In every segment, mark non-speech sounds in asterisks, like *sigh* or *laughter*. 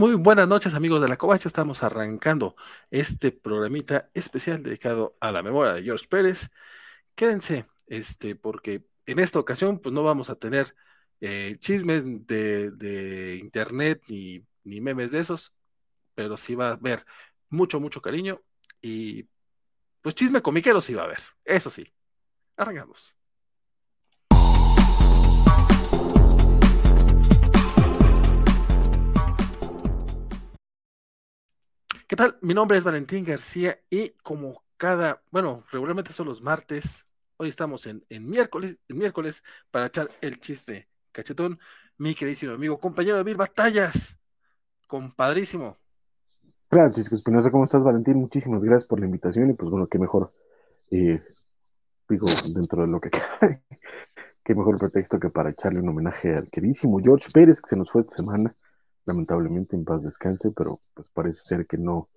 Muy buenas noches amigos de la Covacha, estamos arrancando este programita especial dedicado a la memoria de George Pérez. Quédense, este, porque en esta ocasión pues no vamos a tener eh, chismes de, internet ni, ni, memes de esos, pero sí va a haber mucho, mucho cariño y pues chisme comiquero sí va a haber, eso sí. Arrancamos. ¿Qué tal? Mi nombre es Valentín García y como cada, bueno, regularmente son los martes, hoy estamos en, miércoles, en miércoles para echar el chisme cachetón. Mi queridísimo amigo, compañero de mil batallas, compadrísimo. Francisco Espinosa, ¿cómo estás, Valentín? Muchísimas gracias por la invitación y pues bueno, qué mejor, eh, digo, dentro de lo que cabe, *laughs* qué mejor pretexto que para echarle un homenaje al queridísimo George Pérez, que se nos fue esta semana lamentablemente en paz descanse, pero pues parece ser que no,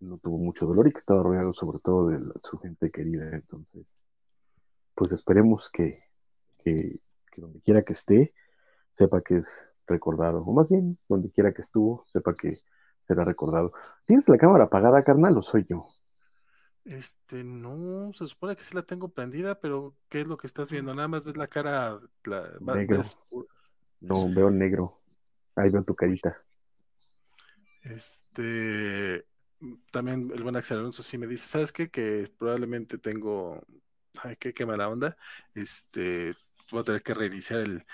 no tuvo mucho dolor y que estaba rodeado sobre todo de su gente querida. Entonces, pues esperemos que, que, donde quiera que esté, sepa que es recordado, o más bien, donde quiera que estuvo, sepa que será recordado. ¿Tienes la cámara apagada, carnal, o soy yo? Este, no, se supone que sí la tengo prendida, pero ¿qué es lo que estás viendo? Nada más ves la cara. La, negro. No, veo negro. Ahí veo tu carita. Este, también el buen Axel Alonso sí me dice, ¿sabes qué? Que probablemente tengo, ay, qué, qué mala onda, este, voy a tener que reiniciar el,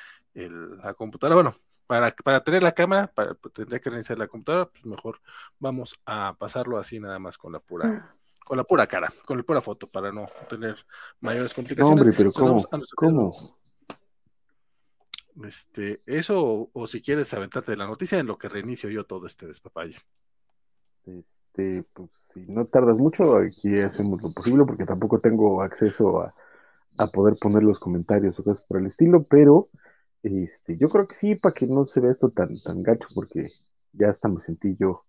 la computadora. Bueno, para, para tener la cámara, para, tendría que reiniciar la computadora, pues mejor vamos a pasarlo así nada más con la pura, ah. con la pura cara, con la pura foto, para no tener mayores complicaciones. hombre, pero ¿cómo? ¿Cómo? Este, eso, o, si quieres aventarte de la noticia en lo que reinicio yo todo este despapalle. Este, pues si no tardas mucho, aquí hacemos lo posible, porque tampoco tengo acceso a, poder poner los comentarios o cosas por el estilo, pero este, yo creo que sí, para que no se vea esto tan, tan gacho, porque ya hasta me sentí yo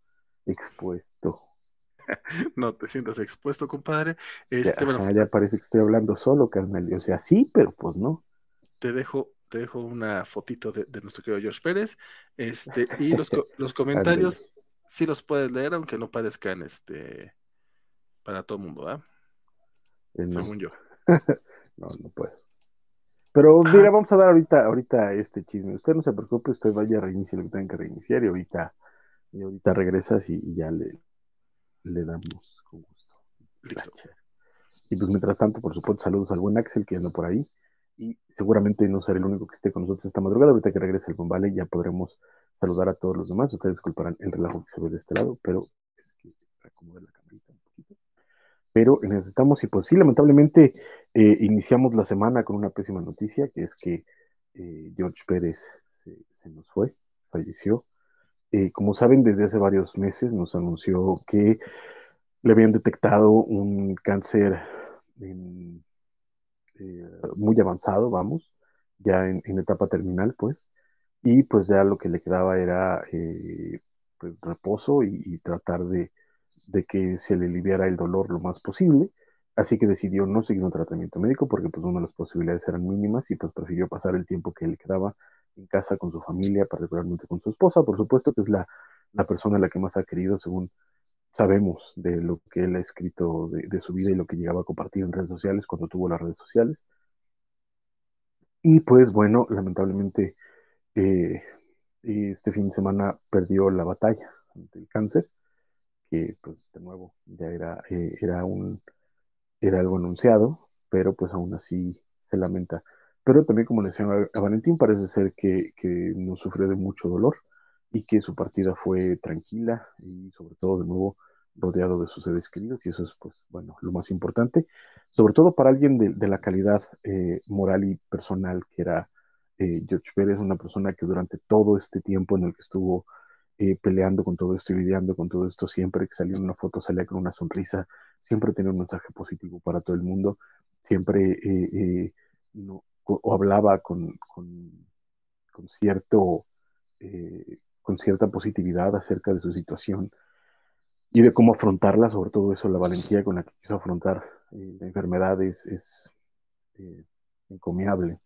expuesto. *laughs* no te sientas expuesto, compadre. Este, ya, ya parece que estoy hablando solo, carnal. O sea, sí, pero pues no. Te dejo te dejo una fotito de, nuestro querido George Pérez. Este, y los, *laughs* los comentarios sí los puedes leer, aunque no parezcan este para todo el mundo, ¿ah? Según yo. *laughs* no, no puedo. Pero mira, vamos a dar ahorita, ahorita este chisme. Usted no se preocupe, usted vaya a reiniciar lo que tenga que reiniciar y ahorita, y ahorita regresas y, ya le, le damos con gusto. Y pues mientras tanto, por supuesto, saludos al buen Axel que anda por ahí y seguramente no seré el único que esté con nosotros esta madrugada. Ahorita que regrese el Bombale ya podremos saludar a todos los demás. Ustedes disculparán el relajo que se ve de este lado, pero es que acomodar la camarita un poquito. Pero necesitamos, y pues sí, lamentablemente eh, iniciamos la semana con una pésima noticia, que es que eh, George Pérez se, nos fue, falleció. Eh, como saben, desde hace varios meses nos anunció que le habían detectado un cáncer en eh, muy avanzado, vamos, ya en, etapa terminal, pues, y pues ya lo que le quedaba era eh, pues reposo y, tratar de, que se le aliviara el dolor lo más posible, así que decidió no seguir un tratamiento médico porque pues una de las posibilidades eran mínimas y pues prefirió pasar el tiempo que le quedaba en casa con su familia, particularmente con su esposa, por supuesto que es la, la persona a la que más ha querido según sabemos de lo que él ha escrito de, su vida y lo que llegaba a compartir en redes sociales cuando tuvo las redes sociales. Y pues bueno, lamentablemente eh, este fin de semana perdió la batalla ante el cáncer, que pues de nuevo ya era, eh, era, un, era algo anunciado, pero pues aún así se lamenta. Pero también como le decía a Valentín, parece ser que, que no sufrió de mucho dolor y que su partida fue tranquila y sobre todo de nuevo rodeado de sus seres queridos y eso es pues bueno lo más importante sobre todo para alguien de, la calidad eh, moral y personal que era eh, George Pérez una persona que durante todo este tiempo en el que estuvo eh, peleando con todo esto y lidiando con todo esto siempre que salía una foto salía con una sonrisa siempre tenía un mensaje positivo para todo el mundo siempre o hablaba con, con cierto con cierta positividad acerca de su situación y de cómo afrontarla, sobre todo eso, la valentía con la que quiso afrontar eh, la enfermedad es, es eh, encomiable.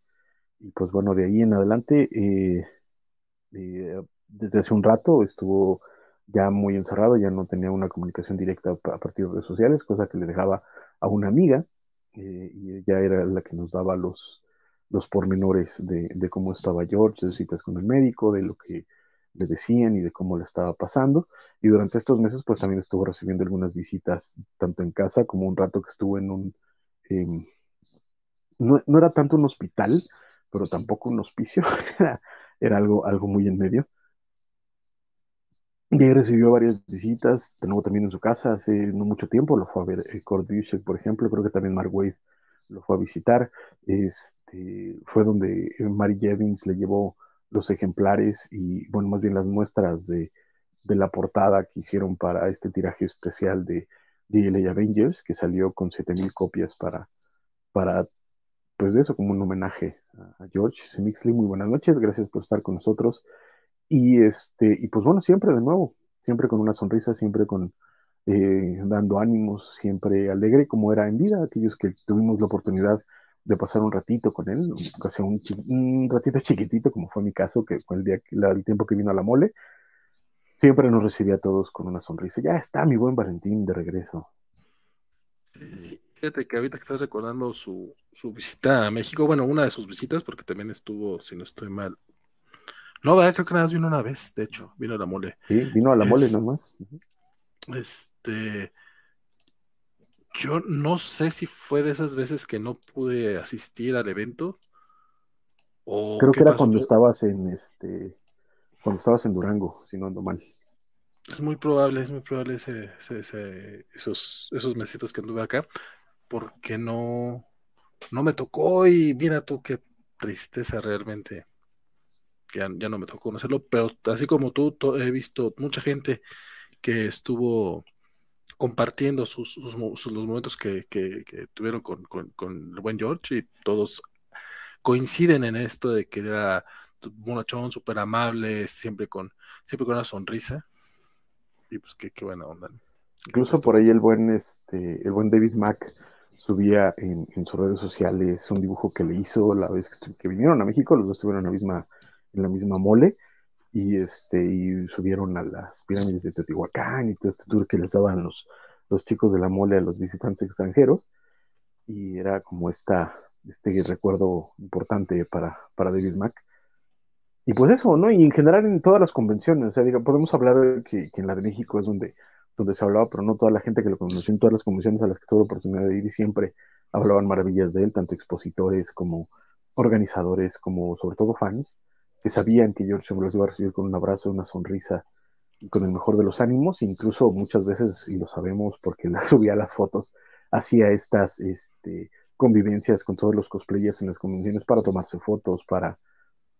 Y pues bueno, de ahí en adelante, eh, desde hace un rato estuvo ya muy encerrado, ya no tenía una comunicación directa a partir de redes sociales, cosa que le dejaba a una amiga, eh, y ella era la que nos daba los, los pormenores de, de, cómo estaba George, de citas con el médico, de lo que le decían y de cómo le estaba pasando. Y durante estos meses, pues también estuvo recibiendo algunas visitas, tanto en casa como un rato que estuvo en un... Eh, no, no, era tanto un hospital, pero tampoco un hospicio, *laughs* era, era algo, algo muy en medio. Y ahí recibió varias visitas, de nuevo también en su casa, hace no mucho tiempo, lo fue a ver eh, por ejemplo, creo que también Mark Wade lo fue a visitar. Este, fue donde Mary Jevins le llevó los ejemplares y, bueno, más bien las muestras de, de la portada que hicieron para este tiraje especial de JLA Avengers, que salió con 7000 copias para, para, pues de eso, como un homenaje a George Semixley. Muy buenas noches, gracias por estar con nosotros. Y, este, y pues bueno, siempre de nuevo, siempre con una sonrisa, siempre con eh, dando ánimos, siempre alegre como era en vida, aquellos que tuvimos la oportunidad pasar un ratito con él, casi un, un, ratito *laughs* chiquitito, como fue mi caso, que fue el día, el tiempo que vino a la mole, siempre nos recibía a todos con una sonrisa. Ya está mi buen Valentín de regreso. fíjate que ahorita que estás recordando su, su visita a México, bueno, una de sus visitas, porque también estuvo, si no estoy mal, no, creo que nada más vino una vez, de hecho, vino a la mole. Sí, vino a la mole nomás. Este, yo no sé si fue de esas veces que no pude asistir al evento. O Creo que era cuando estabas en este, cuando estabas en Durango, si no ando mal. Es muy probable, es muy probable ese, esos, esos mesitos que anduve acá, porque no, no me tocó y mira tú qué tristeza realmente ya, ya no me tocó conocerlo, pero así como tú, he visto mucha gente que estuvo compartiendo sus, sus, los momentos que, que, tuvieron con, con, con, el buen George y todos coinciden en esto de que era bonachón, súper amable, siempre con, siempre con una sonrisa. Y pues qué, qué buena onda. Incluso por ahí el buen, este, el buen David Mack subía en, en, sus redes sociales un dibujo que le hizo la vez que, que vinieron a México, los dos estuvieron en la misma en la misma mole, y este, y subieron a las pirámides de Teotihuacán y todo este tour que les daban los, los chicos de la mole a los visitantes extranjeros, y era como esta, este recuerdo importante para, para David Mack. Y pues eso, ¿no? Y en general en todas las convenciones, o sea, diga, podemos hablar que, que, en la de México es donde, donde se hablaba, pero no toda la gente que lo conoció en todas las convenciones a las que tuve oportunidad de ir y siempre hablaban maravillas de él, tanto expositores como organizadores, como sobre todo fans que sabían que George los iba a recibir con un abrazo, una sonrisa y con el mejor de los ánimos, incluso muchas veces, y lo sabemos porque *laughs* la subía las fotos, hacía estas este, convivencias con todos los cosplayers en las convenciones para tomarse fotos, para,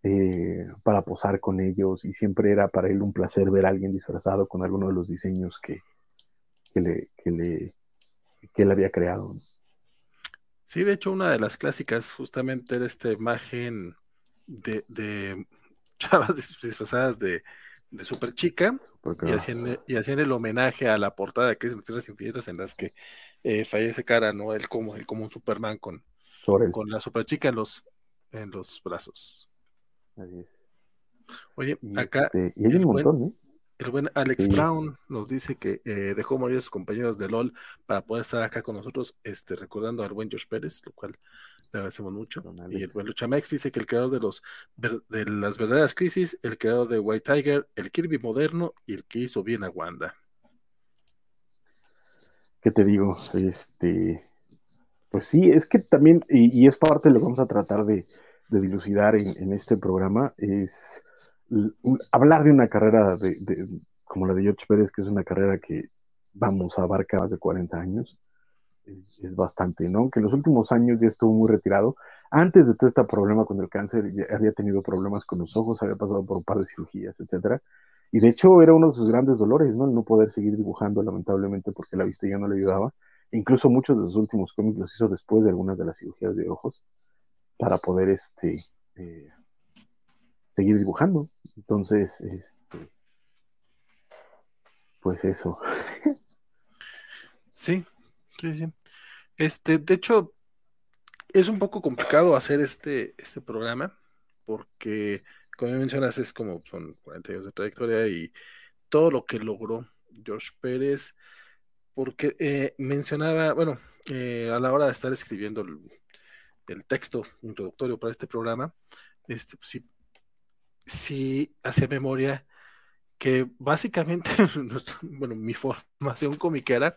eh, para posar con ellos, y siempre era para él un placer ver a alguien disfrazado con alguno de los diseños que, le, que él había creado. Sí, de hecho, una de las clásicas justamente era esta imagen de, de chavas *laughs* disfrazadas de, de super chica y hacían, y hacían el homenaje a la portada de Crisis en Tierras Infinitas en las que eh, fallece cara, ¿no? Él como, él como un Superman con, con la super chica en los, en los brazos. Oye, acá. Este, y hay un montón, ¿eh? El buen Alex Brown nos dice que eh, dejó morir a sus compañeros de LOL para poder estar acá con nosotros, este, recordando al buen George Pérez, lo cual le agradecemos mucho. y el buen Luchamex dice que el creador de los de las verdaderas crisis, el creador de White Tiger, el Kirby moderno y el que hizo bien a Wanda. ¿Qué te digo? Este, pues sí, es que también, y, es parte de lo que vamos a tratar de, dilucidar en este programa, es hablar de una carrera de, como la de George Pérez, que es una carrera que, vamos, abarca más de 40 años, es, bastante, ¿no? Que en los últimos años ya estuvo muy retirado. Antes de todo este problema con el cáncer, ya había tenido problemas con los ojos, había pasado por un par de cirugías, etcétera. Y de hecho era uno de sus grandes dolores, ¿no? El no poder seguir dibujando, lamentablemente, porque la vista ya no le ayudaba. Incluso muchos de sus últimos cómics los hizo después de algunas de las cirugías de ojos, para poder, este, eh, seguir dibujando. Entonces, este, pues eso. Sí, sí, sí. Este, de hecho, es un poco complicado hacer este, este programa, porque, como mencionas, es como son 40 años de trayectoria y todo lo que logró George Pérez, porque eh, mencionaba, bueno, eh, a la hora de estar escribiendo el, texto introductorio para este programa, este, pues sí, sí hacía memoria que básicamente, *laughs* bueno, mi formación comiquera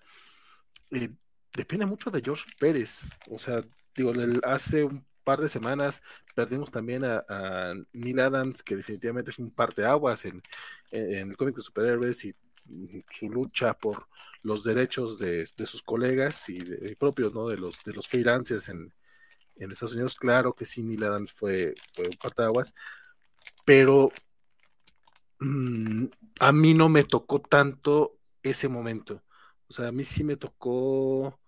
eh, depende mucho de George Pérez. O sea, digo, hace un par de semanas perdimos también a, Neil Adams, que definitivamente es un parteaguas en, en el cómic de superhéroes y su lucha por los derechos de, sus colegas y, de, propios, ¿no? De los, de los freelancers en, Estados Unidos. Claro que sí, Neil Adams fue, fue un parteaguas, pero mm, a mí no me tocó tanto ese momento. O sea, a mí sí me tocó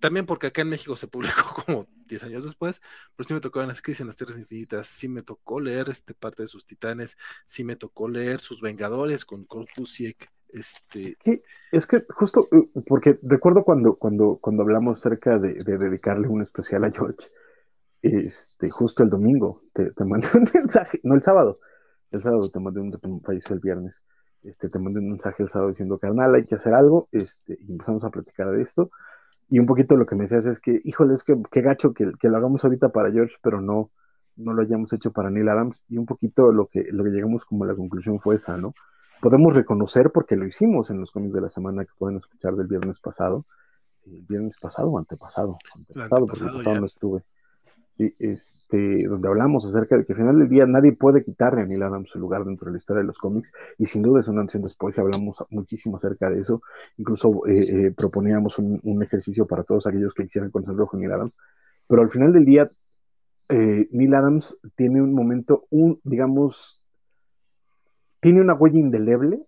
también porque acá en México se publicó *laughs* como 10 años después, pero sí me tocó en las crisis en las Tierras Infinitas, sí me tocó leer este parte de sus titanes, sí me tocó leer sus Vengadores con Korpusiek, este... Es que, justo, uh, porque recuerdo cuando, cuando, cuando hablamos acerca de, dedicarle un especial a George, este, justo el domingo, te, mandé un *laughs* mensaje, no el sábado, el sábado te mandé un, falleció el viernes, este, te mandé un mensaje el sábado diciendo, carnal, hay que hacer algo, este, y empezamos a platicar de esto, y un poquito lo que me decías es que, híjole, es que qué gacho que, lo hagamos ahorita para George, pero no, no lo hayamos hecho para Neil Adams. Y un poquito lo que, lo que llegamos como a la conclusión fue esa, ¿no? Podemos reconocer, porque lo hicimos en los cómics de la semana que pueden escuchar del viernes pasado, el viernes pasado o antepasado, antepasado, porque el pasado no estuve este, donde hablamos acerca de que al final del día nadie puede quitarle a Neil Adams su lugar dentro de la historia de los cómics, y sin duda es una nación después, y hablamos muchísimo acerca de eso, incluso eh, eh, proponíamos un, ejercicio para todos aquellos que quisieran conocerlo con Neil Adams, pero al final del día, eh, Neil Adams tiene un momento, un, digamos, tiene una huella indeleble,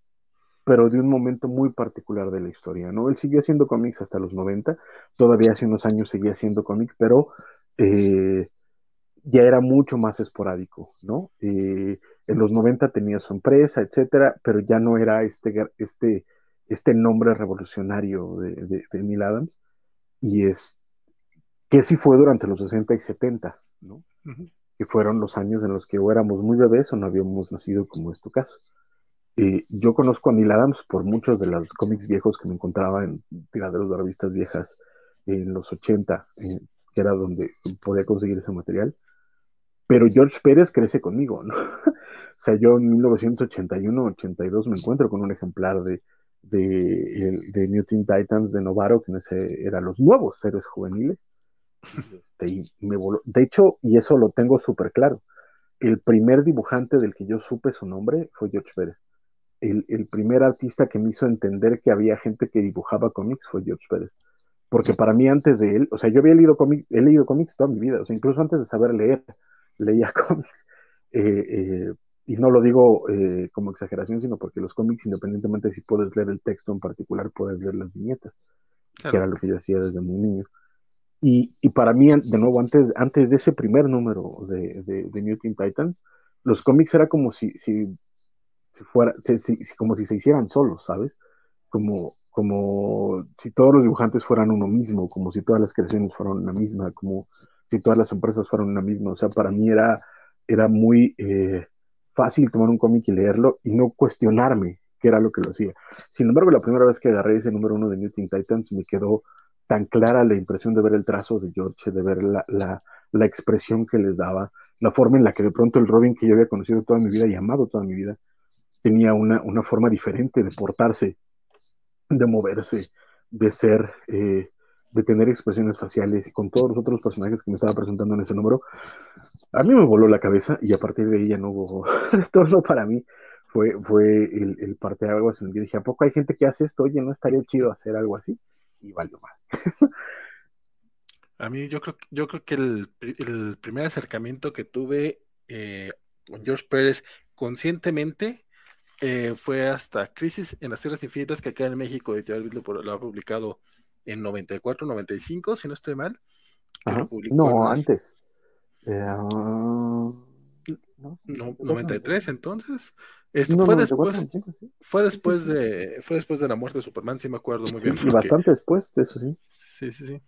pero de un momento muy particular de la historia, ¿no? Él siguió haciendo cómics hasta los 90, todavía hace unos años seguía haciendo cómics, pero eh, ya era mucho más esporádico, ¿no? Eh, en los 90 tenía su empresa, etcétera, pero ya no era este, este, este nombre revolucionario de, Neil Adams, y es que sí fue durante los 60 y 70, ¿no? Que fueron los años en los que o éramos muy bebés o no habíamos nacido, como es tu caso. Eh, yo conozco a Neil Adams por muchos de los cómics viejos que me encontraba en tiraderos de revistas viejas en los 80, que era donde podía conseguir ese material. Pero George Pérez crece conmigo, ¿no? *laughs* o sea, yo en 1981-82 me encuentro con un ejemplar de, de, New Teen Titans de Novaro, que en ese eran los nuevos héroes juveniles. Este, y me voló. De hecho, y eso lo tengo súper claro, el primer dibujante del que yo supe su nombre fue George Pérez. El, el, primer artista que me hizo entender que había gente que dibujaba cómics fue George Pérez porque para mí antes de él, o sea, yo había leído cómics, he leído cómics toda mi vida, o sea, incluso antes de saber leer, leía *laughs* cómics. Eh, eh, y no lo digo eh, como exageración, sino porque los cómics, independientemente de si puedes leer el texto en particular, puedes leer las viñetas, que era lo que yo hacía desde muy niño. Y, y, para mí, de nuevo, antes, antes de ese primer número de, de, de New Teen Titans, los cómics era como si, si, si fuera, si, como si se hicieran solos, ¿sabes? Como, como si todos los dibujantes fueran uno mismo, como si todas las creaciones fueran una misma, como si todas las empresas fueran una misma. O sea, para mí era, era muy eh, fácil tomar un cómic y leerlo y no cuestionarme qué era lo que lo hacía. Sin embargo, la primera vez que agarré ese número uno de New Teen Titans me quedó tan clara la impresión de ver el trazo de George, de ver la, la, la expresión que les daba, la forma en la que de pronto el Robin que yo había conocido toda mi vida y amado toda mi vida, tenía una, una forma diferente de portarse de moverse, de ser, eh, de tener expresiones faciales y con todos los otros personajes que me estaba presentando en ese número, a mí me voló la cabeza y a partir de ahí ya no hubo *laughs* retorno para mí. Fue, fue el, el parte de en el que dije, ¿a poco hay gente que hace esto? Oye, ¿no estaría chido hacer algo así? Y valió mal. a mí yo creo, yo creo que el, el primer acercamiento que tuve eh, con George Pérez conscientemente eh, fue hasta Crisis en las Tierras Infinitas, que acá en México Editorial lo, lo ha publicado en 94, 95, si no estoy mal. No, antes. Eh, no, 93 entonces. fue, después, fue después de fue después de la muerte de Superman, sí me acuerdo muy bien. y bastante después, de eso sí. Sí, sí, sí.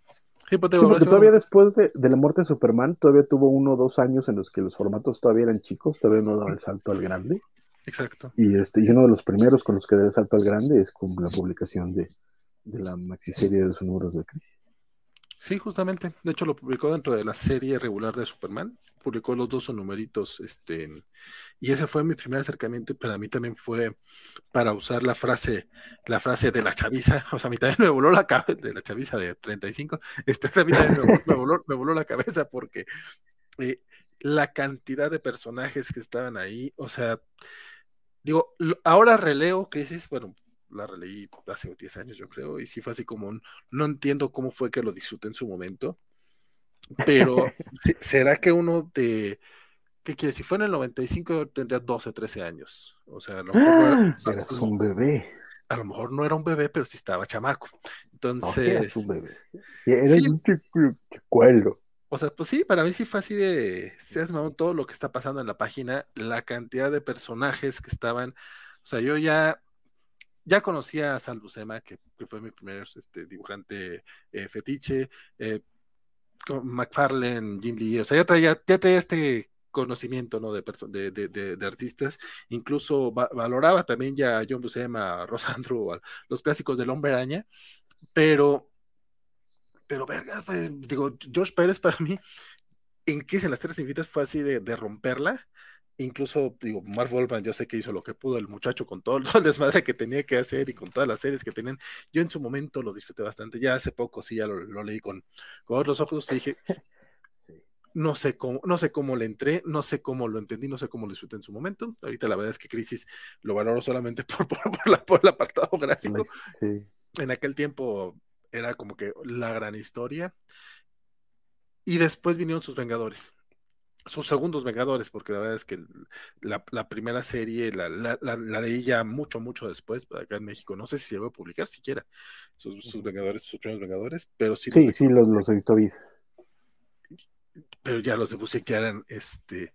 Sí, pues, todavía después de, de, la muerte de Superman, todavía tuvo uno o dos años en los que los formatos todavía eran chicos, todavía no daba el salto al grande. Exacto. Y, este, y uno de los primeros con los que debe salto al grande es con la publicación de, de la maxiserie de sus números de crisis. Sí, justamente. De hecho, lo publicó dentro de la serie regular de Superman. Publicó los dos numeritos, este, y ese fue mi primer acercamiento, y para mí también fue para usar la frase, la frase de la chaviza, *laughs* o sea, a mí también me voló la cabeza, de la chaviza de 35, este, también me, voló, me, voló, la cabeza porque eh, la cantidad de personajes que estaban ahí, o sea, digo, ahora releo Crisis, bueno, la releí hace 10 años, yo creo, y sí fue así como un, no entiendo cómo fue que lo disfruté en su momento, pero *laughs* ¿será que uno de, qué quiere? Si fue en el 95 tendría 12, 13 años, o sea, a lo mejor no era, un bebé. A lo mejor no era un bebé, pero sí estaba chamaco. Entonces. No, un bebé. Era sí, un chicuelo. O sea, pues sí, para mí sí fue así de, seas todo lo que está pasando en la página, la cantidad de personajes que estaban, o sea, yo ya ya conocía a Sal Buscema, que, fue mi primer este, dibujante eh, fetiche, eh, McFarlane, Jim Lee, o sea, ya traía, ya traía este conocimiento ¿no? de, de, de, de, artistas, incluso valoraba también ya a John Buscema, a Rosandro, a los clásicos del Hombre Araña, pero, pero verga, pues, digo, George Pérez para mí, en Kiss en las Tres Infinitas fue así de, romperla, incluso, digo, Mark Wolfman, yo sé que hizo lo que pudo el muchacho con *laughs* todo, el desmadre que tenía que hacer y con todas las series que tenían. Yo en su momento lo disfruté bastante. Ya hace poco sí, ya lo, leí con, con, otros ojos y dije, *laughs* no sé cómo, no sé cómo le entré, no sé cómo lo entendí, no sé cómo lo disfruté en su momento. Ahorita la verdad es que Crisis lo valoro solamente *laughs* por, por, el apartado gráfico. En aquel tiempo era como que la gran historia. Y después vinieron sus Vengadores sus segundos Vengadores, porque la verdad es que la, primera serie la, la, leí ya mucho, mucho después, acá en México. No sé si se va a publicar siquiera sus, Vengadores, sus primeros Vengadores, pero sí. Sí, sí, los, los editó bien. Pero ya los de que eran, este,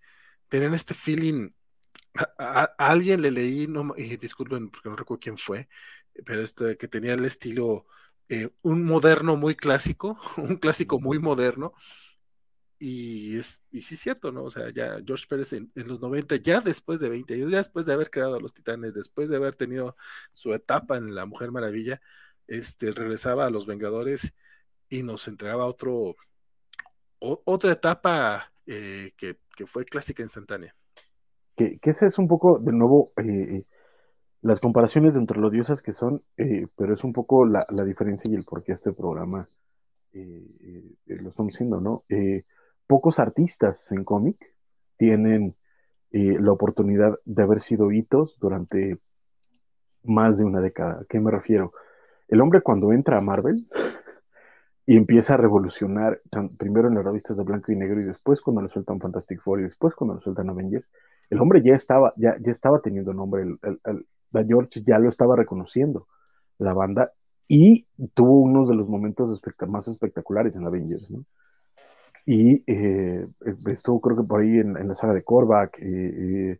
tenían este feeling. A, alguien le leí, no, y disculpen porque no recuerdo quién fue, pero este, que tenía el estilo, eh, un moderno muy clásico, *laughs* un clásico muy moderno, y, es, y sí es cierto, ¿no? O sea, ya George Pérez en, los 90, ya después de 20 años, ya después de haber creado a los Titanes, después de haber tenido su etapa en La Mujer Maravilla, este, regresaba a los Vengadores y nos entregaba otro, otra etapa eh, que, fue clásica instantánea. Que, que ese es un poco, de nuevo, eh, las comparaciones entre los dioses que son, eh, pero es un poco la, la, diferencia y el por qué este programa lo estamos haciendo, ¿no? pocos artistas en cómic tienen eh, la oportunidad de haber sido hitos durante más de una década. ¿A qué me refiero? El hombre cuando entra a Marvel *laughs* y empieza a revolucionar, primero en las revistas de blanco y negro y después cuando le sueltan Fantastic Four y después cuando le sueltan Avengers, el hombre ya estaba, ya, ya estaba teniendo nombre, el, George ya lo estaba reconociendo, la banda, y tuvo uno de los momentos más espectaculares en Avengers, ¿no? Y eh, estuvo, creo que por ahí en, la saga de Korvac. en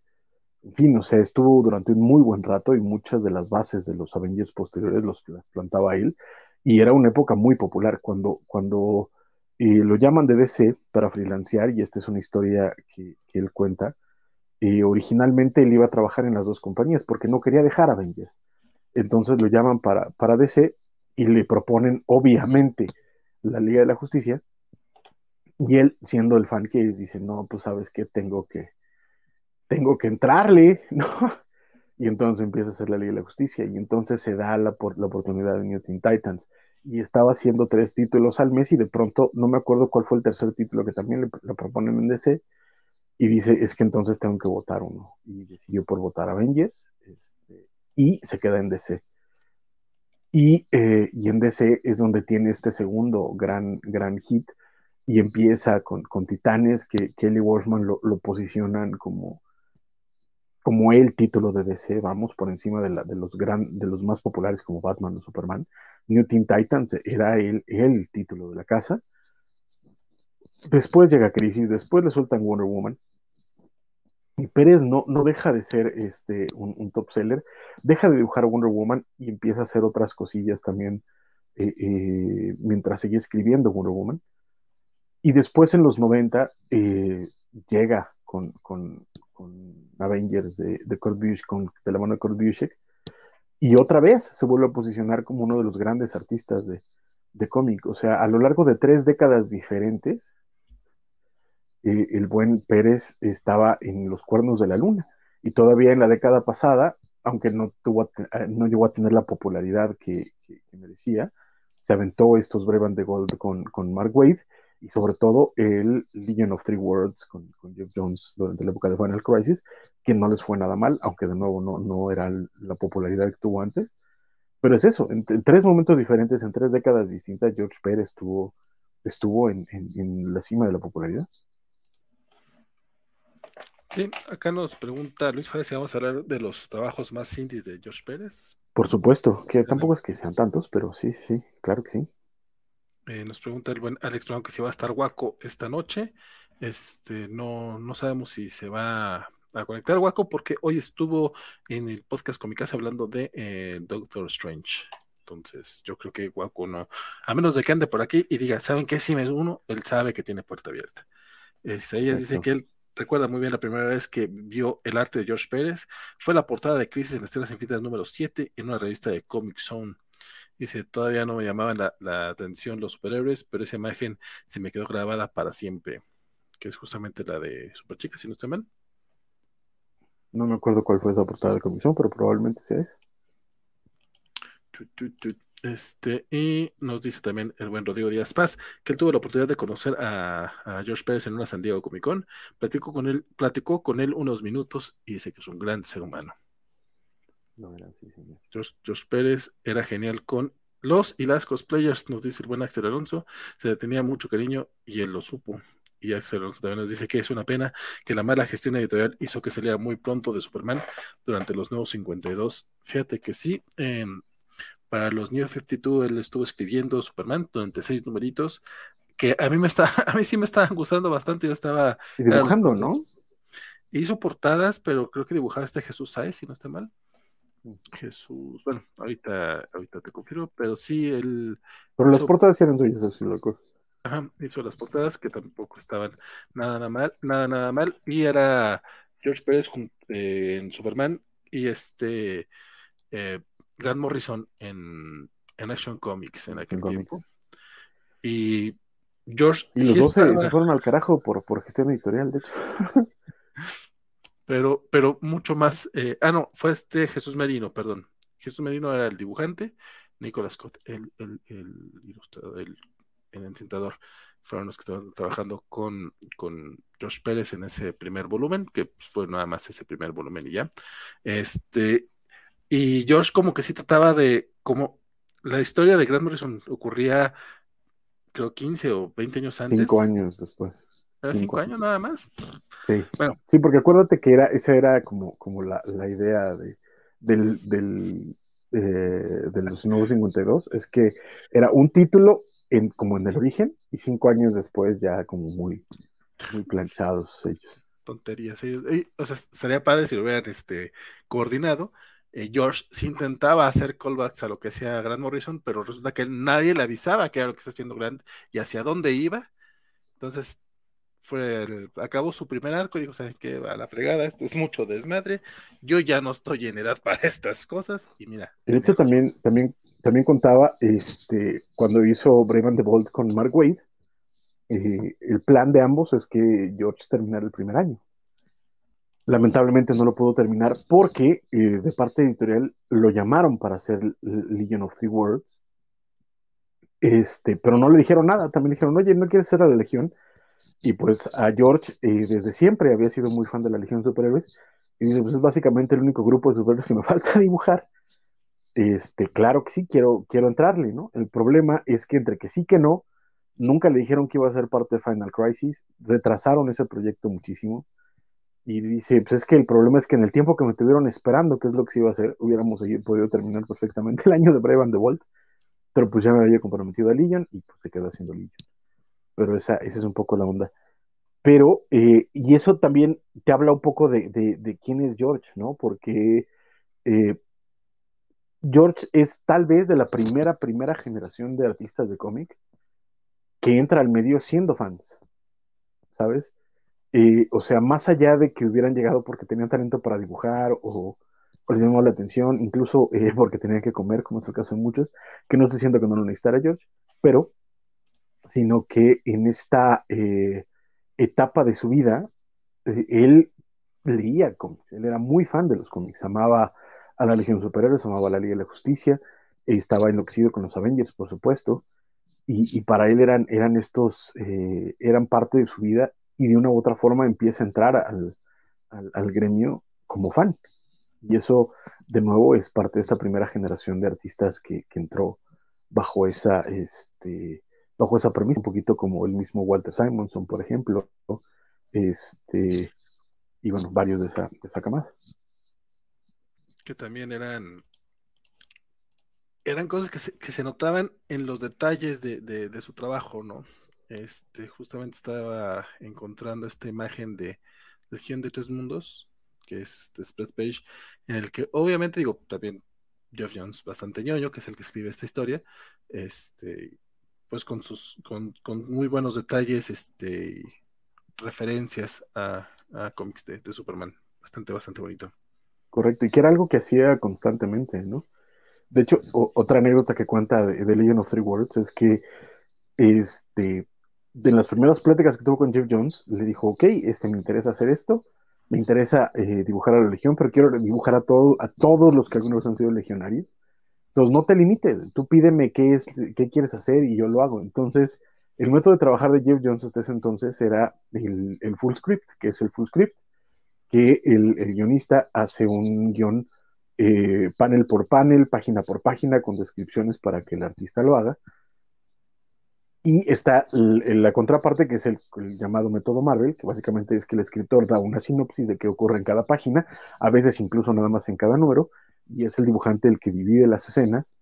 fin, o sea, estuvo durante un muy buen rato y muchas de las bases de los Avengers posteriores los las plantaba él. Y era una época muy popular. Cuando, cuando eh, lo llaman de DC para freelancear, y esta es una historia que, él cuenta, eh, originalmente él iba a trabajar en las dos compañías porque no quería dejar Avengers. Entonces lo llaman para, para DC y le proponen, obviamente, la Liga de la Justicia, y él, siendo el fan que es, dice, no, pues sabes que tengo que, tengo que entrarle, *laughs* ¿no? Y entonces empieza a hacer la ley de la justicia y entonces se da la, la oportunidad de New Teen Titans. Y estaba haciendo tres títulos al mes y de pronto, no me acuerdo cuál fue el tercer título que también le, proponen en DC, y dice, es que entonces tengo que votar uno. Y decidió por votar Avengers este, y se queda en DC. Y, eh, y, en DC es donde tiene este segundo gran, gran hit, y empieza con, Titanes, que Kelly Wolfman lo, posicionan como, como el título de DC, vamos, por encima de, la, de, los gran, de los más populares como Batman o Superman. New Teen Titans era el, el título de la casa. Después llega Crisis, después le sueltan Wonder Woman. Y Pérez no, no deja de ser este, un, top seller, deja de dibujar Wonder Woman y empieza a hacer otras cosillas también eh, eh, mientras sigue escribiendo Wonder Woman. Y después en los 90 eh, llega con, Avengers de, de, Kurt con, de la mano de Kurt Busiek, y otra vez se vuelve a posicionar como uno de los grandes artistas de, de cómic. O sea, a lo largo de tres décadas diferentes, eh, el buen Pérez estaba en los cuernos de la luna. Y todavía en la década pasada, aunque no, eh, llegó a tener la popularidad que, merecía, se aventó estos Brevan de Gold con, Mark Wade y sobre todo el Legion of Three Worlds con, con, Jeff Jones durante la época de Final Crisis, que no les fue nada mal, aunque de nuevo no, era la popularidad que tuvo antes. Pero es eso, en, tres momentos diferentes, en tres décadas distintas, George Pérez estuvo, en la cima de la popularidad. Sí, acá nos pregunta Luis Juárez si vamos a hablar de los trabajos más indies de George Pérez. Por supuesto, que tampoco es que sean tantos, pero sí, sí, claro que sí. Eh, nos pregunta el buen Alex Brown que si va a estar Waco esta noche. Este, no, no sabemos si se va a conectar Waco porque hoy estuvo en el podcast con mi casa hablando de eh, Doctor Strange. Entonces, yo creo que Waco no, a menos de que ande por aquí y diga, ¿saben qué? Si me uno, él sabe que tiene puerta abierta. Este, ella dice que él recuerda muy bien la primera vez que vio el arte de George Pérez, fue la portada de Crisis en Estrellas Infinitas número 7 en una revista de Comic Zone. Dice, todavía no me llamaban la, atención los superhéroes, pero esa imagen se me quedó grabada para siempre, que es justamente la de Superchica, si no estoy mal. No me acuerdo cuál fue esa portada de Comic Zone, pero probablemente sea esa. Este, y nos dice también el buen Rodrigo Díaz Paz que él tuvo la oportunidad de conocer a, George Pérez en una San Diego Comic Con, platicó con él, platicó con él unos minutos y dice que es un gran ser humano. George, Pérez era genial con los y las cosplayers, nos dice el buen Axel Alonso, se le tenía mucho cariño y él lo supo. Y Axel Alonso también nos dice que es una pena que la mala gestión editorial hizo que saliera muy pronto de Superman durante los nuevos 52. Fíjate que sí, en para los New 52 él estuvo escribiendo Superman durante seis numeritos que a mí me está, *laughs* a mí sí me estaban gustando bastante, yo estaba dibujando, ¿no? Hizo portadas, pero creo que dibujaba este Jesús Sáez, si no estoy mal. Mm. Jesús, bueno, ahorita, ahorita te confirmo, pero sí él. Pero las portadas eran suyas, así loco. Ajá, hizo las portadas que tampoco estaban nada, nada mal, nada, nada mal. Y era George Pérez eh, en Superman y este eh, Grant Morrison en, Action Comics en aquel tiempo. Y George. Y los dos se, fueron al carajo por, por gestión editorial, de hecho. *laughs* pero, pero mucho más. Eh, ah, no, fue este Jesús Merino, perdón. Jesús Merino era el dibujante, Nicolas Scott, el, el, el ilustrador, el, encintador, fueron los que estaban trabajando con, con Josh Pérez en ese primer volumen, que fue nada más ese primer volumen y ya. Este, y George como que sí trataba de, como la historia de Grant Morrison ocurría, creo, 15 o 20 años antes. Cinco años después. ¿Era cinco, años nada más? Sí. Bueno. Sí, porque acuérdate que era, esa era como, como la, idea de, del, del eh, de los nuevos 52, es que era un título en, como en el origen y cinco años después ya como muy, muy planchados ellos. Tonterías. O sea, estaría padre si lo hubieran este, coordinado, eh, George sí intentaba hacer callbacks a lo que hacía Grant Morrison, pero resulta que nadie le avisaba que era lo que está haciendo Grant y hacia dónde iba. Entonces, fue acabó su primer arco y dijo, ¿saben qué? A la fregada, esto es mucho desmadre, yo ya no estoy en edad *laughs* para estas cosas, y mira. De hecho, también, también, también contaba, este, cuando hizo Brave the Bold con Mark Wade, eh, el plan de ambos es que George terminara el primer año. Lamentablemente no lo pudo terminar porque eh, de parte editorial lo llamaron para hacer Legion of Three Worlds, este, pero no le dijeron nada. También dijeron, oye, ¿no quieres ser a la Legión? Y pues a George eh, desde siempre había sido muy fan de la Legión de Superhéroes. Y dice, pues es básicamente el único grupo de superhéroes que me *laughs* falta dibujar. Este, claro que sí, quiero, quiero entrarle, ¿no? El problema es que entre que sí que no, nunca le dijeron que iba a ser parte de Final Crisis, retrasaron ese proyecto muchísimo. Y dice, pues es que el problema es que en el tiempo que me estuvieron esperando, que es lo que se iba a hacer, hubiéramos podido terminar perfectamente el año de Brave the Vault, pero pues ya me había comprometido a Legion y pues se quedó haciendo Legion. Pero esa, esa es un poco la onda. Pero, eh, y eso también te habla un poco de, de, quién es George, ¿no? Porque eh, George es tal vez de la primera, primera generación de artistas de cómic que entra al medio siendo fans, ¿sabes? Eh, o sea, más allá de que hubieran llegado porque tenían talento para dibujar o, les llamó la atención, incluso eh, *laughs* porque tenían que comer, como es el caso de muchos, que no estoy diciendo que no lo necesitara George, pero sino que en esta eh, etapa de su vida, él leía cómics, él era muy fan de los cómics, amaba a la Legión Superhéroes, amaba a la Liga de la Justicia, estaba enloquecido con los Avengers, por supuesto, y, para él eran, eran estos, eh, eran parte de su vida y de una u otra forma empieza a entrar al, al, gremio como fan. Y eso, de nuevo, es parte de esta primera generación de artistas que, que entró bajo esa, este, bajo esa premisa, un poquito como el mismo Walter Simonson, por ejemplo, este, y bueno, varios de esa, de esa camada. Que también eran eran cosas que se, que se notaban en los detalles de, de, su trabajo, ¿no? Este, justamente estaba encontrando esta imagen de Legión de Tres Mundos, que es este spread page, en el que obviamente digo, también Jeff Jones, bastante ñoño, que es el que escribe esta historia, este, pues con sus, con, con muy buenos detalles, este, referencias a, a cómics de, de Superman, bastante, bastante bonito. Correcto, y que era algo que hacía constantemente, ¿no? De hecho, otra anécdota que cuenta de, de, Legend of Three Worlds es que este, en las primeras pláticas que tuvo con Jeff Jones, le dijo, ok, este, me interesa hacer esto, me interesa eh, dibujar a la Legión, pero quiero dibujar a, todo, a todos los que alguna vez han sido legionarios. Entonces, no te limites, tú pídeme qué, es, qué quieres hacer y yo lo hago. Entonces, el método de trabajar de Jeff Jones hasta ese entonces era el, el full script, que es el full script, que el, el guionista hace un guion eh, panel por panel, página por página, con descripciones para que el artista lo haga. Y está la contraparte, que es el, llamado método Marvel, que básicamente es que el escritor da una sinopsis de qué ocurre en cada página, a veces incluso nada más en cada número, y es el dibujante el que divide las escenas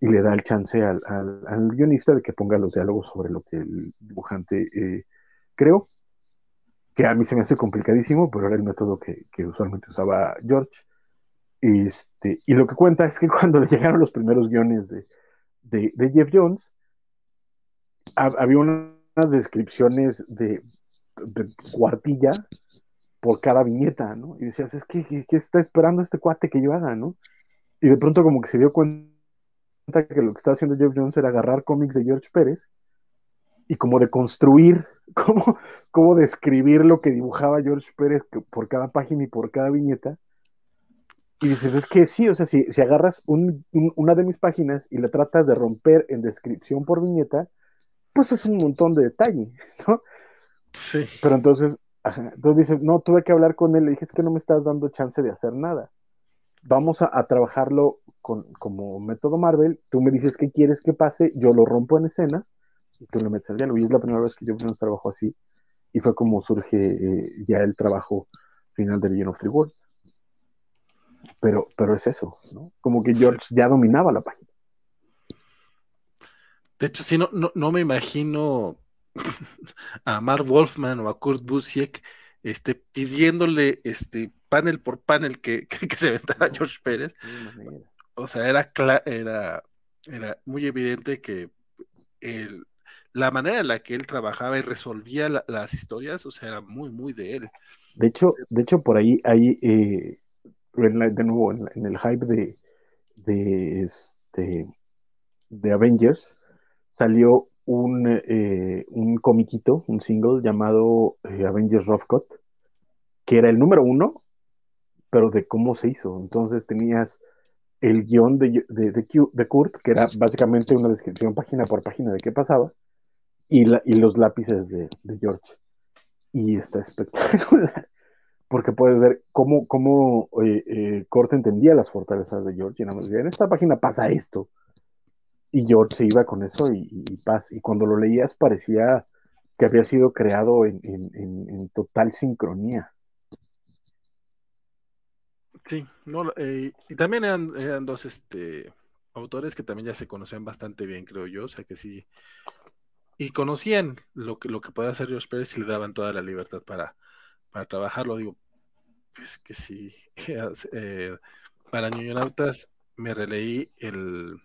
y le da el chance al, guionista de que ponga los diálogos sobre lo que el dibujante eh, creó, que a mí se me hace complicadísimo, pero era el método que, usualmente usaba George. Este, y lo que cuenta es que *laughs* cuando le llegaron los primeros guiones de, Jeff Jones, había unas descripciones de, cuartilla por cada viñeta, ¿no? Y decía, es que, ¿qué está esperando este cuate que yo haga, no? Y de pronto como que se dio cuenta que lo que estaba haciendo Jeff Jones era agarrar cómics de George Pérez y como de construir, *laughs* como, como describir lo que dibujaba George Pérez por cada página y por cada viñeta, y dices, es que sí, o sea, si, si agarras una de mis páginas y la tratas de romper en descripción por viñeta, pues es un montón de detalle, ¿no? Sí. Pero entonces, entonces dices, no, tuve que hablar con él, le dije, es que no me estás dando chance de hacer nada. Vamos a, trabajarlo con, como método Marvel, tú me dices qué quieres que pase, yo lo rompo en escenas y tú le metes al diálogo. Y es la primera vez que yo un trabajo así, y fue como surge eh, ya el trabajo final de Legend of Three Worlds. Pero, pero es eso, ¿no? Como que George ya dominaba la página. De hecho, sí, no, no, me imagino *laughs* a Mark Wolfman o a Kurt Busiek este, pidiéndole este, panel por panel que, *laughs* se ventara George Pérez. O sea, era, era, era muy evidente que la manera en la que él trabajaba y resolvía las historias, o sea, era muy, muy de él. De hecho, de hecho por ahí hay eh, de nuevo en, el hype de, de, este, de Avengers, salió un, eh, un comiquito, un single llamado eh, Avengers Rough que era el número uno, pero de cómo se hizo. Entonces tenías el guion de, de, Kurt, que era básicamente una descripción página por página de qué pasaba, y, la, y los lápices de, de George. Y está espectacular *laughs* porque puedes ver cómo, cómo eh, eh entendía las fortalezas de George y nada más decía, en esta página pasa esto. Y George se iba con eso y, paz. Y cuando lo leías parecía que había sido creado en, total sincronía. Sí, no, eh, y también eran, dos este, autores que también ya se conocían bastante bien, creo yo, o sea que sí, y conocían lo que, lo que podía hacer George Pérez y le daban toda la libertad para, para trabajarlo. Digo, pues que sí. *laughs* Eh, para ñoñonautas me releí el,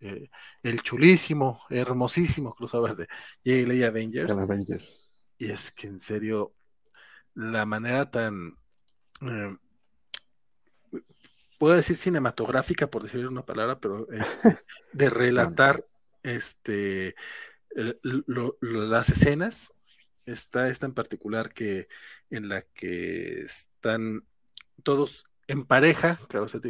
el, el, chulísimo, hermosísimo crossover de J.L. Avengers. Avengers. Y es que en serio, la manera tan, eh, puedo decir cinematográfica, por decir una palabra, pero este, *laughs* de relatar este, las escenas. Está esta en particular que en la que están todos en pareja,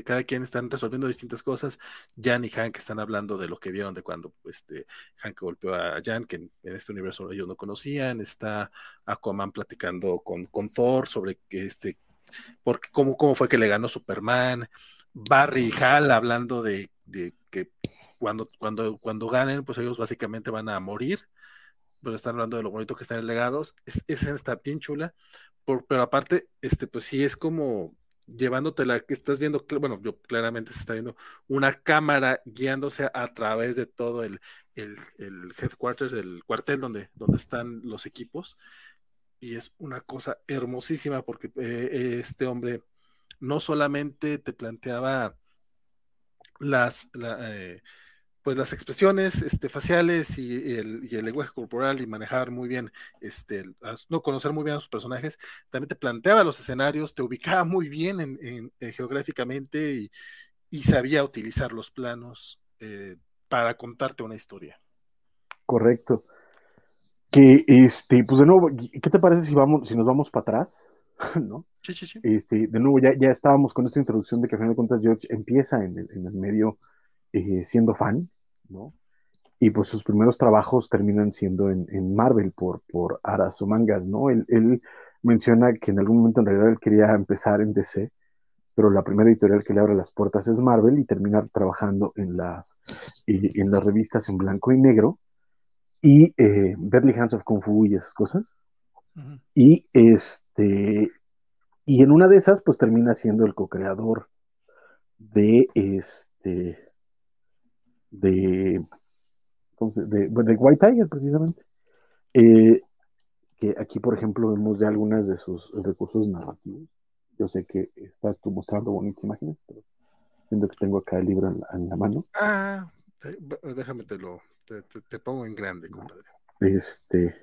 cada quien están resolviendo distintas cosas. Jan y Hank están hablando de lo que vieron de cuando este, Hank golpeó a Jan, que en, este universo ellos no conocían. Está Aquaman platicando con, con Thor sobre que este, porque cómo, cómo fue que le ganó Superman. Barry y Hal hablando de, que cuando, cuando, cuando ganen, pues ellos básicamente van a morir. Pero están hablando de lo bonito que están en legados. Es, esa está bien chula. pero aparte, este, pues sí es como llevándote la que estás viendo, bueno, yo claramente se está viendo una cámara guiándose a través de todo el, el, el headquarters, el cuartel donde, donde están los equipos. Y es una cosa hermosísima porque eh, este hombre no solamente te planteaba las, eh, pues las expresiones este, faciales y el, lenguaje corporal y manejar muy bien, este, no conocer muy bien a sus personajes, también te planteaba los escenarios, te ubicaba muy bien en, eh, geográficamente y, sabía utilizar los planos eh, para contarte una historia. Correcto. Que este, pues de nuevo, ¿qué te parece si vamos, si nos vamos para atrás? *laughs* ¿No? Sí, sí, sí. Este, de nuevo, ya, ya estábamos con esta introducción de que a final de cuentas George empieza en el, en el medio eh, siendo fan, ¿no? Y pues sus primeros trabajos terminan siendo en, Marvel por, por aras o mangas, ¿no? Él, menciona que en algún momento en realidad él quería empezar en DC, pero la primera editorial que le abre las puertas es Marvel y termina trabajando en las, en las revistas en blanco y negro y eh, Deadly Hands of Kung Fu y esas cosas. Y este y en una de esas, pues termina siendo el co-creador de este de, de, White Tiger, precisamente. Eh, que aquí, por ejemplo, vemos ya algunas de sus recursos narrativos. Yo sé que estás tú mostrando bonitas imágenes, pero siento que tengo acá el libro en la, mano. Ah, déjame te lo, te, pongo en grande, compadre. Este.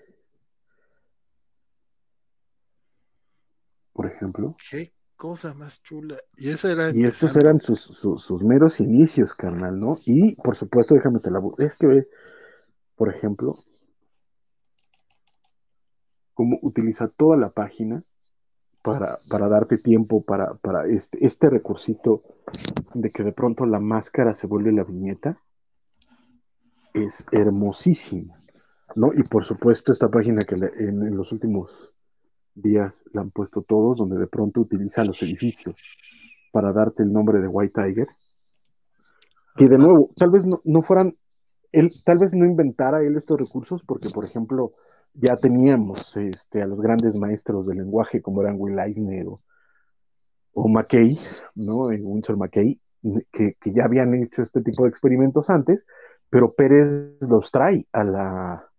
Por ejemplo. Qué cosa más chula. Y eso era. Y estos eran sus, sus, meros inicios, carnal, ¿no? Y por supuesto, déjame te la. Es que ve, por ejemplo, cómo utiliza toda la página para, para darte tiempo para, para este, este recursito de que de pronto la máscara se vuelve la viñeta. Es hermosísimo, ¿no? Y por supuesto, esta página que en los últimos días la han puesto todos, donde de pronto utiliza los edificios para darte el nombre de White Tiger. Que de nuevo, tal vez no, fueran, él tal vez no inventara él estos recursos, porque por ejemplo, ya teníamos este, a los grandes maestros del lenguaje como eran Will Eisner o, o McKay, ¿no? Eh, Winsor McKay, que, que, ya habían hecho este tipo de experimentos antes, pero Pérez los trae a la,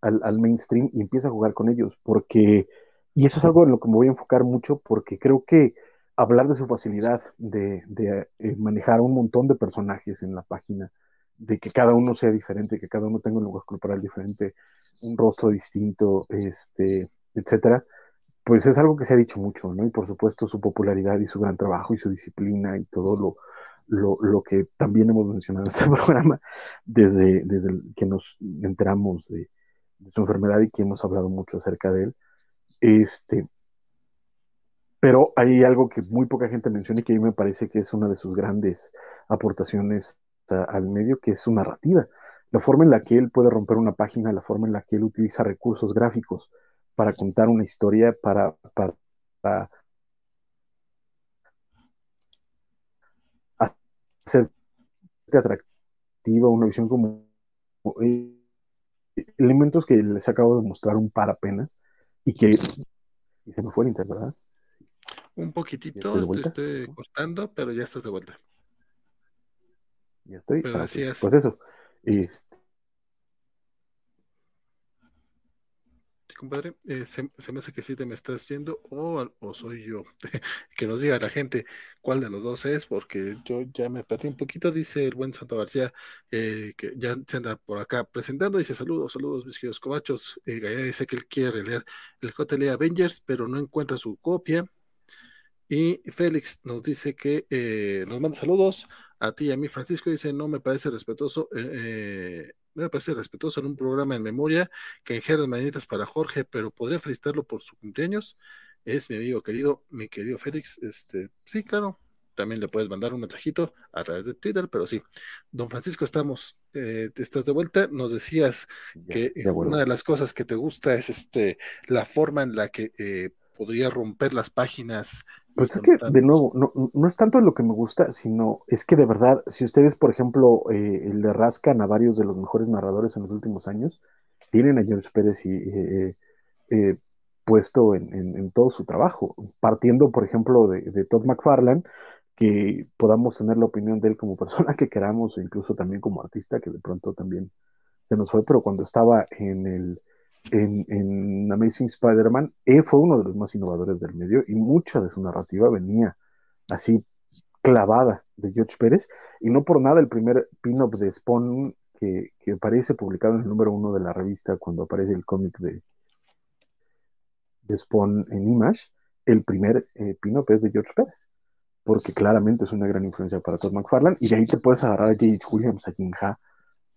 al, al mainstream y empieza a jugar con ellos, porque y eso es algo en lo que me voy a enfocar mucho porque creo que hablar de su facilidad de, eh, manejar un montón de personajes en la página, de que cada uno sea diferente, que cada uno tenga un lenguaje corporal diferente, un rostro distinto, este, etcétera, pues es algo que se ha dicho mucho, ¿no? Y por supuesto su popularidad y su gran trabajo y su disciplina y todo lo, lo, que también hemos mencionado en este *laughs* programa desde, desde que nos enteramos de, de, su enfermedad y que hemos hablado mucho acerca de él. Este, pero hay algo que muy poca gente menciona y que a mí me parece que es una de sus grandes aportaciones al medio, que es su narrativa. La forma en la que él puede romper una página, la forma en la que él utiliza recursos gráficos para contar una historia, para, para, hacer atractiva, una visión como eh, elementos que les acabo de mostrar un par apenas, y que y se me fue el internet, ¿verdad? Un poquitito, estoy, estoy, cortando, pero ya estás de vuelta. Ya estoy. Pero así es. Pues eso. Este, compadre. Eh, se, me hace que sí te me estás yendo o, o soy yo. *laughs* que nos diga la gente cuál de los dos es, porque yo ya me perdí un poquito. Dice el buen Santo García, eh, que ya se anda por acá presentando. Dice saludos, saludos, mis queridos cobachos. Eh, dice que él quiere leer el JL Avengers, pero no encuentra su copia. Y Félix nos dice que eh, nos manda saludos a ti y a mí. Francisco dice, no me parece respetuoso, eh, no me parece respetuoso en un programa en memoria que enjerde mañanitas para Jorge, pero podría felicitarlo por su cumpleaños. Es mi amigo querido, mi querido Félix. Este, sí, claro, también le puedes mandar un mensajito a través de Twitter, pero sí. Don Francisco, estamos, eh, estás de vuelta. Nos decías que una de las cosas que te gusta es este la forma en la que podría romper las páginas pues es que, de nuevo, no, no, es tanto lo que me gusta, sino es que de verdad, si ustedes, por ejemplo, eh, le rascan a varios de los mejores narradores en los últimos años, tienen a George Pérez y, eh, eh, puesto en, todo su trabajo, partiendo, por ejemplo, de, Todd McFarlane, que podamos tener la opinión de él como *laughs* persona que queramos, o incluso también como artista, que de pronto también se nos fue, pero cuando estaba en el en, Amazing Spider-Man, él fue uno de los más innovadores del medio y mucha de su narrativa venía así clavada de George Pérez y no por nada el primer pin-up de Spawn que, que, aparece publicado en el número uno de la revista cuando aparece el cómic de, Spawn en Image, el primer eh, pin-up es de George Pérez porque claramente es una gran influencia para Todd McFarlane y de ahí te puedes agarrar a J.H. Williams, a Jim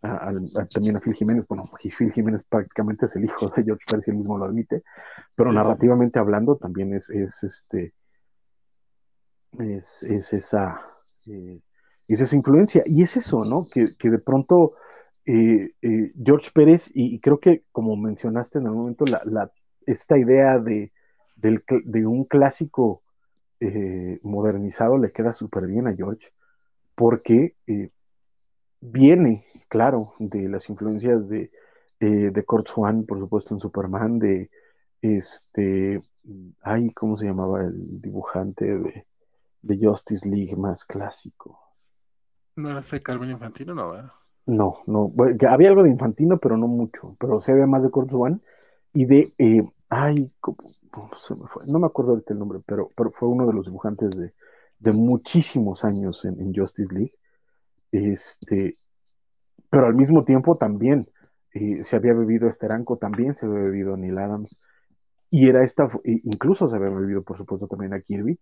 también a Phil Jiménez, bueno, Phil Jiménez prácticamente es el hijo de George Pérez y él mismo lo admite, pero narrativamente hablando también es, es este es, es esa eh, es esa influencia. Y es eso, ¿no? Que, que de pronto eh, eh, George Pérez y, creo que como mencionaste en algún momento la, la esta idea de, del, de un clásico modernizado le queda súper bien a George porque viene, claro, de las influencias de, de, de Kurt Swan, por supuesto, en Superman, de este, ay, ¿cómo se llamaba el dibujante de, de Justice League más clásico? ¿No era ese Carmen Infantino, no, No, no, había algo de Infantino, pero no mucho, pero se había más de Kurt Swan y de, eh, ay, se me fue? no me acuerdo ahorita el nombre, pero, pero fue uno de los dibujantes de, de muchísimos años en, en Justice League este, pero al mismo tiempo también eh, se había bebido Esteranco, también se había bebido Neil Adams, y era esta, incluso se había bebido, por supuesto, también a Kirby,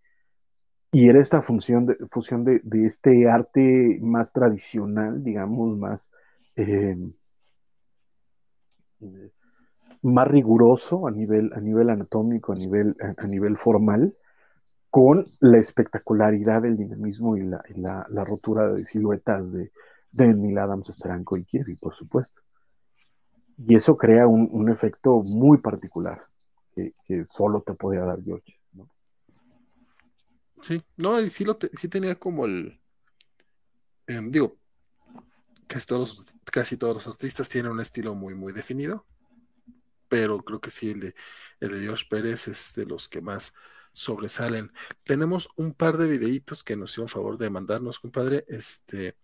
y era esta función de, fusión de, este arte más tradicional, digamos, más, em, más riguroso a nivel, a nivel anatómico, a nivel, a nivel formal, con la espectacularidad del dinamismo y la, la, rotura de siluetas de, de Adams, Steranko y Kirby, por supuesto. Y eso crea un, efecto muy particular que, solo te podía dar George. Sí, no, y sí, lo sí tenía como el. Em, digo, casi todos, casi todos los artistas tienen un estilo muy, muy definido, pero creo que sí, el de, el de George Pérez es de los que más sobresalen. Tenemos un par de videitos que nos hicieron favor de mandarnos, compadre. Este.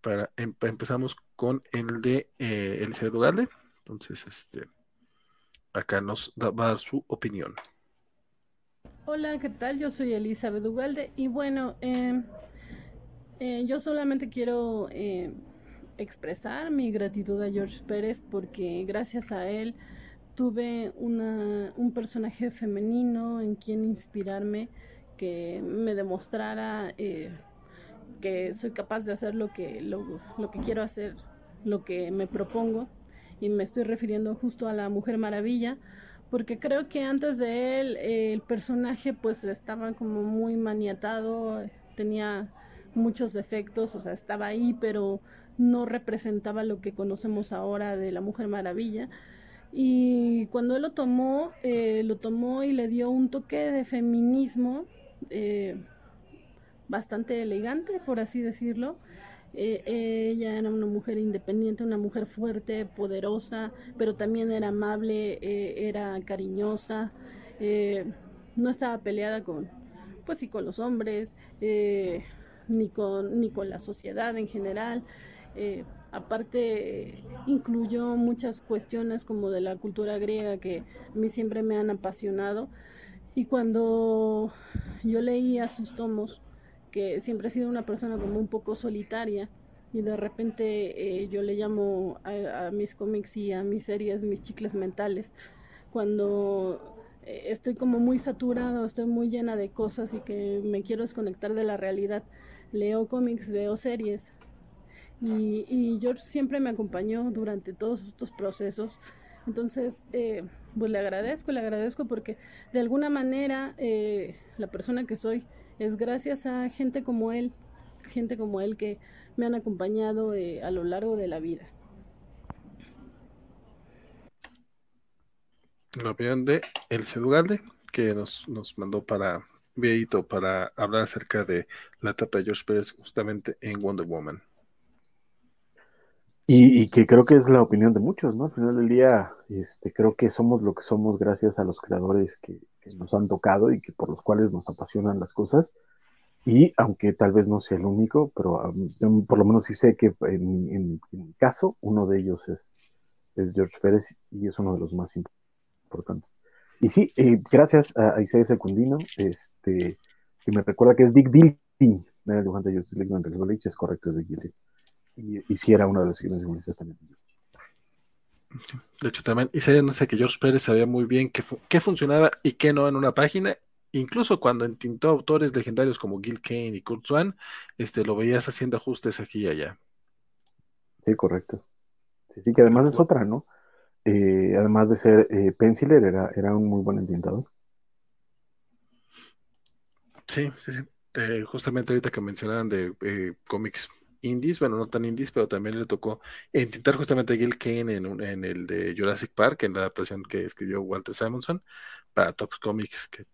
Para, em, empezamos con el de eh, Elizabeth Ugalde. Entonces, este. Acá nos va a dar su opinión. Hola, ¿qué tal? Yo soy Elizabeth Ugalde y bueno, em, eh, yo solamente quiero eh, expresar mi gratitud a George Pérez porque gracias a él tuve un personaje femenino en quien inspirarme que me demostrara eh, que soy capaz de hacer lo que, lo, que quiero hacer, lo que me propongo. Y me estoy refiriendo justo a la Mujer Maravilla, porque creo que antes de él el personaje pues estaba como muy maniatado, tenía muchos defectos, o sea, estaba ahí, pero no representaba lo que conocemos ahora de la Mujer Maravilla. Y cuando él lo tomó, eh, lo tomó y le dio un toque de feminismo eh, bastante elegante, por así decirlo. Eh, ella era una mujer independiente, una mujer fuerte, poderosa, pero también era amable, era cariñosa, no estaba peleada con, pues sí, con los hombres, ni con, ni con la sociedad en general. Aparte, incluyó muchas cuestiones como de la cultura griega que a mí siempre me han apasionado. Y cuando yo leía sus tomos, que siempre he sido una persona como un poco solitaria, y de repente eh, yo le llamo a, mis cómics y a mis series mis chicles mentales, cuando eh, estoy como muy saturado, estoy muy llena de cosas y que me quiero desconectar de la realidad. Leo cómics, veo series y, y George siempre me acompañó durante todos estos procesos. Entonces, eh, pues le agradezco, le agradezco porque de alguna manera la persona que soy es gracias a gente como él, gente como él que me han acompañado eh, a lo largo de la vida. La opinión de El Cedugalde, que nos, nos mandó para videito para hablar acerca de la etapa de George Pérez justamente en Wonder Woman. Y, que creo que es la opinión de muchos, ¿no? Al final del día, este, creo que somos lo que somos gracias a los creadores que, nos han tocado y que por los cuales nos apasionan las cosas. Y aunque tal vez no sea el único, pero por lo menos sí sé que en, mi caso, uno de ellos es, George Pérez y es uno de los más importantes. Y sí, eh, gracias a Isaías Secundino, este, que me recuerda que es Dick Dilty, el dibujante de Justice League es correcto, es Dick Dilty. Y, y sí era uno de los seguidores también. De hecho, también sé que George Pérez sabía muy bien qué, qué funcionaba y qué no en una página incluso cuando entintó autores legendarios como Gil Kane y Kurt Swan, este, lo veías haciendo ajustes aquí y allá. Sí, correcto. Sí, sí, que además es otra, ¿no? Eh, además de ser eh, penciler, era, era un muy buen entintador. Sí, sí, sí. Eh, justamente ahorita que mencionaban de cómics indies, bueno, no tan indies, pero también le tocó entintar justamente a Gil Kane en, en el de Jurassic Park, en la adaptación que escribió Walter Simonson para Top Comics, que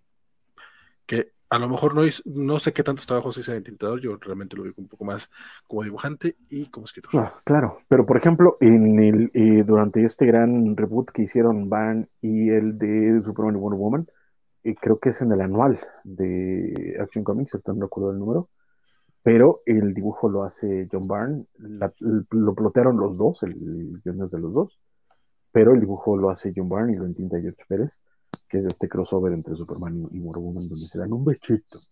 a lo mejor no, no sé qué tantos trabajos hizo en tintador, yo realmente lo veo un poco más como dibujante y como escritor. Ah, claro, pero por ejemplo, en el eh, durante este gran reboot que hicieron Van y el de Superman y Wonder Woman, eh, creo que es en el anual de Action Comics, no me acuerdo del número, pero el dibujo lo hace John Byrne, lo plotearon los dos, el, el guion es de los dos, pero el dibujo lo hace John Byrne y lo entinta George Pérez que es este crossover entre Superman y Woman, donde se dan un bechito.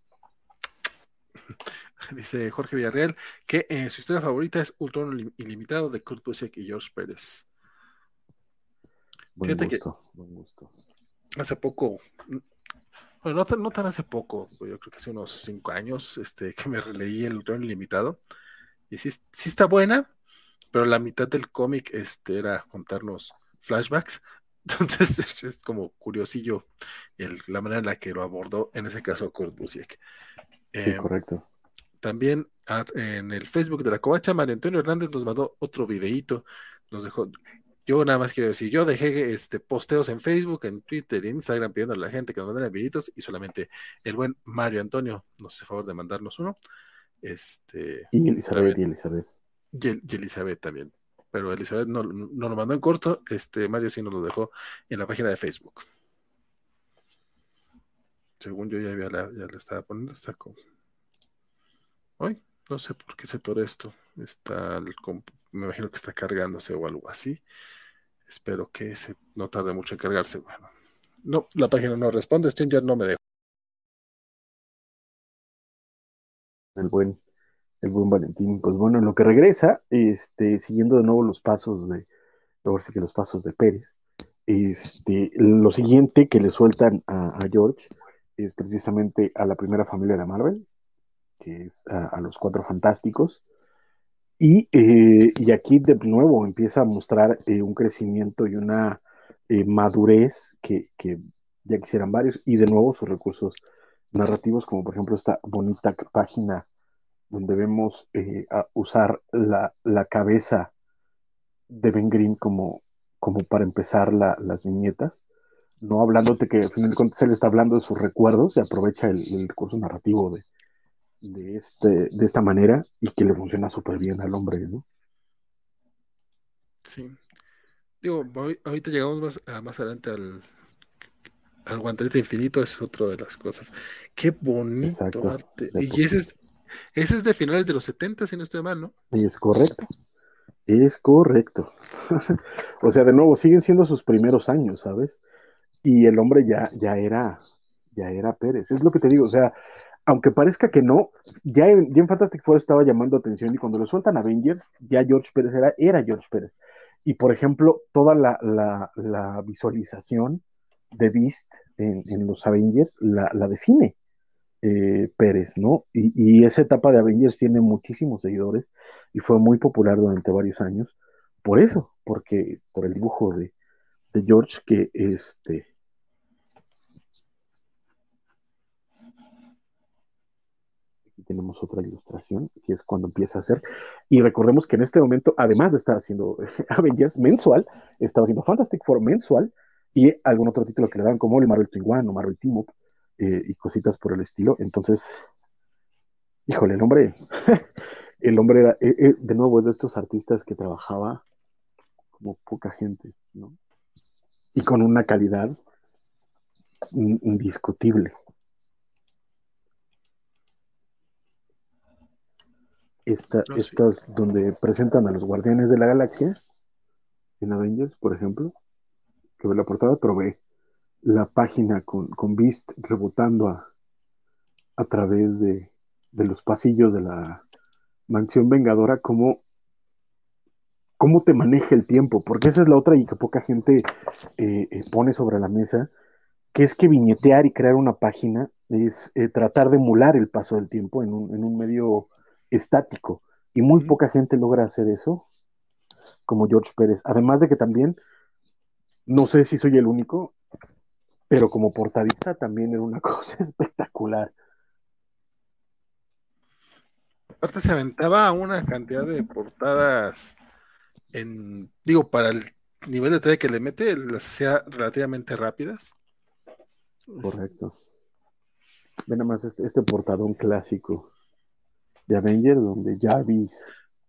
*laughs* Dice Jorge Villarreal que eh, su historia favorita es Ultron Ilimitado de Kurt Busiek y George Pérez. Buen gusto, buen gusto. Hace poco, bueno, no tan, no tan, hace poco, yo creo que hace unos cinco años, este, que me releí el Ultron Ilimitado. Y sí, sí está buena, pero la mitad del cómic este, era contarnos flashbacks, *laughs* entonces es como curiosillo el, la manera en la que lo abordó, en ese caso Kurt Busiek. Eh, correcto. También en el Facebook de la Covacha, Mario Antonio Hernández nos mandó otro videíto. Nos dejó. Yo nada más quiero decir, yo dejé este posteos en Facebook, en Twitter, en Instagram pidiendo a la gente que nos mandara videitos y solamente el buen Mario Antonio nos hace favor de mandarnos uno. Este, y Elizabeth, y Elizabeth. y Elizabeth también pero Elizabeth no, no, lo mandó en corto, este Mario sí nos lo dejó en la página de Facebook. Según yo ya, había la, ya estaba poniendo, está con... Hoy, no sé por qué se toró esto. Está me imagino que está cargándose o algo así. Espero que no tarde mucho en cargarse. Bueno, no, la página no responde, ya no me dejó. El buen el buen Valentín. Pues bueno, en lo que regresa, este, siguiendo de nuevo los pasos de, ahora sí que los pasos de Pérez, este, lo siguiente que le sueltan a, George es precisamente a la primera familia de Marvel, que es a, los cuatro fantásticos. Y, eh, y, aquí de nuevo empieza a mostrar eh, un crecimiento y una eh, madurez que, ya quisieran varios, y de nuevo sus recursos narrativos, como por ejemplo esta bonita página donde vemos usar la, cabeza de Ben Green como, como para empezar las viñetas, no hablándote que al final de cuentas él está hablando de sus recuerdos y aprovecha el, recurso narrativo de, de, este, de esta manera y que le funciona súper bien al hombre, ¿no? Sí. Digo, ahorita llegamos más, más adelante al, al guantelete infinito, es otra de las cosas. Qué bonito arte. Y ese es, ese es de finales de los 70, si no estoy mal, ¿no? Y es correcto. Es correcto. *laughs* o sea, de nuevo, siguen siendo sus primeros años, ¿sabes? Y el hombre ya, ya era, ya era Pérez. Es lo que te digo, o sea, aunque parezca que no, ya en, Fantastic Four estaba llamando atención y cuando lo sueltan Avengers, ya George Pérez era, era George Pérez. Y por ejemplo, toda la, la, visualización de Beast en, los Avengers la, define eh, Pérez, ¿no? Y, y, esa etapa de Avengers tiene muchísimos seguidores y fue muy popular durante varios años. Por eso, porque por el dibujo de, de George que este tenemos otra ilustración, que es cuando empieza a hacer. Y recordemos que en este momento, además de estar haciendo *laughs* Avengers mensual, estaba haciendo Fantastic Four mensual y algún otro título que le dan como el Marvel Twin One o Marvel Team Up eh, y cositas por el estilo. Entonces, híjole, el hombre, *laughs* el hombre era, eh, eh, de nuevo, es de estos artistas que trabajaba como poca gente, ¿no? Y con una calidad indiscutible. Esta, Estas donde presentan a los Guardianes de la Galaxia, en Avengers, por ejemplo, que ve la portada, pero ve la página con, con Beast rebotando a, a través de, de, los pasillos de la mansión vengadora, cómo, cómo te maneja el tiempo, porque esa es la otra y que poca gente eh, eh, pone sobre la mesa, que es que viñetear y crear una página es eh, tratar de emular el paso del tiempo en un, en un medio estático. Y muy poca gente logra hacer eso, como George Pérez. Además de que también, no sé si soy el único, pero como portadista también era una *laughs* cosa espectacular. Aparte se aventaba una cantidad de portadas en, digo, para el nivel de detalle que le mete, las hacía relativamente rápidas. Correcto. Ve nada más este, este portadón clásico de Avengers, donde Jarvis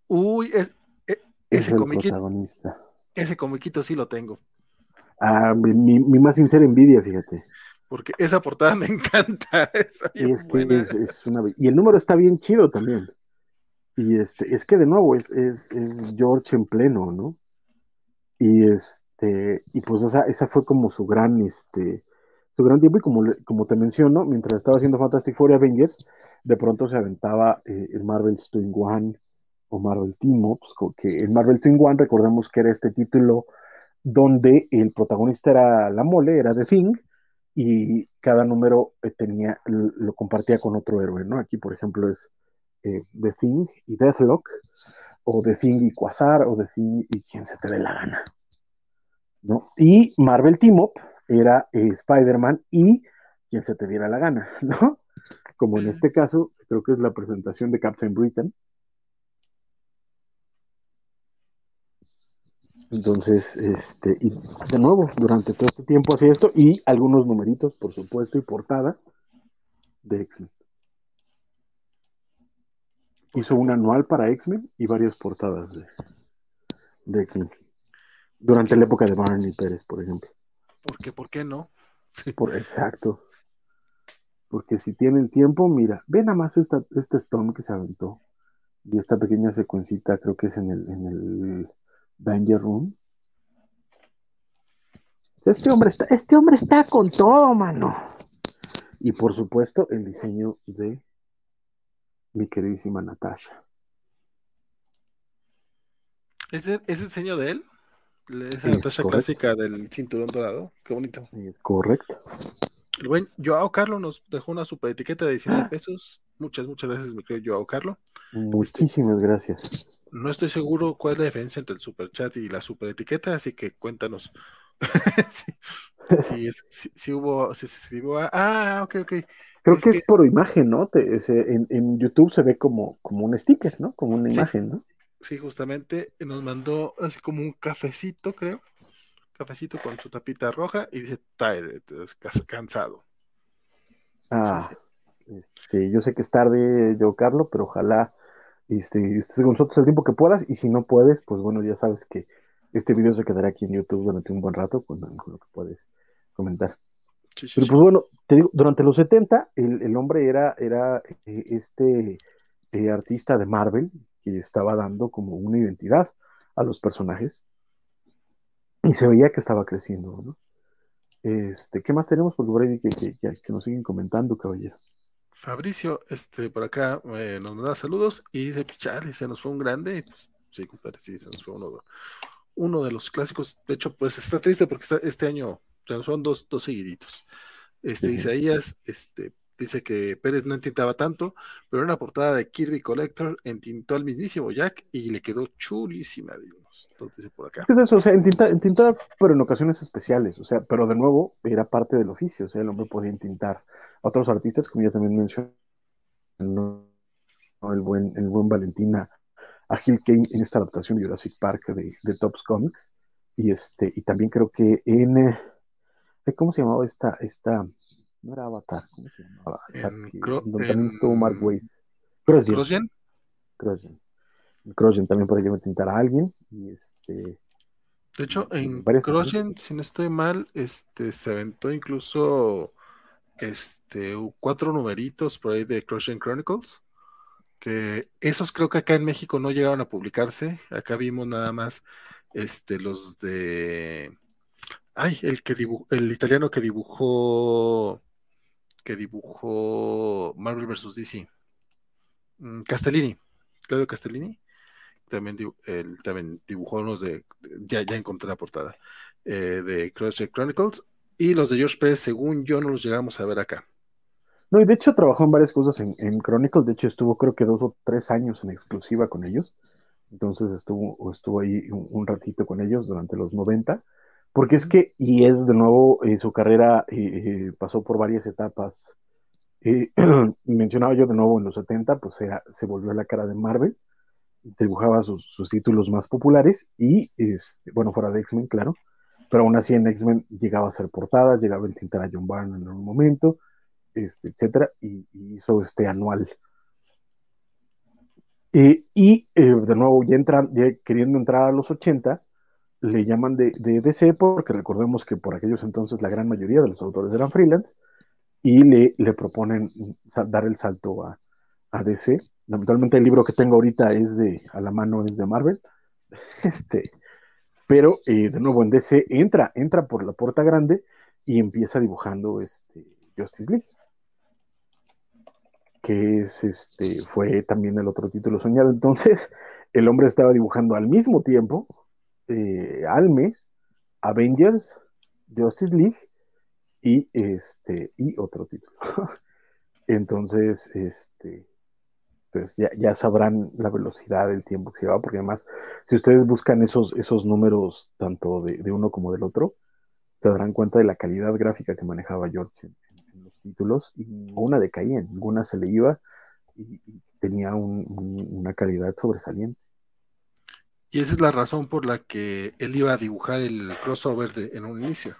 Uy, es, e, ese el protagonista. Ese comiquito sí lo tengo. Ah, mi, más sincera envidia, fíjate. Porque esa portada me *laughs* encanta. y el número está bien chido también. Y este, es que de nuevo es, es, George en pleno, ¿no? Y este, y pues esa, esa fue como su gran, este, su gran tiempo, y como, como te menciono, mientras estaba haciendo Fantastic Four y Avengers, de pronto se aventaba eh, el Marvel Twin One o Marvel Team Ups, que el Marvel Twin One recordemos que era este título donde el protagonista era la mole, era The Thing, y cada número eh, tenía, lo compartía con otro héroe, ¿no? Aquí, por ejemplo, es eh, The Thing y Deathlock, o The Thing y Quasar, o The Thing y quien se te dé la gana, ¿no? Y Marvel Team Up era Spider-Man y quien se te diera la gana, *laughs* ¿no? Como en este caso, creo que es la presentación de Captain Britain. Entonces, este, y de nuevo, durante todo este tiempo hacía esto y algunos numeritos, por supuesto, y portadas de X-Men. Hizo un anual para X-Men y varias portadas de, de X-Men. Durante la época de Barney Pérez, por ejemplo. Porque, ¿por qué no? *laughs* Sí. Por, exacto. Porque si tienen tiempo, mira, ve nada más esta, este Storm que se aventó. Y esta pequeña secuencita, creo que es en el, en el Danger Room. Este hombre está, este hombre está con todo, mano. Y por supuesto, el diseño de mi queridísima Natasha. ¿Es el, diseño de él? Esa Natasha clásica del cinturón dorado. Qué bonito. Es correcto. El buen Joao Carlos nos dejó una super etiqueta de 19 pesos. Muchas, muchas gracias, mi querido Joao Carlos. Muchísimas gracias. No estoy seguro cuál es la diferencia entre el super chat y la super etiqueta, así que cuéntanos. *laughs* si, si, hubo, si se escribió. ah, ok, ok. Creo que, es por imagen, ¿no? en, YouTube se ve como, como un sticker, ¿no? Como una imagen, ¿no? Sí, justamente nos mandó así como un cafecito, creo cafecito con su tapita roja y dice tired, cansado. Ah, este, yo sé que es tarde, yo, Carlos, pero ojalá este, estés con nosotros el tiempo que puedas y si no puedes, pues bueno, ya sabes que este video se quedará aquí en YouTube durante un buen rato con, lo que puedes comentar. pero pues bueno, te digo, durante los 70 el, hombre era, era eh, este eh, artista de Marvel que estaba dando como una identidad a los personajes. Y se veía que estaba creciendo, ¿no? Este, ¿qué más tenemos? Por ahí que, que, que nos siguen comentando, caballero. Fabricio, este, por acá eh, nos da saludos y dice, pichale, se nos fue un grande. Pues, sí, compadre, sí, se nos fue uno, uno de los clásicos. De hecho, pues está triste porque este año se nos fueron dos, dos seguiditos. Este, Isaías, este, dice que Pérez no entintaba tanto, pero en la portada de Kirby Collector entintó al mismísimo Jack y le quedó chulísima, digamos. Entonces dice por acá. Es eso, o sea, entintaba, pero en ocasiones especiales, o sea, pero de nuevo era parte del oficio, o sea, el hombre podía entintar otros artistas, como ya también mencioné, el, buen, el buen Valentina a Gil Kane en esta adaptación de Jurassic Park de, de Tops Comics. Y este, y también creo que en eh, ¿cómo se llamaba esta, esta, no era Avatar, ¿cómo se llamaba? donde también estuvo Mark Wade. Crossgen. Crossgen. Crossgen también por me tintar a alguien. Y este. De hecho, en Crossgen, si no estoy mal, este se aventó incluso este, cuatro numeritos por ahí de Crushing Chronicles, que esos creo que acá en México no llegaron a publicarse, acá vimos nada más este, los de... Ay, el que el italiano que dibujó que dibujó Marvel vs. DC. Mm, Castellini, Claudio Castellini, también, él también dibujó unos de, ya, ya encontré la portada, eh, de Crushing Chronicles, y los de George Pérez, según yo, no los llegamos a ver acá. No, y de hecho trabajó en varias cosas en, en Chronicle. De hecho, estuvo creo que dos o tres años en exclusiva con ellos. Entonces estuvo, estuvo ahí un, ratito con ellos durante los 90. Porque es que, y es de nuevo, eh, su carrera eh, eh, pasó por varias etapas. *clears throat* mencionaba yo de nuevo en los 70, pues era, se volvió a la cara de Marvel, dibujaba sus, sus títulos más populares y, este, bueno, fuera de X-Men, claro, pero aún así en X-Men llegaba a ser portadas, llegaba a intentar a John Byrne en algún momento, este, etcétera, y, hizo este anual. Eh, y eh, de nuevo, ya, entran, queriendo entrar a los 80, le llaman de, DC porque recordemos que por aquellos entonces la gran mayoría de los autores eran freelance y le, proponen dar el salto a, a DC. Lamentablemente el libro que tengo ahorita es de, a la mano es de Marvel. *laughs* Este, pero eh, de nuevo en DC entra, entra por la puerta grande y empieza dibujando este Justice League. Que es este, fue también el otro título soñado. Entonces, el hombre estaba dibujando al mismo tiempo, eh, al mes, Avengers, Justice League y este, y otro título. *laughs* Entonces, este, pues ya, sabrán la velocidad del tiempo que se va, porque además, si ustedes buscan esos, esos números, tanto de, uno como del otro, se darán cuenta de la calidad gráfica que manejaba George en, los títulos, y ninguna decaía, ninguna se le iba, y, tenía una calidad sobresaliente. Y esa es la razón por la que él iba a dibujar el crossover en un inicio.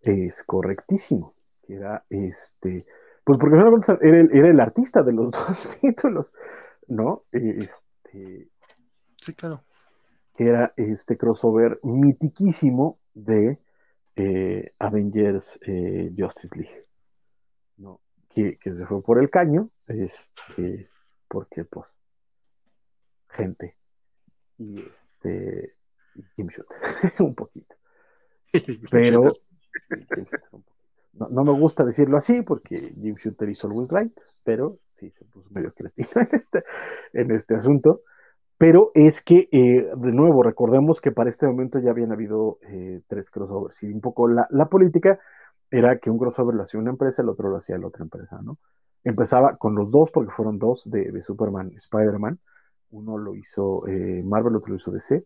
Es correctísimo, que era este pues porque era el, era el artista de los *laughs* dos títulos, ¿no? Este, sí, claro. Que era este crossover mitiquísimo de eh, Avengers eh, Justice League, ¿no? Que, se fue por el caño, este, porque pues, gente. Y este, Jim *laughs* un poquito. *laughs* Pero, no, me gusta decirlo así porque Jim Shooter is always right, pero sí se puso medio creativo *laughs* en este, en este asunto. Pero es que, eh, de nuevo, recordemos que para este momento ya habían habido eh, tres crossovers y un poco la, política era que un crossover lo hacía una empresa, el otro lo hacía la otra empresa, ¿no? Empezaba con los dos, porque fueron dos de, Superman Spider-Man. Uno lo hizo eh, Marvel, otro lo hizo DC.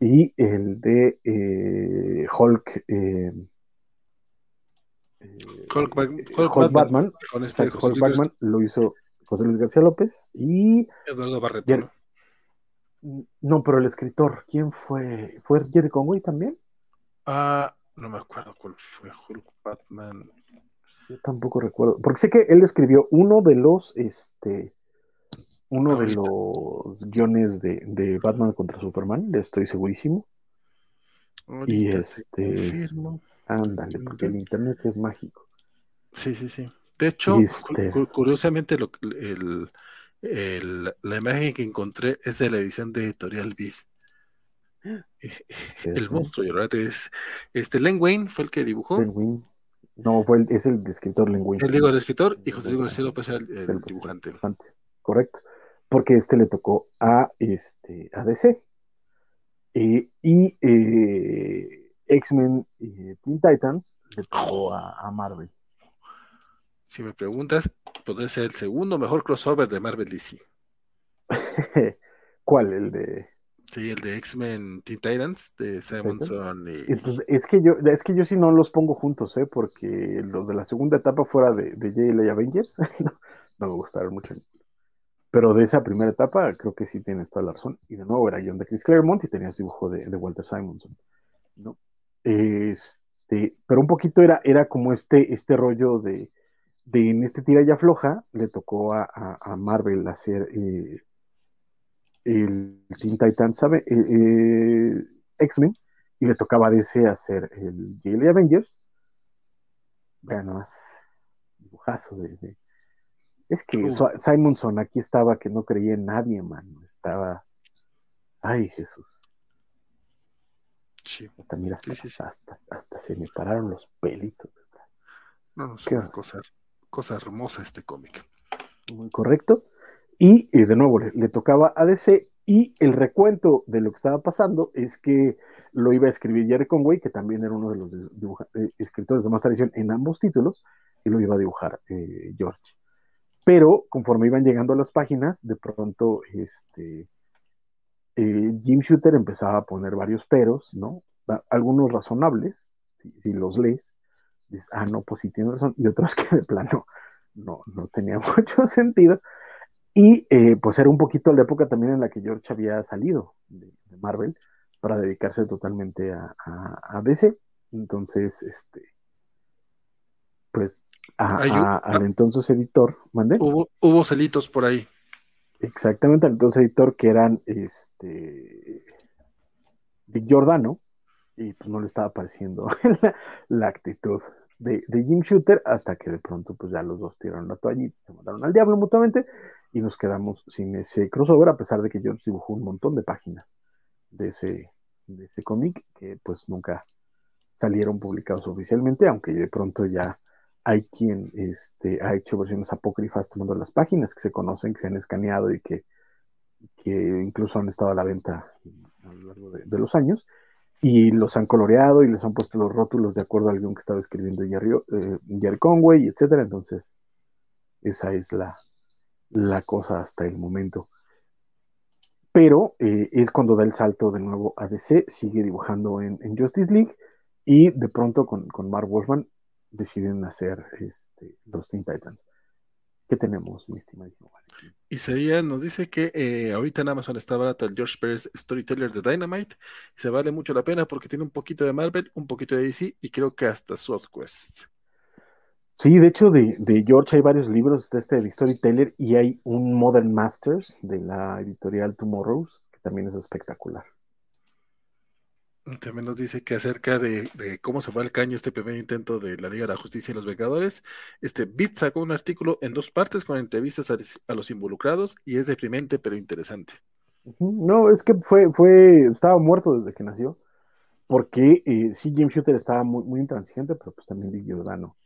Y el de Hulk, Hulk, Batman, con este Hulk Batman lo hizo José Luis García López y Eduardo Barreto. ¿no? pero el escritor, ¿quién fue? ¿Fue Jerry Conway también? Ah, no me acuerdo cuál fue Hulk Batman. Yo tampoco recuerdo, porque sé que él escribió uno de los, este, uno de los guiones de, de, Batman contra Superman, estoy segurísimo. y este, Ándale, porque el internet es mágico. Sí, sí, sí. De hecho, este curiosamente, la imagen que encontré es de la edición de Editorial Vid. *laughs* el monstruo llorante es este Len Wayne fue el que dibujó. Len Wayne. No, fue el, es el escritor Len Wayne. El digo el escritor y José García López el, el, dibujante. Correcto. Porque este le tocó a este a DC. Eh, y eh, X-Men y Teen Titans le tocó a, a, Marvel. Si me preguntas, podría ser el segundo mejor crossover de Marvel DC. *laughs* ¿Cuál? El de Sí, el de X-Men Teen Titans, de Simonson y... Entonces, es que yo, es que yo sí no los pongo juntos, ¿eh? Porque los de la segunda etapa fuera de, de JLA Avengers *laughs* no, me gustaron mucho. Pero de esa primera etapa, creo que sí tienes toda la razón. Y de nuevo era guion de Chris Claremont y tenías dibujo de, Walter Simonson. ¿no? Este, pero un poquito era, era como este, este rollo de, de en este tira ya floja, le tocó a, a, Marvel hacer eh, el Teen Titans, ¿sabe? Eh, eh, X-Men, y le tocaba a DC hacer el Daily Avengers. Vean nomás, dibujazo de... Es que uh. Simonson aquí estaba que no creía en nadie, mano. Estaba. Ay, Jesús. Sí. Hasta, mira, hasta, sí, sí, hasta, hasta, se me pararon los pelitos. No, no, es una cosa, cosa hermosa este cómic. Muy correcto. Y de nuevo le, le, tocaba a DC y el recuento de lo que estaba pasando es que lo iba a escribir Jerry Conway, que también era uno de los eh, escritores de más tradición en ambos títulos, y lo iba a dibujar eh, George. Pero conforme iban llegando a las páginas, de pronto este, Jim Shooter empezaba a poner varios peros, ¿no? Algunos razonables, si, los lees, dices, ah, no, pues sí tiene razón, y otros *laughs* que de plano no, no tenía *laughs* mucho sentido. Y eh, pues era un poquito la época también en la que George había salido de, de Marvel para dedicarse totalmente a, a, a, DC. Entonces, este, pues a, al entonces editor, ¿mandé? Hubo, hubo celitos por ahí. Exactamente, al entonces editor que eran este Dick Giordano, y pues no le estaba pareciendo *laughs* la, la actitud de, de, Jim Shooter hasta que de pronto pues ya los dos tiraron la toallita, se mandaron al diablo mutuamente y nos quedamos sin ese crossover, a pesar de que George dibujó un montón de páginas de ese, de ese cómic que pues nunca salieron publicados oficialmente, aunque de pronto ya hay quien este, ha hecho versiones apócrifas tomando las páginas que se conocen, que se han escaneado y que, que incluso han estado a la venta a lo largo de, los años, y los han coloreado y les han puesto los rótulos de acuerdo al guion que estaba escribiendo Jerry, eh, Conway, etcétera. Entonces, esa es la, cosa hasta el momento. Pero eh, es cuando da el salto de nuevo a DC, sigue dibujando en, en Justice League y de pronto con, con Mark Wolfman deciden hacer este, los Teen Titans. ¿Qué tenemos, mi estimadísimo? Isaías nos dice que eh, ahorita en Amazon está barato el George Pérez Storyteller de Dynamite. Y se vale mucho la pena porque tiene un poquito de Marvel, un poquito de DC y creo que hasta Sword Quest. Sí, de hecho, de, de, George hay varios libros de este de Storyteller y hay un Modern Masters de la editorial Tomorrows, que también es espectacular. También nos dice que acerca de, cómo se fue al caño este primer intento de la Liga de la Justicia y los Vengadores, este Bit sacó un artículo en dos partes con entrevistas a, a los involucrados y es deprimente pero interesante. No, es que fue, fue, estaba muerto desde que nació, porque eh, sí, Jim Shooter estaba muy, muy intransigente, pero pues también Giordano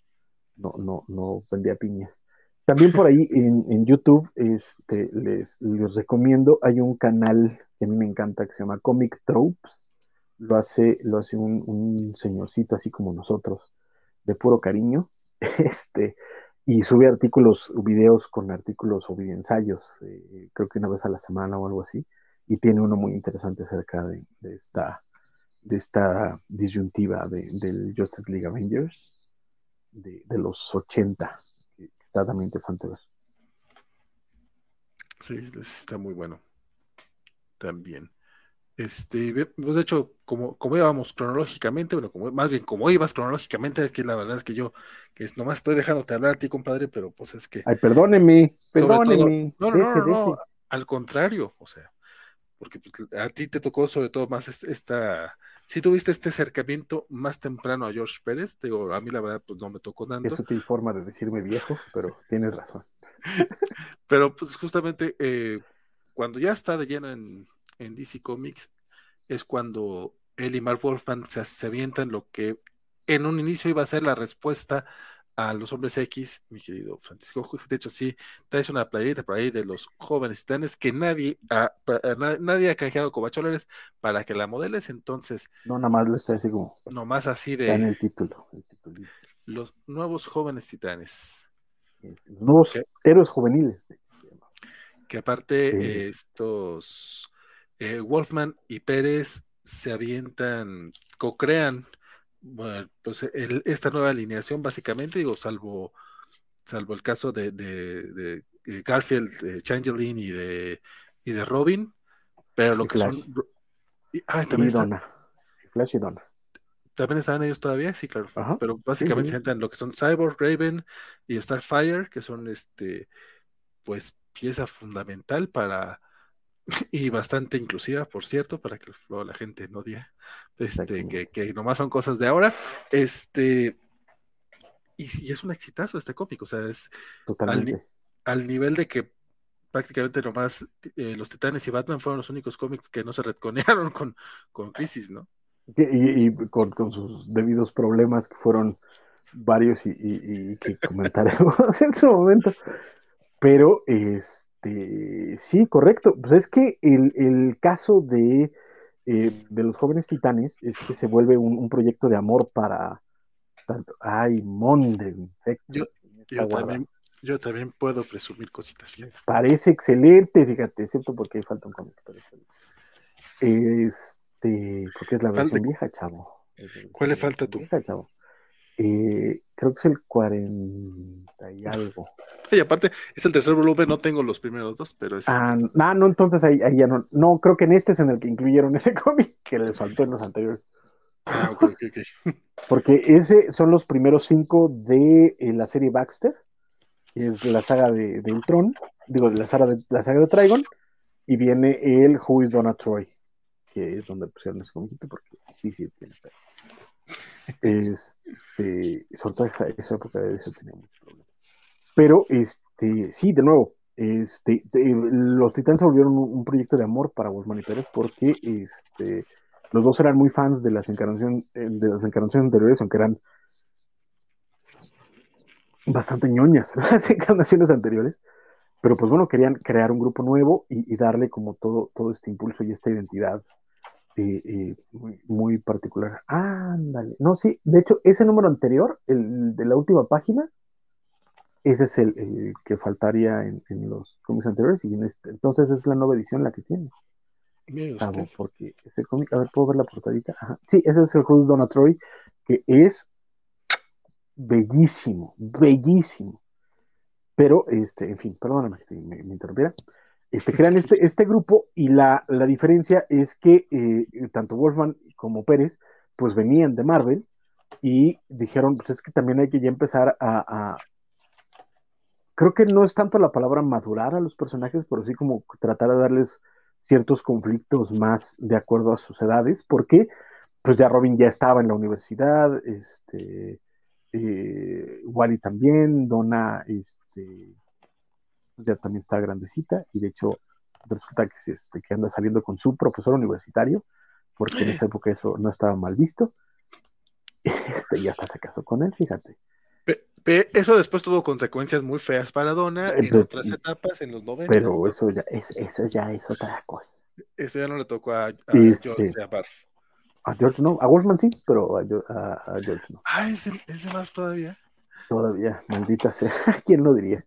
no, no, no vendía piñas. También por ahí en, en YouTube este, les, les, recomiendo, hay un canal que a mí me encanta que se llama Comic Tropes, lo hace, lo hace un, un señorcito así como nosotros, de puro cariño, *laughs* este, y sube artículos, videos con artículos o ensayos, eh, creo que una vez a la semana o algo así, y tiene uno muy interesante acerca de, de esta, de esta disyuntiva de, del Justice League Avengers de, los 80, que está también interesante ver. Sí, está muy bueno. También. Este, de hecho, como, como íbamos cronológicamente, bueno, como, más bien como ibas cronológicamente, que la verdad es que yo, que es, nomás estoy dejándote hablar a ti, compadre, pero pues es que. Ay, perdóneme, perdóneme. Todo, no, no, deje, no, no, al contrario, o sea, porque pues, a ti te tocó sobre todo más esta, si tuviste este acercamiento más temprano a George Pérez, digo, a mí la verdad pues no me tocó tanto. Eso te forma de decirme viejo, pero tienes razón. *laughs* pero pues justamente eh, cuando ya está de lleno en, en DC Comics, es cuando él y Mark Wolfman se, se avientan lo que en un inicio iba a ser la respuesta a los hombres X, mi querido Francisco. De hecho, sí, traes una playita por ahí de los jóvenes titanes que nadie ha, nadie ha canjeado covacholes para que la modeles. Entonces, no, nada más lo estoy así como. Nomás así de. En el título. los nuevos jóvenes titanes. nuevos héroes juveniles. Que aparte, estos eh, Wolfman y Pérez se avientan, co-crean bueno, pues esta nueva alineación básicamente, digo, salvo, salvo el caso de, de, Garfield, de Changeling y de, y de Robin, pero lo que son... ah, también Donna. Flash y Donna. ¿También están ellos todavía? Sí, claro. Pero básicamente se entran lo que son Cyborg, Raven y Starfire, que son este, pues, pieza fundamental para, *laughs* y bastante inclusiva, por cierto, para que la gente no diga este, que, que, nomás son cosas de ahora. Este, y, es un exitazo este cómic, o sea, es al, nivel de que prácticamente nomás eh, los Titanes y Batman fueron los únicos cómics que no se retconearon *laughs* con, con Crisis, ¿no? Y, con, con, sus debidos problemas que fueron varios y, y que comentaremos *laughs* en su momento. Pero es este, sí, correcto. Pues es que el, caso de, eh, de, los jóvenes titanes es que se vuelve un, proyecto de amor para tanto. Ay, Monde. Yo, yo, también, puedo presumir cositas. Parece excelente, fíjate, excepto porque falta un cómic. Este, porque es la versión vieja, chavo. ¿Cuál le falta tú? Vieja, chavo. Eh, creo que es el 40 y algo. *laughs* Y aparte, es el tercer volumen, no tengo los primeros dos, pero es. Ah, ah no, entonces ahí, ya no. No, creo que en este es en el que incluyeron ese *laughs* cómic que les faltó en los anteriores. Ah, ok, ok, ok. *laughs* Porque ese son los primeros cinco de eh, la serie Baxter, es la saga de, de Ultron, digo, de la saga de, la saga de Trigon, y viene el Who is Donna Troy, que es donde pusieron ese cómic, porque sí, sí, tiene este, sobre todo esa, época de eso tenía muchos problemas. Pero, este, sí, de nuevo, este, los Titanes se volvieron un, proyecto de amor para Wolfman y Pérez porque este, los dos eran muy fans de las, encarnaciones, eh, de las encarnaciones anteriores, aunque eran bastante ñoñas *laughs* las encarnaciones anteriores. Pero pues bueno, querían crear un grupo nuevo y, y darle como todo, todo este impulso y esta identidad muy, muy, particular. Ándale. No, sí, de hecho, ese número anterior, el de la última página, ese es el, que faltaría en, los cómics anteriores. Y en este, entonces es la nueva edición la que tiene. porque ese cómic, a ver, ¿puedo ver la portadita? Sí, ese es el Who's Donna Troy, que es bellísimo, bellísimo. Pero, este, en fin, perdóname que me, me interrumpiera. Este, crean este, este grupo y la, diferencia es que eh, tanto Wolfman como Pérez pues venían de Marvel y dijeron pues es que también hay que ya empezar a, creo que no es tanto la palabra madurar a los personajes pero sí como tratar de darles ciertos conflictos más de acuerdo a sus edades porque pues ya Robin ya estaba en la universidad este eh, Wally también Donna este ya también está grandecita y de hecho resulta que, este, que anda saliendo con su profesor universitario, porque en esa época eso no estaba mal visto. *laughs* Este, y hasta se casó con él, fíjate. eso después tuvo consecuencias muy feas para Donna en otras etapas, en los 90. Pero eso ya es, eso ya es otra cosa. Eso ya no le tocó a, este, George, a Barf. A George no, a Wolfman sí, pero a, a, George no. Ah, ¿es de, es de Barf todavía? Todavía, maldita sea. *laughs* ¿Quién lo diría?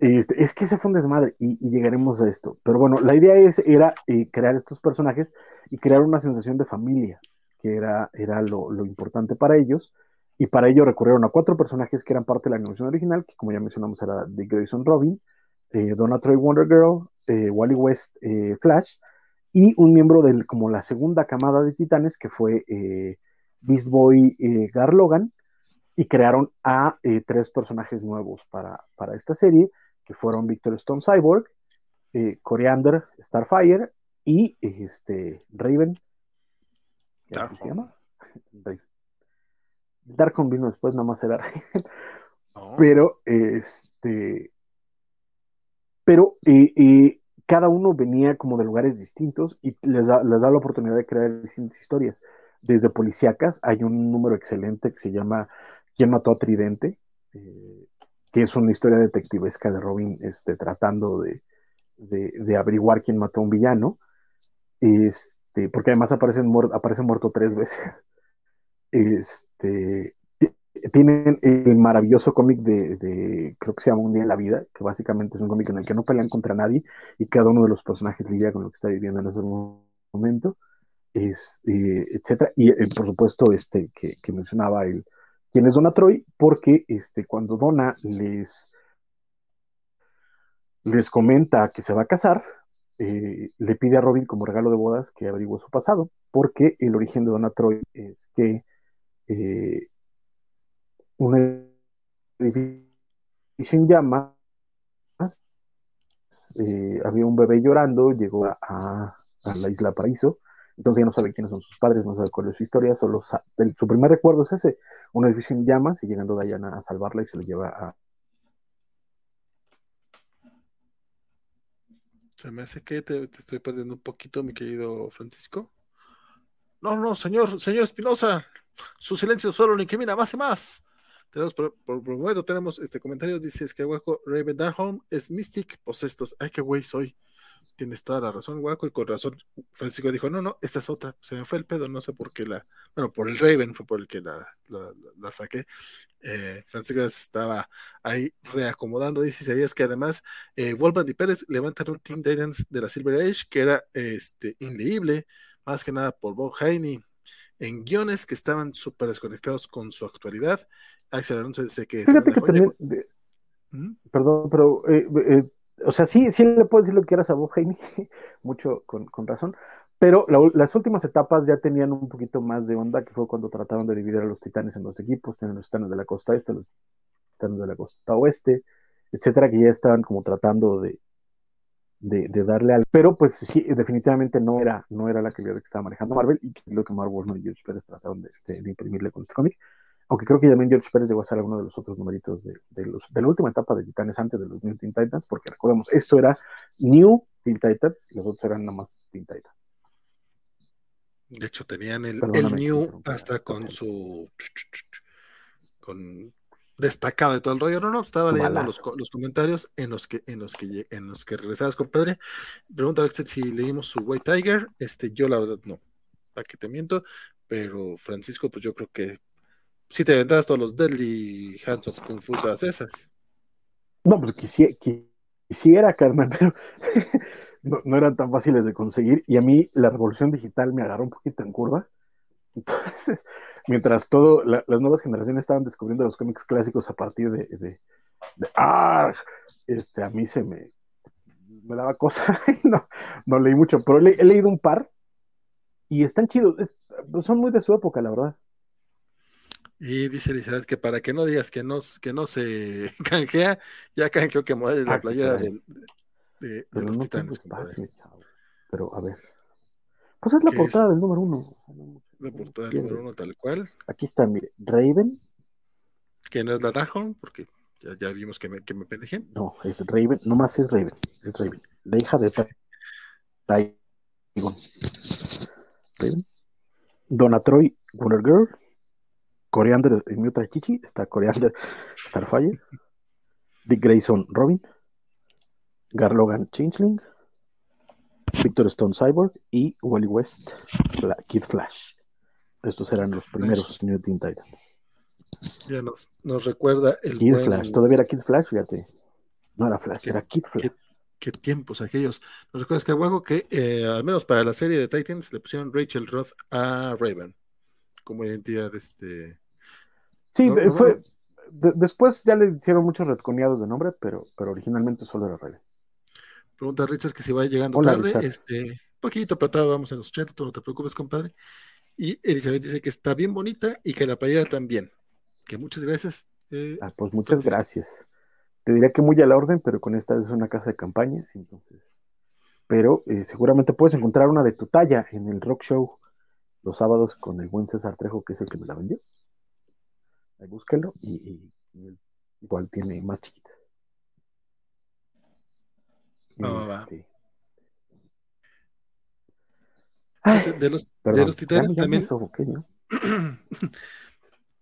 Este, es que ese fue un desmadre y, llegaremos a esto. Pero bueno, la idea es, era eh, crear estos personajes y crear una sensación de familia, que era, lo, importante para ellos. Y para ello recurrieron a cuatro personajes que eran parte de la animación original, que como ya mencionamos era Dick Grayson Robin, eh, Donna Troy Wonder Girl, eh, Wally West Flash, y un miembro de como la segunda camada de titanes, que fue Beast Boy Gar Logan, y crearon a eh, tres personajes nuevos para, esta serie, que fueron Victor Stone Cyborg, eh, Coriander Starfire y este, Raven. ¿Qué se llama? *laughs* Darkon vino después, nada más era Raven. *laughs* Pero, este. Pero, eh, cada uno venía como de lugares distintos y les da, les da la oportunidad de crear distintas historias. Desde policíacas hay un número excelente que se llama ¿Quién mató a Tridente? Eh, que es una historia detectivesca de Robin este, tratando de, de, averiguar quién mató a un villano. Este, porque además aparece, muerto, aparece muerto tres veces. *laughs* Este, tienen el maravilloso cómic de, creo que se llama Un día en la vida, que básicamente es un cómic en el que no pelean contra nadie y cada uno de los personajes lidia con lo que está viviendo en ese momento, es, eh, etcétera. Y eh, por supuesto, este que, que, mencionaba el quién es Donna Troy, porque este, cuando Donna les, les comenta que se va a casar, eh, le pide a Robin como regalo de bodas que averigüe su pasado, porque el origen de Donna Troy es que eh, un edificio en llamas, eh, había un bebé llorando, llegó a, a, la isla Paraíso, entonces ya no sabe quiénes son sus padres, no sabe cuál es su historia, solo su primer recuerdo es ese, un edificio en llamas y llegando Diana a salvarla y se lo lleva a... Se me hace que te, estoy perdiendo un poquito, mi querido Francisco. No, no, señor, señor Espinosa, su silencio solo lo incrimina más y más. Tenemos por, por, momento tenemos este comentarios, dice es que Waco Raven Darholm es Mystic Posestos. Ay, qué güey soy. Tienes toda la razón, Waco, y con razón. Francisco dijo, no, no, esta es otra. Se me fue el pedo, no sé por qué la. Bueno, por el Raven fue por el que la, la, la saqué. Eh, Francisco estaba ahí reacomodando. Dice es que además eh, Wolfman y Pérez levantan un Team Titans de la Silver Age que era este, inleíble, más que nada por Bob Haney en guiones que estaban súper desconectados con su actualidad. Axel Alonso dice que. Fíjate que también. ¿Mm? Perdón, pero. Eh, eh, o sea, sí, sí le puedo decir lo que quieras a Bob Haney, mucho con, con razón. Pero la, las últimas etapas ya tenían un poquito más de onda, que fue cuando trataron de dividir a los titanes en dos equipos: tienen los titanes de la costa este, los titanes de la costa oeste, etcétera, que ya estaban como tratando de, de, darle al. Pero pues sí, definitivamente no era, no era la calidad que estaba manejando Marvel y que lo que Marvel y George Pérez trataron de, de, de, imprimirle con este cómic. Aunque creo que también George Pérez llegó a ser alguno de los otros numeritos de, de, los, de la última etapa de Titanes antes de los New Teen Titans, porque recordemos, esto era New Teen Titans y los otros eran nada más Teen Titans. De hecho, tenían el, el New hasta con su. con destacado de todo el rollo. No, no, estaba leyendo los, los, comentarios en los que, en los que, en los que regresabas, compadre. Pregunta si leímos su White Tiger. Este, yo la verdad no. ¿Para qué te miento? Pero Francisco, pues yo creo que si te aventabas todos los Deadly Hands of Kung esas. No, pues quisiera, quisiera pero *laughs* no, eran tan fáciles de conseguir. Y a mí la revolución digital me agarró un poquito en curva. *laughs* Entonces, mientras todo, la, las nuevas generaciones estaban descubriendo los cómics clásicos a partir de, de, de ah, este, a mí se me, me daba cosa, *laughs* no, no leí mucho, pero he leído un par y están chidos, son muy de su época, la verdad. Y dice Elizabeth que para que no digas que no, que no se canjea, ya canjeó que modele la playera de, de, de los no titanes. Espacio, pero a ver. Pues es la portada es? del número uno. La portada del número uno tal cual. Aquí está, mire, Raven. Que no es la Darkholm, porque ya, ya, vimos que me, que me pendejé. No, es Raven, nomás es Raven, es Raven. La hija de Raven. Raven. Donna Troy, Wonder Girl. Coriander en Muta Chichi, está Coriander *laughs* Starfire. Dick Grayson, Robin. Garlogan, Changeling. Victor Stone Cyborg y Wally West, Kid Flash. Estos eran los primeros New Teen Titans. Ya nos, nos recuerda el Kid buen... Flash, todavía era Kid Flash, fíjate. No era Flash, ¿Qué, era Kid Flash. ¿Qué, qué tiempos aquellos? Nos recuerdas que Wago que eh, al menos para la serie de Titans le pusieron Rachel Roth a Raven como identidad este. Sí, ¿No, no, fue. De, después ya le hicieron muchos retconeados de nombre, pero, pero originalmente solo era Raven. Pregunta Richard que si va llegando Hola, tarde, Richard. este, poquito, pero todavía vamos en los 80, tú no te preocupes, compadre. Y Elizabeth dice que está bien bonita y que la playera también. Que muchas gracias. Eh, ah, pues muchas Francisco. gracias. Te diría que muy a la orden, pero con esta es una casa de campaña, entonces. Pero eh, seguramente puedes encontrar una de tu talla en el rock show los sábados con el buen César Trejo, que es el que me la vendió. Ahí búsquenlo y, igual tiene más chiquitas. No, este, de, los, de los titanes también. *clears throat*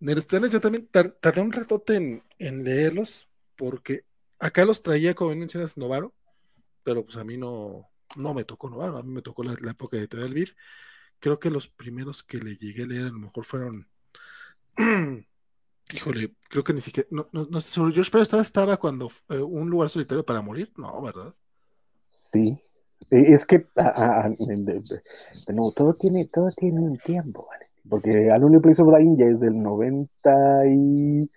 de los titanes yo también tardé un ratote en, en, leerlos, porque acá los traía, como mencionas, Novaro, pero pues a mí no, no me tocó Novaro, a mí me tocó la, época de Vid. Creo que los primeros que le llegué a leer a lo mejor fueron. *clears throat* Híjole, creo que ni siquiera. No, no, no George Pérez estaba, cuando eh, un lugar solitario para morir, no, ¿verdad? Sí, e, es que, de, nuevo, todo tiene, todo tiene un tiempo, ¿vale? Porque Al Place of Dying ya es del 90 y...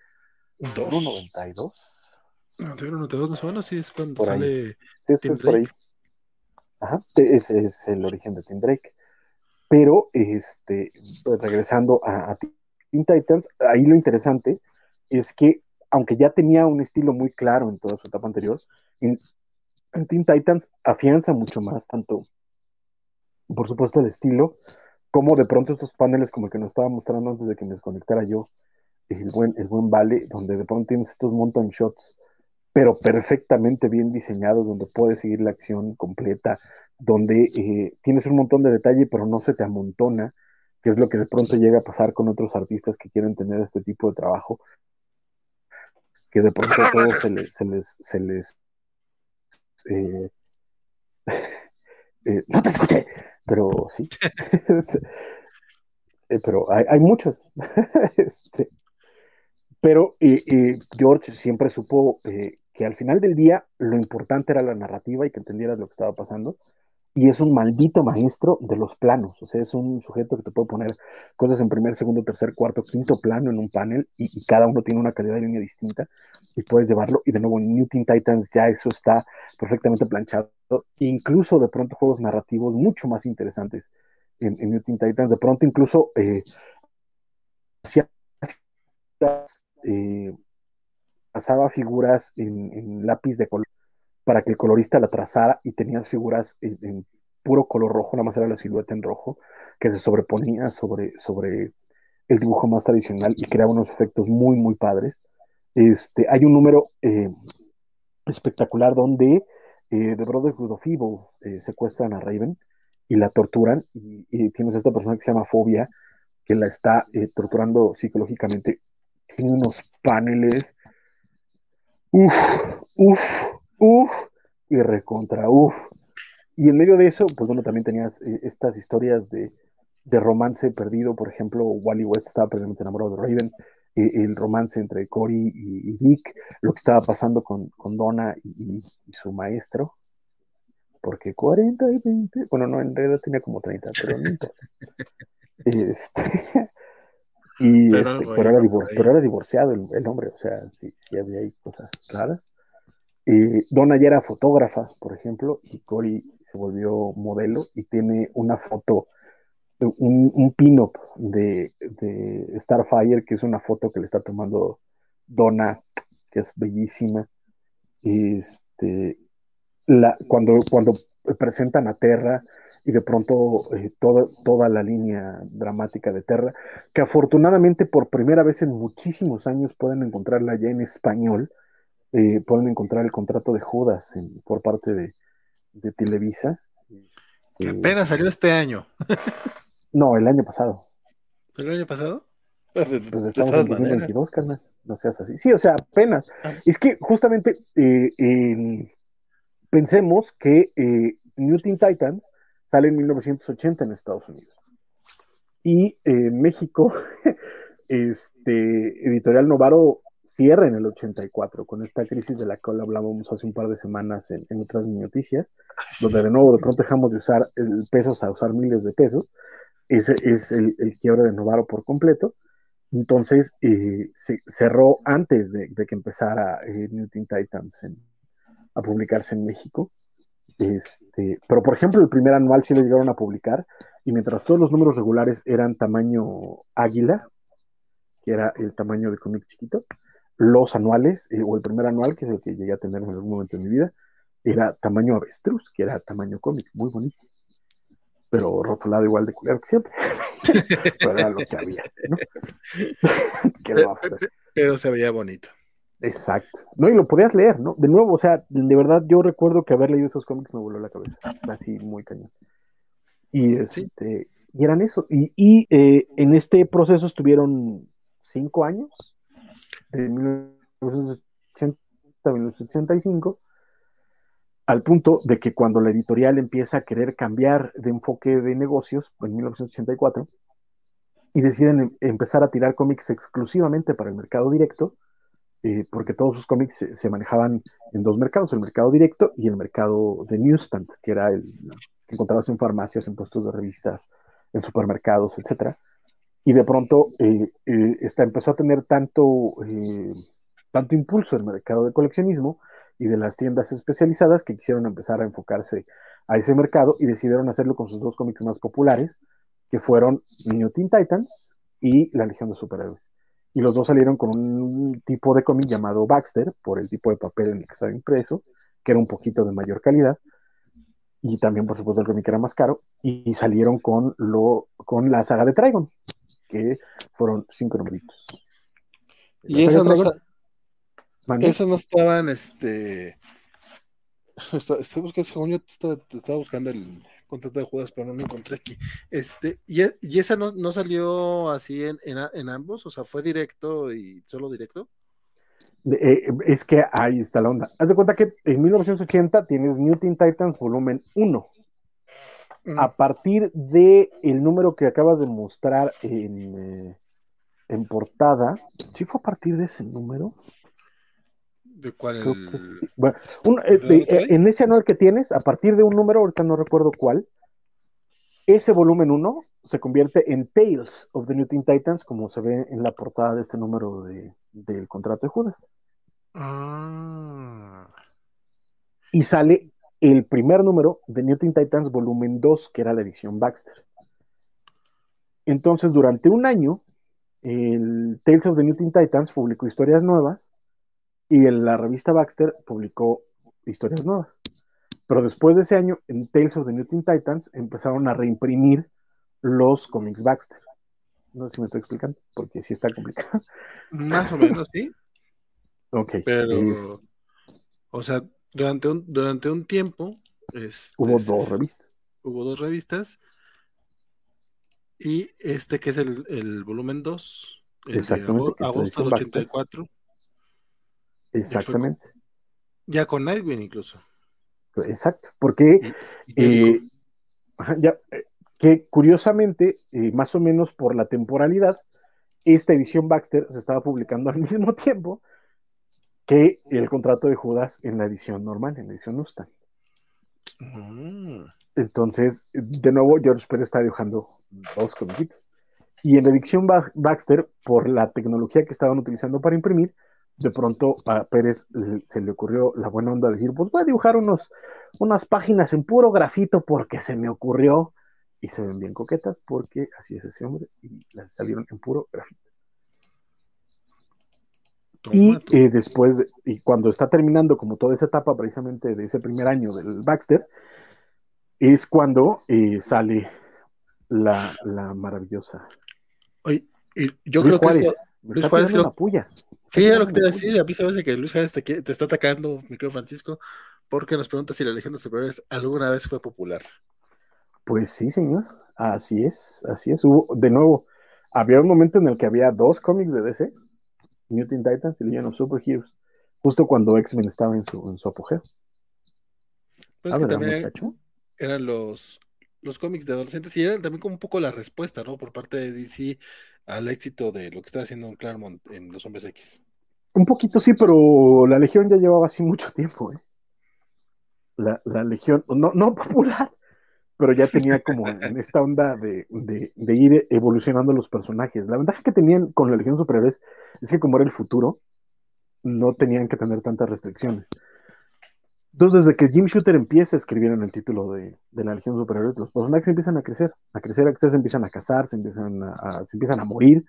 ¿No, 92? 91, 92 más o menos, sí, es cuando sale sí, Tim Drake. Ajá, ese es el origen de Tim Drake. Pero, este, pues, regresando a, a Teen Titans, ahí lo interesante es que, aunque ya tenía un estilo muy claro en toda su etapa anterior, en, en Teen Titans afianza mucho más, tanto, por supuesto, el estilo, como de pronto estos paneles como el que nos estaba mostrando antes de que me desconectara yo, el buen, el buen Vale, donde de pronto tienes estos mountain shots, pero perfectamente bien diseñados, donde puedes seguir la acción completa, donde eh, tienes un montón de detalle, pero no se te amontona, que es lo que de pronto llega a pasar con otros artistas que quieren tener este tipo de trabajo, que de pronto todo se les, se les, se les eh, eh, no te escuché, pero sí. *laughs* Eh, pero hay, muchos. *laughs* Este, pero George siempre supo que al final del día lo importante era la narrativa y que entendieras lo que estaba pasando y es un maldito maestro de los planos. O sea, es un sujeto que te puede poner cosas en primer, segundo, tercer, cuarto, quinto plano en un panel y, cada uno tiene una calidad de línea distinta y puedes llevarlo. Y de nuevo, en New Teen Titans ya eso está perfectamente planchado. Incluso de pronto juegos narrativos mucho más interesantes en, New Teen Titans. De pronto incluso eh, eh, pasaba figuras en lápiz de color para que el colorista la trazara y tenías figuras en, puro color rojo, nada más era la silueta en rojo, que se sobreponía sobre, sobre el dibujo más tradicional y creaba unos efectos muy, muy padres. Este, hay un número eh, espectacular donde eh, The Brotherhood of Evil eh, secuestran a Raven y la torturan y, tienes a esta persona que se llama Fobia que la está eh, torturando psicológicamente. Tiene unos paneles. Uf, uf, uff, y recontra uff. Y en medio de eso, pues bueno, también tenías eh, estas historias de, romance perdido, por ejemplo, Wally West estaba precisamente enamorado de Raven, eh, el romance entre Cory y, Dick, lo que estaba pasando con, con Donna y, su maestro, porque 40 y 20, bueno, no, en realidad tenía como 30, pero no. *laughs* Este, *laughs* y pero, este, pero, era divorciado el, hombre, o sea, sí, sí había ahí cosas raras. Eh, Donna ya era fotógrafa, por ejemplo, y Cory se volvió modelo y tiene una foto, un, un pin-up de, Starfire, que es una foto que le está tomando Donna, que es bellísima. Este, la, cuando, presentan a Terra y de pronto eh, toda la línea dramática de Terra, que afortunadamente por primera vez en muchísimos años pueden encontrarla ya en español eh, pueden encontrar el contrato de Judas por parte de, Televisa. Que apenas salió este año. *laughs* no, el año pasado. ¿El año pasado? Pues estamos en 2022, carnal. No seas así. Sí, o sea, apenas. Ah. Es que justamente eh, pensemos que eh, New Teen Titans sale en 1980 en Estados Unidos. Y en México, *laughs* este, Editorial Novaro cierra en el 84, con esta crisis de la cual hablábamos hace un par de semanas en, otras noticias, donde de nuevo de pronto dejamos de usar el pesos a usar miles de pesos. Ese es el, quiebre de Novaro por completo. Entonces, eh, se cerró antes de, que empezara eh, New Teen Titans a publicarse en México. Este, pero, por ejemplo, el primer anual sí lo llegaron a publicar, y mientras todos los números regulares eran tamaño águila, que era el tamaño de cómic chiquito, los anuales, eh, o el primer anual, que es el que llegué a tener en algún momento de mi vida, era tamaño avestruz, que era tamaño cómic, muy bonito. Pero rotulado igual de culero que siempre. *laughs* pero era lo que había, ¿no? *laughs* pero, se veía bonito. Exacto. No, y lo podías leer, ¿no? De nuevo, o sea, de verdad yo recuerdo que haber leído esos cómics me voló la cabeza. Así, muy cañón. Y, este, y eran eso. Y, eh, en este proceso estuvieron cinco años, de 1980 a 1985, al punto de que cuando la editorial empieza a querer cambiar de enfoque de negocios, en 1984, y deciden em, empezar a tirar cómics exclusivamente para el mercado directo, eh, porque todos sus cómics se, manejaban en dos mercados, el mercado directo y el mercado de newsstand, que era el que encontrabas en farmacias, en puestos de revistas, en supermercados, etc. Y de pronto eh, eh, empezó a tener tanto, tanto impulso el mercado de coleccionismo y de las tiendas especializadas que quisieron empezar a enfocarse a ese mercado y decidieron hacerlo con sus dos cómics más populares, que fueron New Teen Titans y La Legión de Superhéroes. Y los dos salieron con un tipo de cómic llamado Baxter, por el tipo de papel en el que estaba impreso, que era un poquito de mayor calidad, y también, por supuesto, el cómic era más caro, y salieron con, lo, con la saga de Trigon, que fueron cinco numeritos. Y esas no, no estaban, este... *laughs* Estoy buscando, según yo, estaba buscando el, contrato de Judas, pero no lo encontré aquí. Este, y, e, y esa no, no, salió así en, en, ambos, o sea, fue directo y solo directo. Eh, es que ahí está la onda. Haz de cuenta que en 1980 tienes New Teen Titans volumen 1. A partir de el número que acabas de mostrar en, eh, en portada, ¿sí fue a partir de ese número? ¿De cuál? Bueno, este, eh, en ese anual que tienes, a partir de un número, ahorita no recuerdo cuál, ese volumen 1 se convierte en Tales of the New Teen Titans, como se ve en la portada de este número de, del contrato de Judas. Ah. Y sale el primer número de New Teen Titans, volumen 2, que era la edición Baxter. Entonces, durante un año, el Tales of the New Teen Titans publicó historias nuevas y en la revista Baxter publicó historias nuevas. Pero después de ese año, en Tales of the New Teen Titans empezaron a reimprimir los cómics Baxter. No sé si me estoy explicando, porque sí está complicado. Más o menos, sí. *laughs* ok. Pero, o sea, durante un, durante un tiempo... Este, hubo dos revistas. Hubo dos revistas. Y este que es el, el volumen 2, Exactamente, agosto del 84. Exactamente. Ya, con Nightwing incluso. Exacto, porque eh, ya, eh, que curiosamente, eh, más o menos por la temporalidad, esta edición Baxter se estaba publicando al *laughs* mismo tiempo que el contrato de Judas en la edición normal, en la edición Ustan. Mm. Entonces, de nuevo, George Pérez está dibujando dos comiquitos. Y en la edición Baxter, por la tecnología que estaban utilizando para imprimir, de pronto a Pérez se le ocurrió la buena onda de decir, pues voy a dibujar unos, unas páginas en puro grafito porque se me ocurrió y se ven bien coquetas porque así es ese hombre y las salieron en puro grafito. Y eh, después, y cuando está terminando como toda esa etapa precisamente de ese primer año del Baxter, es cuando eh, sale la, la maravillosa. Oye, yo creo que Luis Juárez puya. Sí, es lo que te iba a decir. A mí se me hace que Luis Juárez te, te está atacando, micro Francisco, porque nos pregunta si la Legión de Superhéroes alguna vez fue popular. Pues sí, señor. Así es, así es. Hubo, de nuevo, había un momento en el que había dos cómics de DC, Mutant Titans y Legion of Superheroes, justo cuando X-Men estaba en su, en su apogeo. Pues que también eran los, los cómics de adolescentes y eran también como un poco la respuesta, ¿no? Por parte de DC al éxito de lo que está haciendo en Claremont en Los Hombres X. Un poquito sí, pero la Legión ya llevaba así mucho tiempo, ¿eh? La, Legión, no, no popular, pero ya tenía como esta onda de, ir evolucionando los personajes. La ventaja que tenían con la Legión Superhéroes es que como era el futuro, no tenían que tener tantas restricciones. Entonces, desde que Jim Shooter empieza a escribir en el título de, la Legión Superhéroes, los personajes empiezan a crecer, a crecer, a crecer, se empiezan a casar, se empiezan a, se empiezan a morir.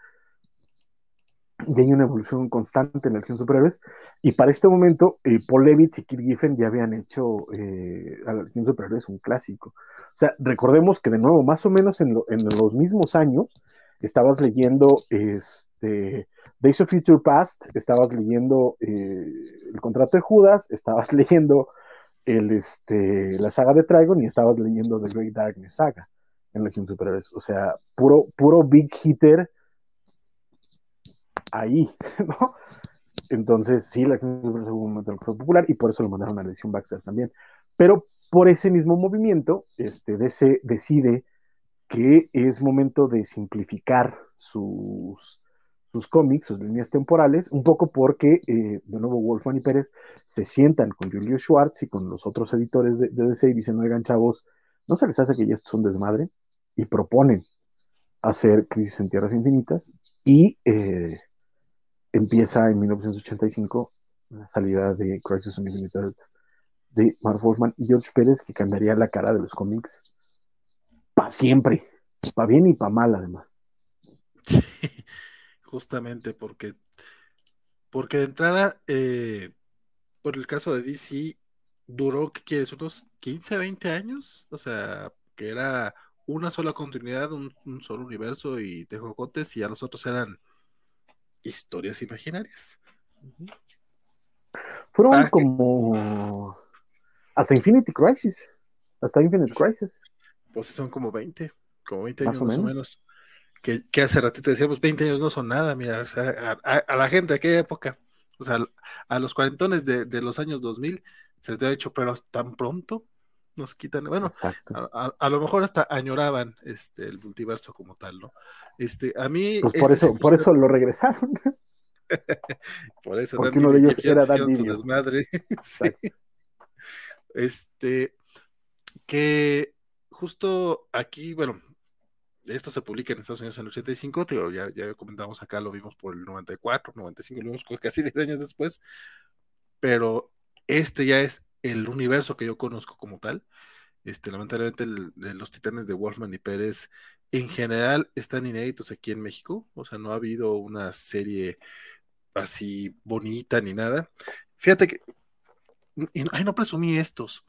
Y hay una evolución constante en la Legión Superhéroes. Y para este momento, eh, Paul Levitz y Kit Giffen ya habían hecho eh, a la Legión Superhéroes un clásico. O sea, recordemos que de nuevo, más o menos en, los mismos años, estabas leyendo este, Days of Future Past, estabas leyendo eh, el contrato de Judas, *laughs* estabas leyendo el, este, la saga de Trigon y estabas leyendo The Great Darkness Saga. en Legión Superhéroes. O sea, puro, puro big hitter ahí, *laughs* ¿no? Entonces, sí, la Legión Superhéroes fue un momento popular y por eso lo mandaron a la edición Baxter también. Pero por ese mismo movimiento, este, DC decide que es momento de simplificar sus, sus cómics, sus líneas temporales, un poco porque, eh, de nuevo, Wolfman y Pérez se sientan con Julio Schwartz y con los otros editores de, DC y dicen, oigan, chavos, ¿no se les hace que ya esto es un desmadre? Y proponen hacer Crisis en Tierras Infinitas y eh, empieza en 1985 la salida de Crisis on Infinite de Mark Wolfman y George Pérez, que cambiaría la cara de los cómics para siempre, para bien y para mal además. Sí, *laughs* justamente porque, porque de entrada, eh, por el caso de DC, duró, ¿qué quieres? Unos 15, 20 años, o sea, que era una sola continuidad, un, solo universo y de jocotes, y ya los otros eran historias imaginarias. Fueron ah, como hasta Infinity Crisis, hasta Infinite pues, Crisis. Pues son como 20, como 20 años más o menos. Que, hace ratito decíamos, 20 años no son nada, mira, a, la gente de aquella época, o sea, a los cuarentones de, de los años 2000, se les había dicho, pero tan pronto nos quitan, bueno, a, lo mejor hasta añoraban este el multiverso como tal, ¿no? Este, a mí pues por eso, por eso lo regresaron. *laughs* por eso Porque uno de ellos era Dan desmadre. *laughs* sí. Este, que justo aquí, bueno, esto se publica en Estados Unidos en el 85, ya, ya comentamos acá, lo vimos por el 94, 95, lo vimos *laughs* casi 10 años después, pero este ya es el universo que yo conozco como tal. Este, lamentablemente los titanes de Wolfman y Pérez en general están inéditos aquí en México, o sea, no ha habido una serie así bonita ni nada. Fíjate que ay, no presumí estos,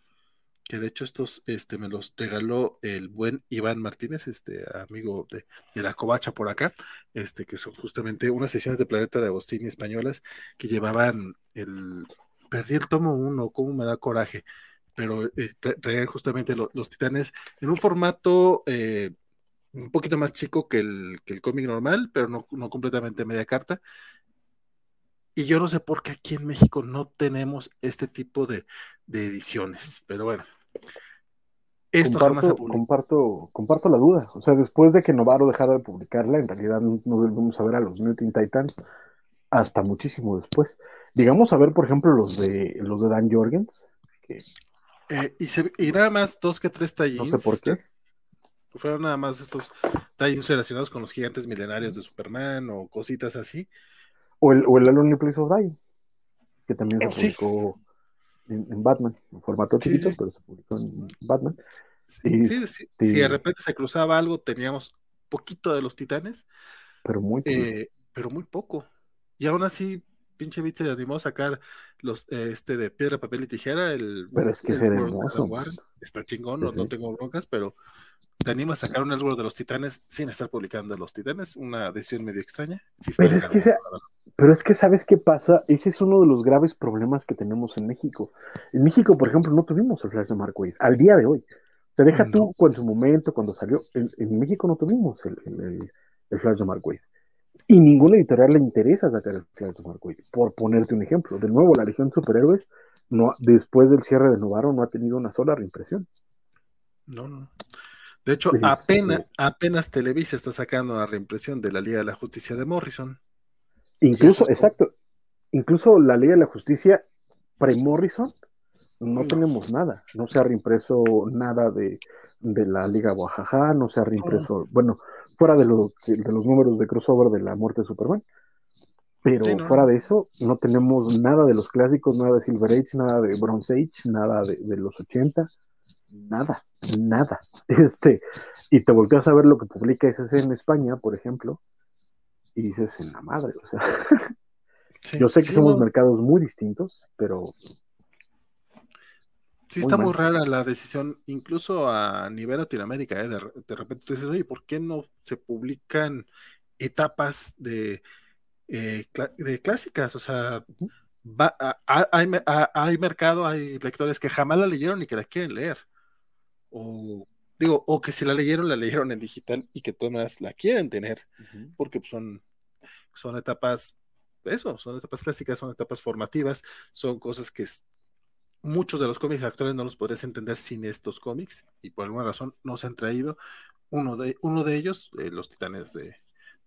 que de hecho estos este, me los regaló el buen Iván Martínez, este amigo de, la covacha por acá, este, que son justamente unas sesiones de Planeta de Agostini españolas que llevaban el, perdí el tomo uno, cómo me da coraje, pero eh, traían justamente los titanes en un formato eh, un poquito más chico que el, que el cómic normal, pero no, no completamente media carta, y yo no sé por qué aquí en México no tenemos este tipo de, ediciones, pero bueno. Esto comparto, comparto, comparto, la duda. O sea, después de que Novaro dejara de publicarla, en realidad no, volvemos a ver a los New Teen Titans hasta muchísimo después. Digamos a ver, por ejemplo, los de los de Dan Jorgens. Eh, y, nada más dos que tres tallings. No sé por qué. Fueron nada más estos tallings relacionados con los gigantes milenarios de Superman o cositas así. O el, o el Alone Place of Dying, que también se publicó en, Batman, en formato chiquito, pero se publicó en Batman. Sí, sí, Si de repente se cruzaba algo, teníamos poquito de los titanes. Pero muy poco. Eh, pero muy poco. Y aún así, pinche Beat se animó a sacar los eh, este de piedra, papel y tijera. El, pero es que es hermoso. Está chingón, no, no, tengo broncas, pero te animas a sacar un Elseworld de los Titanes sin estar publicando los Titanes, una decisión medio extraña. pero, es que pero es que, ¿sabes qué pasa? Ese es uno de los graves problemas que tenemos en México. En México, por ejemplo, no tuvimos el Flash de Mark Wade, al día de hoy. Se deja tú en su momento, cuando salió, en, México no tuvimos el, Flash de Mark Wade. Y ninguna editorial le interesa sacar el Flash de Mark Wade, por ponerte un ejemplo. De nuevo, la Legión de Superhéroes, no, después del cierre de Novaro, no ha tenido una sola reimpresión. No, no. De hecho, apenas, apenas Televisa está sacando la reimpresión de la Liga de la Justicia de Morrison. Incluso, exacto. Incluso la Liga de la Justicia pre-Morrison no, tenemos nada. No se ha reimpreso nada de, la Liga Oaxaca, no se ha reimpreso, bueno, fuera de, lo, de los números de crossover de la muerte de Superman. Pero fuera de eso, no tenemos nada de los clásicos, nada de Silver Age, nada de Bronze Age, nada de, de los 80 nada, nada. *laughs* Este, y te volteas a ver lo que publica ese en España, por ejemplo, y dices en la madre, o sea. *laughs* yo sé que somos mercados muy distintos, pero. Sí, está muy rara la decisión, incluso a nivel Latinoamérica, ¿eh? de, repente tú dices, oye, ¿por qué no se publican etapas de, eh, de clásicas? O sea, hay, hay mercado, hay lectores que jamás la leyeron y que la quieren leer o digo, o que si la leyeron, la leyeron en digital y que todas la quieren tener, porque pues, son, son etapas, eso, son etapas clásicas, son etapas formativas, son cosas que muchos de los cómics actuales no los podrías entender sin estos cómics y por alguna razón no se han traído. Uno de, uno de ellos, eh, los titanes de,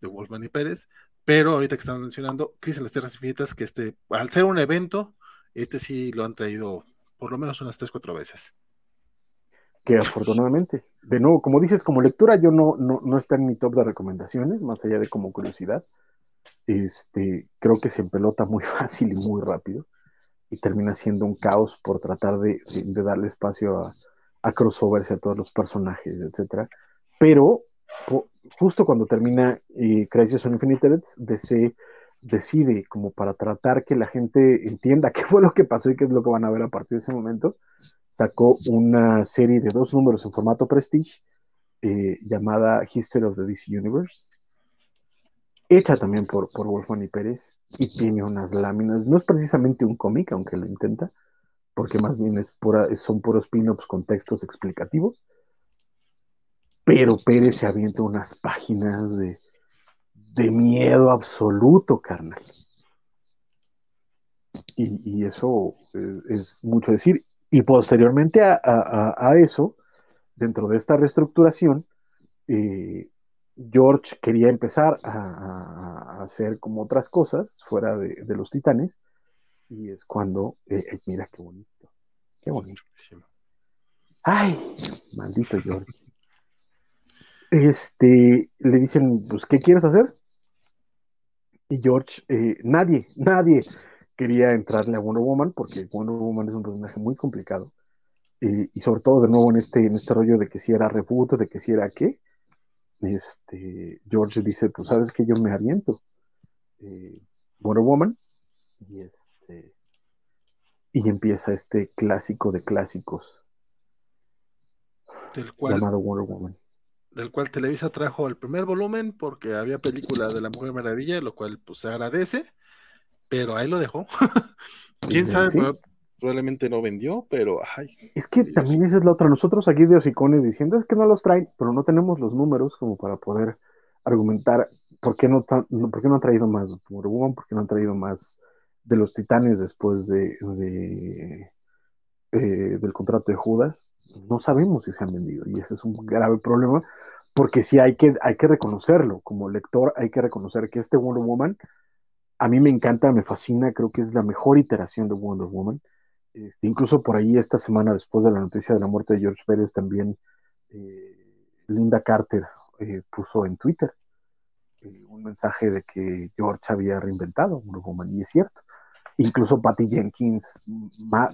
de Wolfman y Pérez, pero ahorita que están mencionando, Crisis en las Tierras Infinitas, que este, al ser un evento, este sí lo han traído por lo menos unas tres, cuatro veces. Que afortunadamente, de nuevo, como dices, como lectura, yo no, no, no está en mi top de recomendaciones, más allá de como curiosidad. Este, creo que se empelota muy *laughs* fácil y muy rápido y termina siendo un caos por tratar de, darle espacio a, a crossovers y a todos los personajes, etcétera. Pero justo cuando termina eh, Crisis on Infinite DC decide como para tratar que la gente entienda *laughs* qué fue lo que pasó y qué es lo que van a ver a partir de ese momento, sacó una serie de dos números en formato Prestige eh, llamada History of the DC Universe, hecha también por, por Wolfman y Pérez, y tiene unas láminas, no es precisamente un cómic, aunque lo intenta, porque más bien es son puros pin-ups con textos explicativos, pero Pérez se avienta unas páginas de, de miedo absoluto, carnal. Y, eso es, mucho decir. Y posteriormente a, eso, dentro de esta reestructuración, eh, George quería empezar a, hacer como otras cosas fuera de, los titanes. Y es cuando, eh, eh, mira qué bonito, qué bonito. Ay, maldito George este, le dicen, pues, ¿qué quieres hacer? Y George, eh, nadie, nadie quería entrarle a Wonder Woman porque Wonder Woman es un personaje muy complicado. y sobre todo, de nuevo, en este, en este rollo de que si era reboot, de que si era qué, este, George dice, pues, ¿sabes que Yo me aviento. Eh, Wonder Woman. Y, este, y empieza este clásico de clásicos. Del cual, llamado Wonder Woman del cual Televisa trajo el primer volumen porque había película de la Mujer Maravilla, lo cual pues se agradece, pero ahí lo dejó. *laughs* Quién sabe, probablemente no vendió, pero ay. Es que también esa es la otra. Nosotros aquí de Osicones diciendo es que no los traen, pero no tenemos los números como para poder argumentar por qué no, por qué no han traído más Wonder Woman, por qué no han traído más de los titanes después de, de eh, del contrato de Judas. No sabemos si se han vendido y ese es un grave problema porque sí hay que, hay que reconocerlo, como lector hay que reconocer que este Wonder Woman a mí me encanta, me fascina, creo que es la mejor iteración de Wonder Woman. Este, incluso por ahí esta semana, después de la noticia de la muerte de George Pérez, también eh, Linda Carter eh, puso en Twitter eh, un mensaje de que George había reinventado Wonder Woman, y es cierto. Incluso Patty Jenkins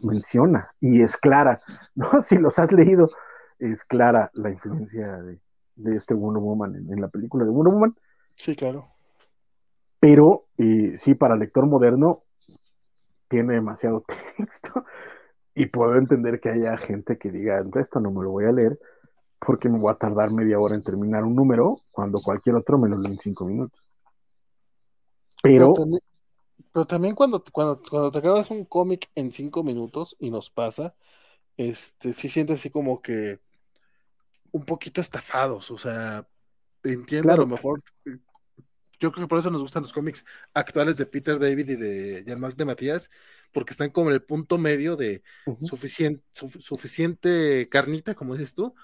menciona, y es clara, *laughs* ¿no? Si los has leído, es clara la influencia de, de este Wonder Woman en, la película de Wonder Woman. Sí, claro. Pero eh, sí, para lector moderno tiene demasiado *laughs* texto y puedo entender que haya gente que diga, esto no me lo voy a leer porque me voy a tardar media hora en terminar un número cuando cualquier otro me lo lee en cinco minutos. Pero... Pero también, cuando, cuando, cuando te acabas un cómic en cinco minutos y nos pasa, este, sí sientes así como que un poquito estafados, o sea, entiendo a lo mejor, yo creo que por eso nos gustan los cómics actuales de Peter David y de Jean-Marc de Matías, porque están como en el punto medio de suficiente, suficiente carnita, como dices tú,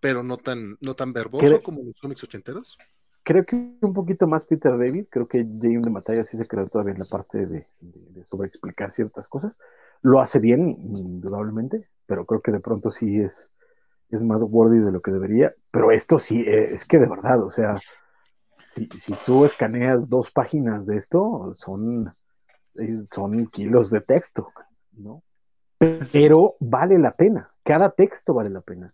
pero no tan, no tan verboso como los cómics ochenteros. Creo que un poquito más Peter David, creo que James de Matías sí se quedó todavía en la parte de, de, sobre explicar ciertas cosas. Lo hace bien, indudablemente, pero creo que de pronto sí es es más worthy de lo que debería, pero esto sí, eh, es que de verdad, o sea, si, tú escaneas dos páginas de esto, son, eh, son kilos de texto, ¿no? Pero vale la pena, cada texto vale la pena,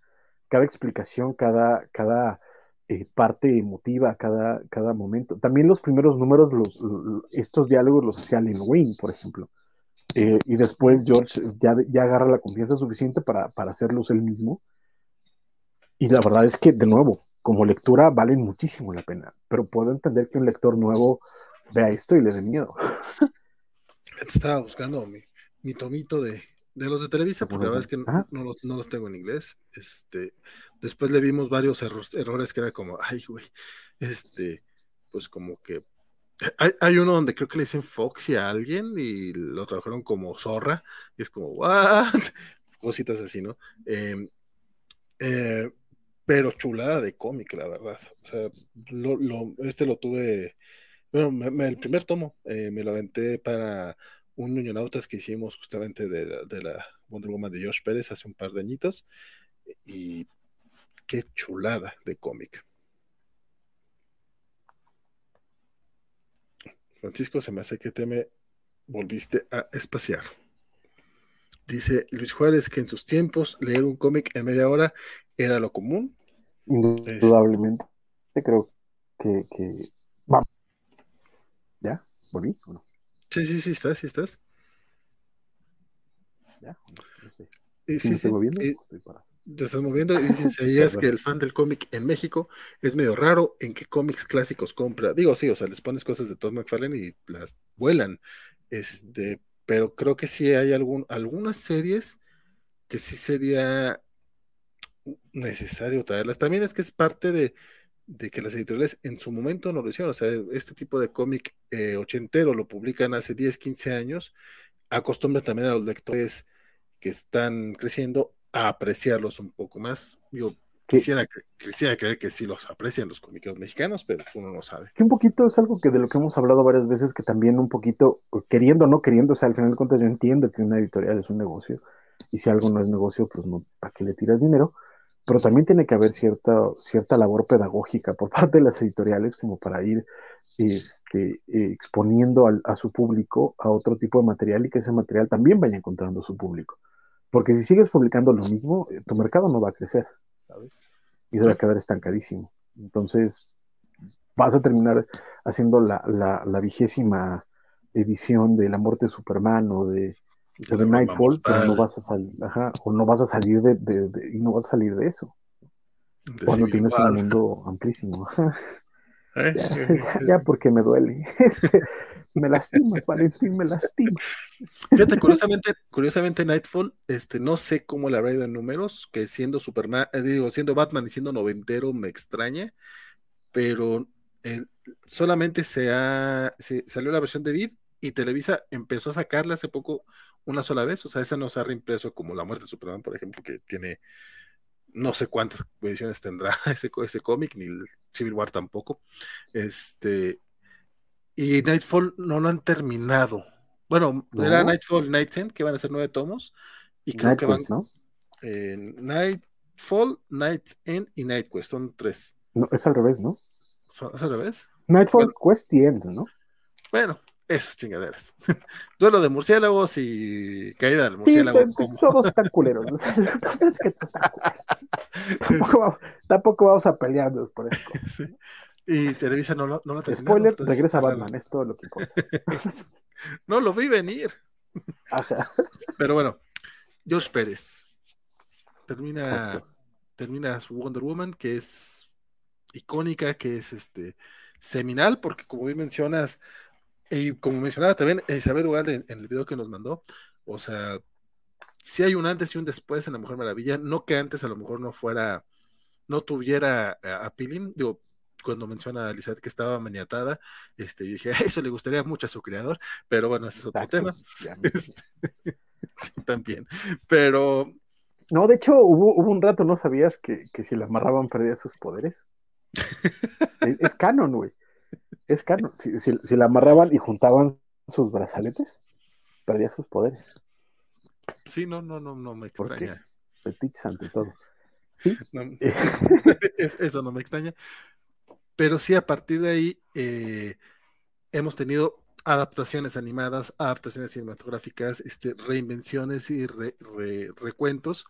cada explicación, cada, cada eh, parte emotiva, cada, cada momento. También los primeros números, los, estos diálogos los hacía Lynn Wayne, por ejemplo. y después George ya, ya agarra la confianza suficiente para, para hacerlos él mismo y la verdad es que, de nuevo, como lectura valen muchísimo la pena, pero puedo entender que un lector nuevo vea esto y le dé miedo. Estaba buscando mi, tomito de, De los de Televisa, porque la verdad es que no, los, no, los, tengo en inglés. Este, después le vimos varios errores que era como, ay, güey, este, pues como que hay, hay, uno donde creo que le dicen Foxy a alguien y lo trabajaron como zorra, y es como, ¿what? *laughs* Cositas así, ¿no? Em, eh, pero chulada de cómic, la verdad. O sea, lo, lo, este lo tuve, bueno, el primer tomo eh, me lo aventé para un Ñoñonautas que hicimos justamente de, de, la Wonder Woman de Josh Pérez hace un par de añitos. Y qué chulada de cómic. Francisco, se me hace que te me volviste a espaciar. Dice Luis Juárez que en sus tiempos leer un cómic en media hora era lo común. Indudablemente. Creo que, que... Vamos. ¿Ya? ¿Volví o no? Sí, sí, sí, estás, sí estás. Ya, no sé. ¿Sí, sí, me estoy moviendo? estoy parado te estás moviendo y dices *laughs* es que el fan del cómic en México es medio raro en qué cómics clásicos compra. Digo, sí, o sea, les pones cosas de Todd McFarlane y las vuelan. Este, pero creo que sí hay algún, algunas series que sí sería necesario traerlas. También es que es parte de, que las editoriales en su momento no lo hicieron. O sea, este tipo de cómic eh, ochentero lo publican hace 10, 15 años. Acostumbra también a los lectores que están creciendo a apreciarlos un poco más. Yo quisiera, quisiera creer que sí los aprecian los cómicos mexicanos, pero uno no sabe. Que un poquito es algo que de lo que hemos hablado varias veces, que también un poquito, queriendo o no queriendo, o sea, al final de cuentas yo entiendo que una editorial es un negocio, y si algo no es negocio, pues no, ¿para qué le tiras dinero? Pero también tiene que haber cierta, cierta labor pedagógica por *laughs* parte de las editoriales como para ir este, exponiendo a su público a otro tipo de material y que ese material también vaya encontrando su público. Porque si sigues publicando lo mismo, eh, tu mercado no va a crecer, ¿sabes? Y se va a quedar estancadísimo. Entonces, vas a terminar haciendo la, la, vigésima edición de La muerte de Superman o de, de, Nightfall, pero no vas a salir, ajá, o no vas a salir de, de, y no vas a salir de eso. cuando tienes un mundo amplísimo. *laughs* ¿Eh? *laughs* Ya, porque me duele. *laughs* Este, me lastimas, Valentín, me lastimas. Fíjate, *laughs* curiosamente, curiosamente Nightfall, este, no sé cómo le habrá ido en números, que siendo Superman, eh, digo, siendo Batman y siendo noventero me extraña, pero eh, solamente se, ha, salió la versión de Vid y Televisa empezó a sacarla hace poco una sola vez, o sea, esa no se ha reimpreso como La muerte de Superman, por ejemplo, que tiene no sé cuántas ediciones tendrá *laughs* ese, ese cómic, ni el Civil War tampoco. Este, y Nightfall no lo han terminado. Bueno, era Nightfall, Night's que van a ser nueve tomos. Y creo que van. ¿no? Eh, Nightfall, Night's End y Nightquest, son tres. No, es al revés, ¿no? ¿Es al revés? Nightfall, Quest y End, ¿no? Bueno, esos chingaderas. *laughs* Duelo de murciélagos y caída del murciélago. todos están culeros. *laughs* tampoco, vamos a pelearnos por eso. *laughs* Y Televisa no, no, lo Spoiler, regresa Batman, es todo lo que importa. no lo vi venir. Pero bueno, George Pérez termina, termina su Wonder Woman, que es icónica, que es este seminal, porque como bien mencionas, y como mencionaba también Isabel Dugal en, el video que nos mandó, o sea, si hay un antes y un después en La Mujer Maravilla, no que antes a lo mejor no fuera, no tuviera a, Pilin, digo, cuando menciona a Elizabeth que estaba maniatada, este, dije, *laughs* eso le gustaría mucho a su creador, pero bueno, ese es otro tema. *laughs* Este, *laughs* también. Pero. No, de hecho, hubo, hubo un rato, ¿no sabías que, que si la amarraban perdía sus poderes? es, es, canon, güey. Es canon. Si, si, la amarraban y juntaban sus brazaletes, perdía sus poderes. Sí, no, no, no, no me extraña. Petiches ante todo. *laughs* *laughs* eso no me extraña. Pero sí, a partir de ahí eh, hemos tenido adaptaciones animadas, adaptaciones cinematográficas, este, reinvenciones y recuentos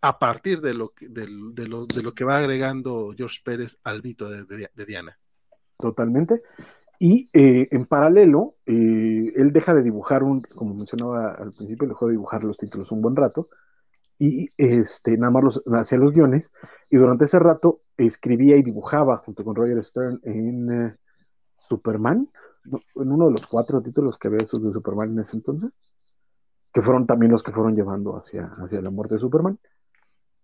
a partir de lo, que, de, lo, de lo que va agregando George Pérez al mito de Diana totalmente. Y eh, en paralelo, eh, él deja de dibujar un, como mencionaba al principio, dejó de dibujar los títulos un buen rato, y este, nada más los, hacía los guiones, y durante ese rato escribía y dibujaba junto con Roger Stern en eh, Superman, en uno de los cuatro títulos que había de Superman en ese entonces. que fueron también los que fueron llevando hacia, hacia la muerte de Superman.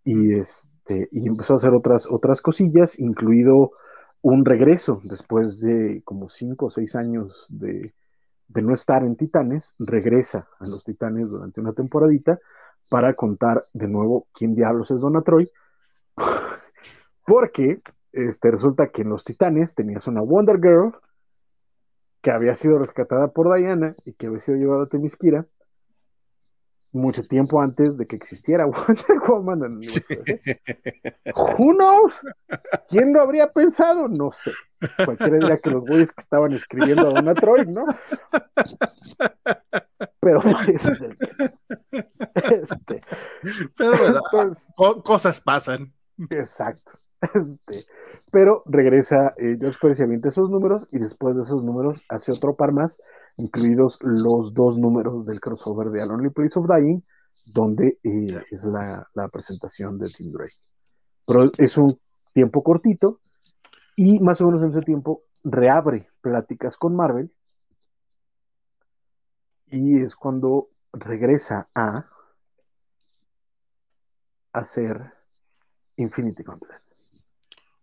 Y, este, y empezó a hacer otras, otras cosillas, incluido un regreso después de como cinco o seis años de, no estar en Titanes, regresa a los Titanes durante una temporadita para contar de nuevo quién diablos es Donna Troy, *laughs* porque este, resulta que en los Titanes tenías una Wonder Girl que había sido rescatada por Diana y que había sido llevada a Temisquira mucho tiempo antes de que existiera *laughs* Wonder Woman en el Who knows? ¿Quién lo habría pensado? No sé. Cualquiera diría que los güeyes que estaban escribiendo a Donna Troy, ¿no? Pero *laughs* este, este pero cosas pasan. Exacto. Este, pero regresa eh, George Percy esos números y después de esos números hace otro par más, incluidos los dos números del crossover de A Lonely Place of Dying, donde eh, es la, presentación de Tim Drake. Pero es un tiempo cortito y más o menos en ese tiempo reabre pláticas con Marvel y es cuando regresa a hacer Infinity Gauntlet.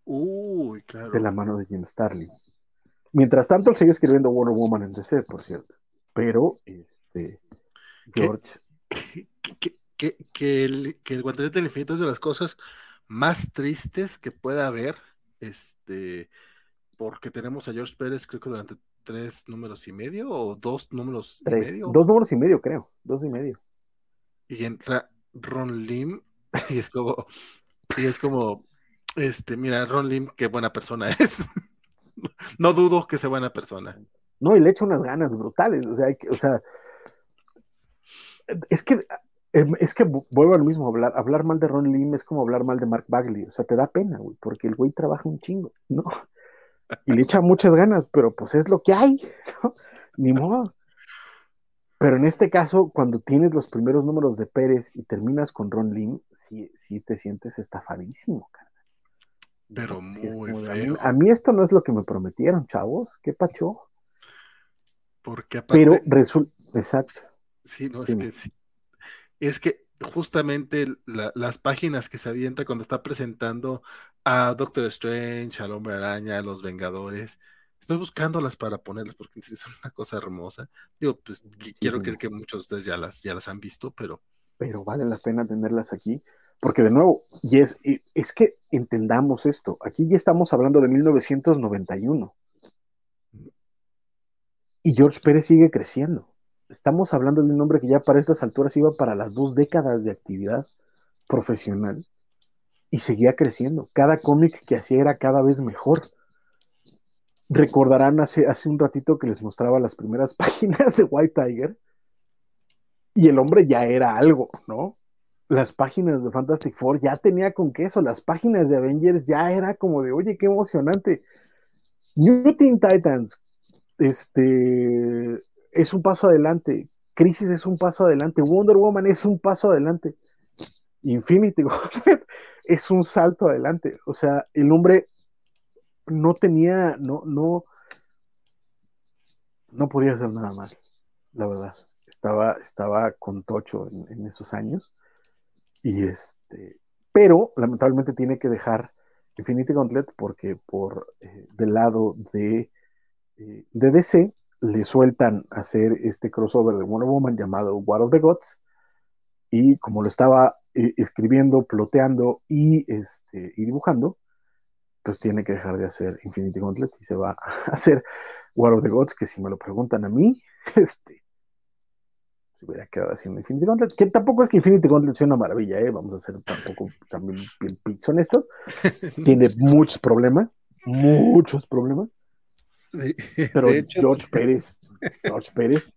Uy, claro. De la mano de Jim Starlin. Mientras tanto, él sigue escribiendo Wonder Woman en DC, por cierto. Pero, este, George. Que, el, que el Guantelete del Infinito es de las cosas más tristes que pueda haber. Este, porque tenemos a George Pérez, creo que durante tres números y medio, o dos números y medio. Dos números y medio, creo. Dos y medio. Y entra Ron Lim, *laughs* y es como, y es como, este, mira, Ron Lim, qué buena persona es. *laughs* *laughs* no dudo que sea buena persona. No, y le echa unas ganas brutales. O sea, o sea es que em, es que vuelvo al mismo, hablar, hablar mal de Ron Lim es como hablar mal de Mark Bagley, o sea, te da pena, güey, porque el güey trabaja un chingo, ¿no? Y le echa muchas ganas, pero pues es lo que hay, *laughs* ¿no? Ni modo. Pero en este caso, cuando tienes los primeros números de Pérez y terminas con Ron Lim, sí, sí te sientes estafadísimo, cara. Pero muy feo. A mí, esto no es lo que me prometieron, chavos. ¿Qué pacho? Porque aparte... Pero resulta, exacto. Sí, no, es que sí. Es que justamente las páginas que se avienta cuando está presentando a Doctor Strange, al Hombre Araña, a los Vengadores, estoy buscándolas para ponerlas porque son una cosa hermosa. Digo, pues quiero creer que muchos de ustedes ya las, ya las han visto, pero. Pero vale la pena tenerlas aquí. Porque de nuevo, y es, es que entendamos esto, aquí ya estamos hablando de 1991. Y George Pérez sigue creciendo. Estamos hablando de un hombre que ya para estas alturas iba para las dos décadas de actividad profesional y seguía creciendo. Cada cómic que hacía era cada vez mejor. Recordarán hace, hace un ratito que les mostraba las primeras *laughs* páginas de White Tiger y el hombre ya era algo, ¿no? Las páginas de Fantastic Four ya tenía con queso, las páginas de Avengers ya era como de, oye, qué emocionante. New Teen Titans, este, es un paso adelante. Crisis es un paso adelante. Wonder Woman es un paso adelante. Infinity *laughs* es un salto adelante. O sea, el hombre no tenía, no, no, no podía hacer nada mal, la verdad. Estaba, estaba con Tocho en esos años y este, pero lamentablemente tiene que dejar Infinity Gauntlet porque por eh, del lado de, eh, DC le sueltan hacer este crossover de Wonder Woman llamado War of the Gods y como lo estaba eh, escribiendo, ploteando y, este, y dibujando, pues tiene que dejar de hacer Infinity Gauntlet y se va *laughs* a hacer War of the Gods, que si me lo preguntan a mí, *laughs* este, se hubiera quedado haciendo Infinity Gauntlet, que tampoco es que Infinity Gauntlet sea una maravilla, ¿eh? vamos a ser tampoco también bien pits honestos, *laughs* tiene muchos problemas, muchos problemas, pero George Pérez, *laughs* George Pérez,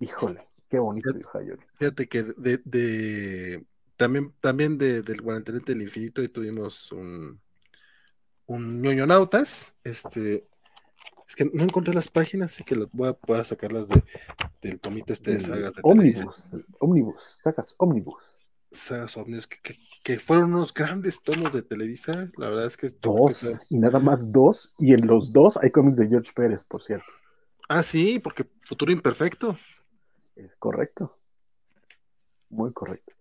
híjole, qué bonito dijo Fíjate que de, de, también, también de, del Guantelete del Infinito y tuvimos un un ñoño nautas, este, es que no encontré las páginas, así que voy a, sacarlas de, del tomito este de sagas de Omnibus, Omnibus, sacas Omnibus. Sagas Omnibus, que, fueron unos grandes tomos de Televisa, la verdad es que... Dos, y nada más dos, y en los dos hay cómics de George Pérez, por cierto. Ah, sí, porque Futuro Imperfecto. Es correcto. muy correcto.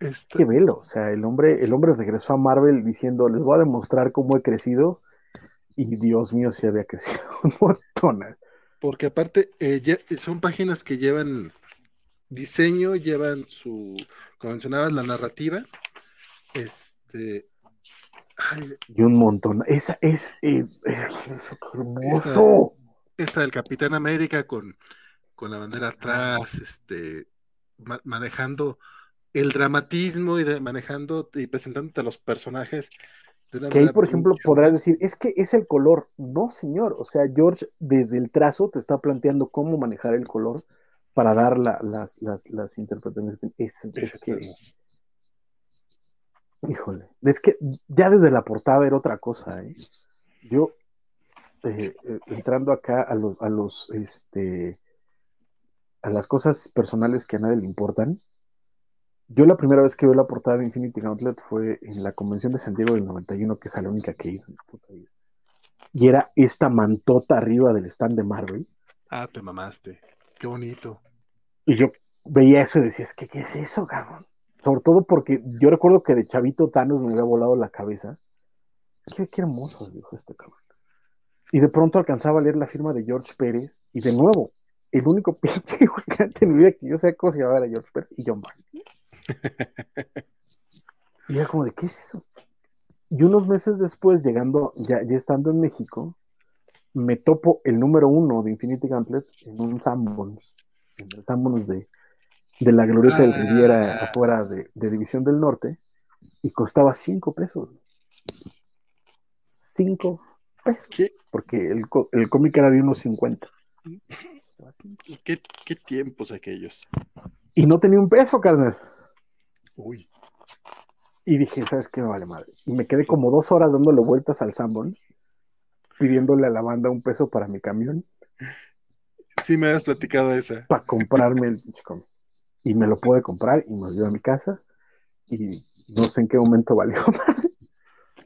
Este, Qué velo, o sea, el hombre, el hombre regresó a Marvel diciendo, les voy a demostrar cómo he crecido, y Dios mío, sí había crecido *laughs* un montón. porque aparte eh, lle- son páginas que llevan diseño, llevan su, como mencionabas, la narrativa. Este. ay, Y un montón. Esa es, eh, eh, qué hermoso. esta del Capitán América con, con la bandera atrás, este, ma- manejando el dramatismo y de- manejando y presentándote a los personajes Que ahí, por ejemplo, podrás decir, es que es el color. No, señor. O sea, George, desde el trazo, te está planteando cómo manejar el color para dar la- las, las, las interpretaciones. Es, es que, híjole, es que ya desde la portada era otra cosa, ¿eh? Yo, eh, eh, entrando acá a los, a los, este, a las cosas personales que a nadie le importan, yo la primera vez que veo la portada de Infinity Gauntlet fue en la convención de San Diego del 91, que es la única que vida. Y era esta mantota arriba del stand de Marvel. Ah, te mamaste. Qué bonito. Y yo veía eso y decía, es que, ¿qué es eso, cabrón? Sobre todo porque yo recuerdo que de chavito Thanos me había volado la cabeza. Qué, qué hermoso dijo este cabrón. Y de pronto alcanzaba a leer la firma de George Pérez y de nuevo, el único *laughs* pinche gigante en mi vida que yo sé cómo se llamaba era George Pérez y John Byrne. *laughs* Y era como de, ¿qué es eso? Y unos meses después, llegando, ya, ya estando en México, me topo el número uno de Infinity Gauntlet en un Sanborns, en el Sanborns de, de la Glorieta del Ah. Riviera afuera de, de División del Norte, y costaba cinco pesos. Cinco pesos. ¿Qué, Porque el, el cómic era de unos 50. qué, qué tiempos aquellos? Y no tenía un peso, carnal. Uy. Y dije, ¿sabes qué? Me vale madre. Y me quedé como dos horas dándole vueltas al Sanborns, pidiéndole a la banda un peso para mi camión, Sí, me habías platicado esa. para comprarme el pinche cómic. Y me lo pude comprar y me lo llevé a mi casa. Y no sé en qué momento valió *laughs* madre,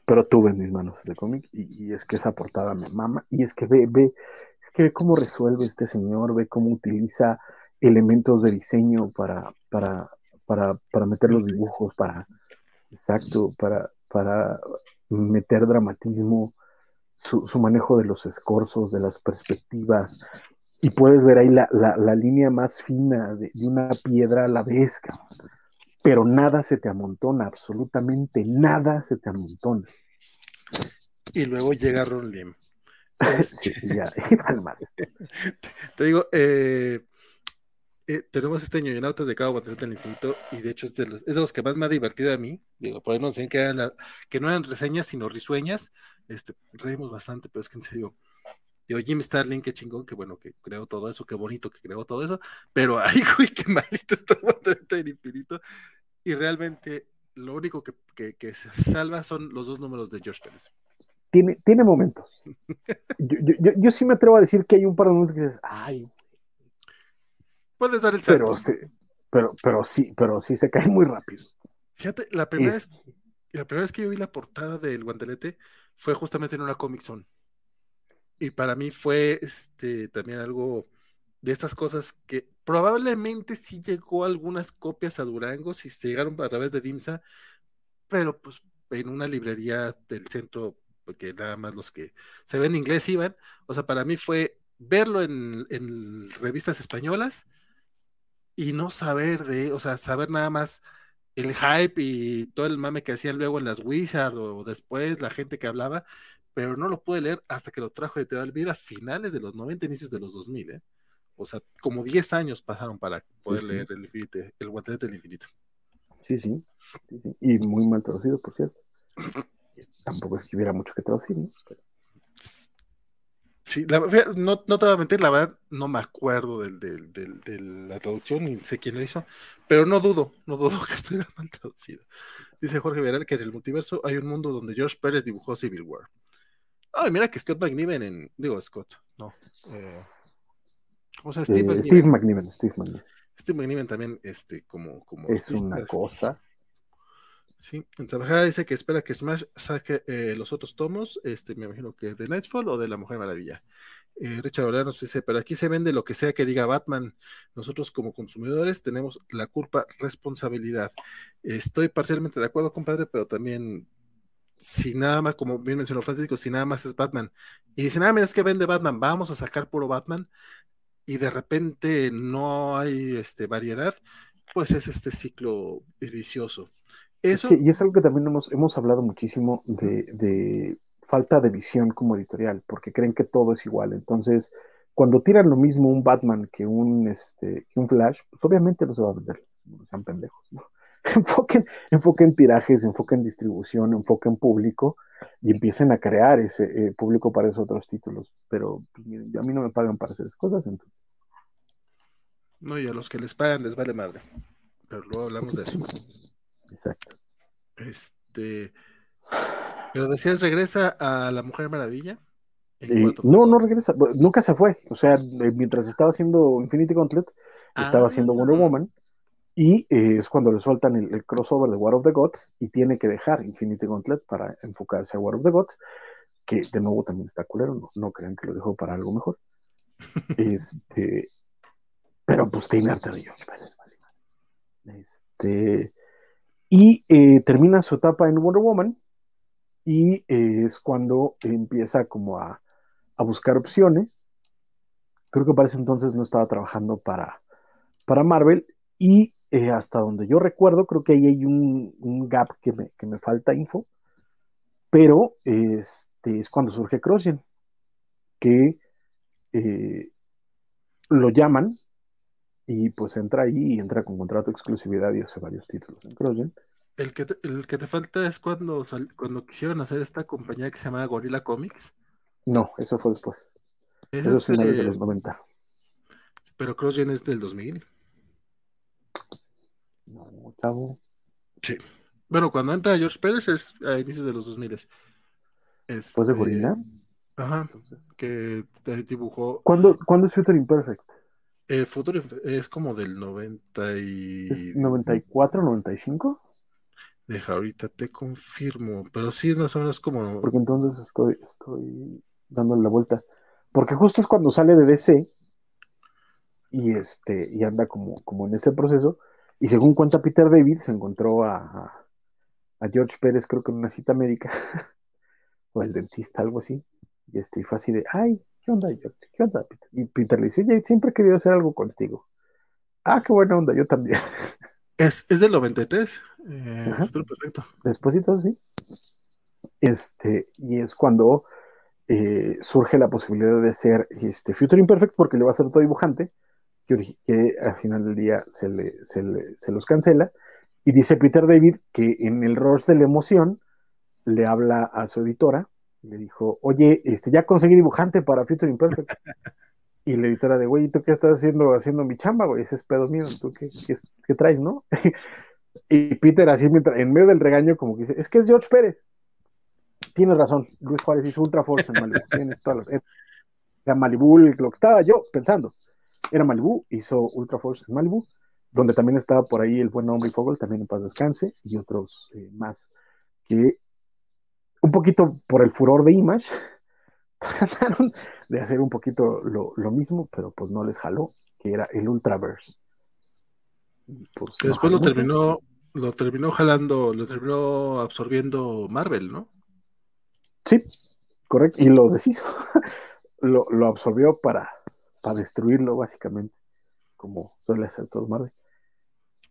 pero tuve en mis manos ese cómic. Y, y es que esa portada me mama. Y es que ve, ve, es que ve cómo resuelve este señor, ve cómo utiliza elementos de diseño para, para, para, para meter los dibujos, para, exacto, para, para meter dramatismo, su, su manejo de los escorzos, de las perspectivas, y puedes ver ahí la, la, la línea más fina de, de, una piedra a la vez, cabrón. pero nada se te amontona, absolutamente nada se te amontona. Y luego llega Ron Lim. *laughs* Este... sí, ya. *laughs* Te, te digo, eh, eh, tenemos este ñoñonautas de Cabo Guantelete del Infinito y de hecho es de, los, es de los que más me ha divertido a mí. Digo, por ahí no sé que, eran la, que no eran reseñas, sino risueñas. Este, reímos bastante, pero es que en serio, Digo, Jim Starlin, qué chingón, qué bueno que creó todo eso, qué bonito que creó todo eso, pero *laughs* ay, güey, qué malito está el infinito. Y realmente lo único que, que, que, se salva son los dos números de George Pérez. Tiene, tiene momentos. *laughs* yo, yo, yo, yo, sí me atrevo a decir que hay un par de momentos que dices, ay. Puedes dar el salto. Pero, sí, pero, pero sí, pero sí se cae muy rápido. Fíjate, la primera, es... vez, la primera vez que yo vi la portada del guantelete fue justamente en una Comic Zone y para mí fue este también algo de estas cosas que probablemente sí llegó algunas copias a Durango, si se llegaron a través de DIMSA, pero pues en una librería del centro, porque nada más los que se ven en inglés iban, o sea, para mí fue verlo en, en revistas españolas y no saber de, o sea, saber nada más el hype y todo el mame que hacían luego en las Wizard o después la gente que hablaba, pero no lo pude leer hasta que lo trajo Editorial Vida a finales de los 90, inicios de los 2000, ¿eh? O sea, como 10 años pasaron para poder sí, sí. leer el, infinito, el guantelete del infinito. Sí, sí, sí, sí, Y muy mal traducido, por cierto. *clears throat* Tampoco es que hubiera mucho que traducir, ¿no? Pero... Sí, la, no, no te voy a mentir, la verdad no me acuerdo del, del, del, de la traducción ni sé quién lo hizo, pero no dudo, no dudo *laughs* que estuviera mal traducido. Dice Jorge Veral que en el multiverso hay un mundo donde George Pérez dibujó Civil War. Ay, mira que Scott McNiven en. Digo, Scott, no. Eh, ¿Cómo se llama? Steve, eh, Steve McNiven. Steve McNiven. Steve McNiven también, este, como. como es artista. una cosa. Sí, en dice que espera que Smash saque eh, los otros tomos, este, me imagino que de Nightfall o de La Mujer Maravilla. Eh, Richard Olea nos dice, pero aquí se vende lo que sea que diga Batman. Nosotros como consumidores tenemos la culpa, responsabilidad. Estoy parcialmente de acuerdo, compadre, pero también si nada más, como bien mencionó Francisco, si nada más es Batman, y dice, nada, ah, es que vende Batman, vamos a sacar puro Batman, y de repente no hay este, variedad, pues es este ciclo vicioso. Eso... y es algo que también hemos, hemos hablado muchísimo de, falta de visión como editorial, porque creen que todo es igual. Entonces, cuando tiran lo mismo un Batman que un, este, que un Flash, pues obviamente no se va a vender, no sean pendejos. ¿no? *laughs* enfoquen, enfoquen tirajes, enfoquen distribución, enfoquen público y empiecen a crear ese eh, público para esos otros títulos. Pero pues, a mí no me pagan para hacer esas cosas, entonces. No, y a los que les pagan les vale madre. Pero luego hablamos de eso. Exacto. Este. Pero decías, regresa a la Mujer Maravilla. no, no regresa. Nunca se fue. O sea, mientras estaba haciendo Infinity Gauntlet, estaba haciendo Wonder ah. Woman. Y eh, es cuando le sueltan el, crossover de War of the Gods y tiene que dejar Infinity Gauntlet para enfocarse a War of the Gods, que de nuevo también está culero, no, no crean que lo dejó para algo mejor. *laughs* este, pero pues tiene arte de vale. Este, y eh, termina su etapa en Wonder Woman y eh, es cuando empieza como a, a, buscar opciones. Creo que para ese entonces no estaba trabajando para, para Marvel y eh, hasta donde yo recuerdo, creo que ahí hay un, gap que me, falta info, pero este, es cuando surge CrossGen, que lo llaman y pues entra ahí y entra con contrato de exclusividad y hace varios títulos en CrossGen. El que, te, el que te falta es cuando, cuando quisieron hacer esta compañía que se llama Gorilla Comics. No, eso fue después. es finales de los 90. Pero CrossGen es del 2000. No, chavo. Sí. Bueno, cuando entra George Pérez es a inicios de los 2000. Este, ¿Después de Gorilla? Ajá, que dibujó. ¿Cuándo, ¿cuándo es Future Imperfect? Eh, Future es como del 90 y... ¿94, 95? Deja, ahorita te confirmo, pero sí es más o menos como... Porque entonces estoy, estoy dándole la vuelta. Porque justo es cuando sale de DC y este y anda como, como en ese proceso y según cuenta Peter David, se encontró a, George Pérez, creo que en una cita médica, *laughs* o el dentista, algo así. Y este, fue así de, ay, ¿qué onda, George? ¿Qué onda, Peter? Y Peter le dice, oye, siempre he querido hacer algo contigo. Ah, qué buena onda, yo también. *laughs* Es, es del 93. Eh, perfecto. Después sí. Este, y es cuando eh, surge la posibilidad de ser este, Future Imperfect, porque le va a ser todo dibujante que, al final del día se, le, se, los cancela. Y dice Peter David que en el rush de la emoción le habla a su editora, le dijo, oye, este, ya conseguí dibujante para Future Imperfect. *laughs* y la editora de, güey, ¿tú qué estás haciendo haciendo mi chamba, güey? Ese es pedo mío, ¿tú qué, qué, traes, no? *laughs* y Peter así, en medio del regaño, como que dice, es que es George Pérez. Tienes razón, Luis Juárez hizo Ultra Force en Malibu. *laughs* Tienes toda la... Malibu, lo que estaba yo pensando era Malibu, hizo Ultra Force en Malibu, donde también estaba por ahí el buen hombre Fogel, también en paz descanse, y otros eh, más que un poquito por el furor de Image *laughs* trataron de hacer un poquito lo, mismo, pero pues no les jaló, que era el Ultraverse. Pues, que después lo terminó, lo terminó jalando, lo terminó absorbiendo Marvel, ¿no? Sí, correcto, y lo deshizo. *laughs* lo, lo absorbió para para destruirlo, básicamente, como suele hacer todo Marvel.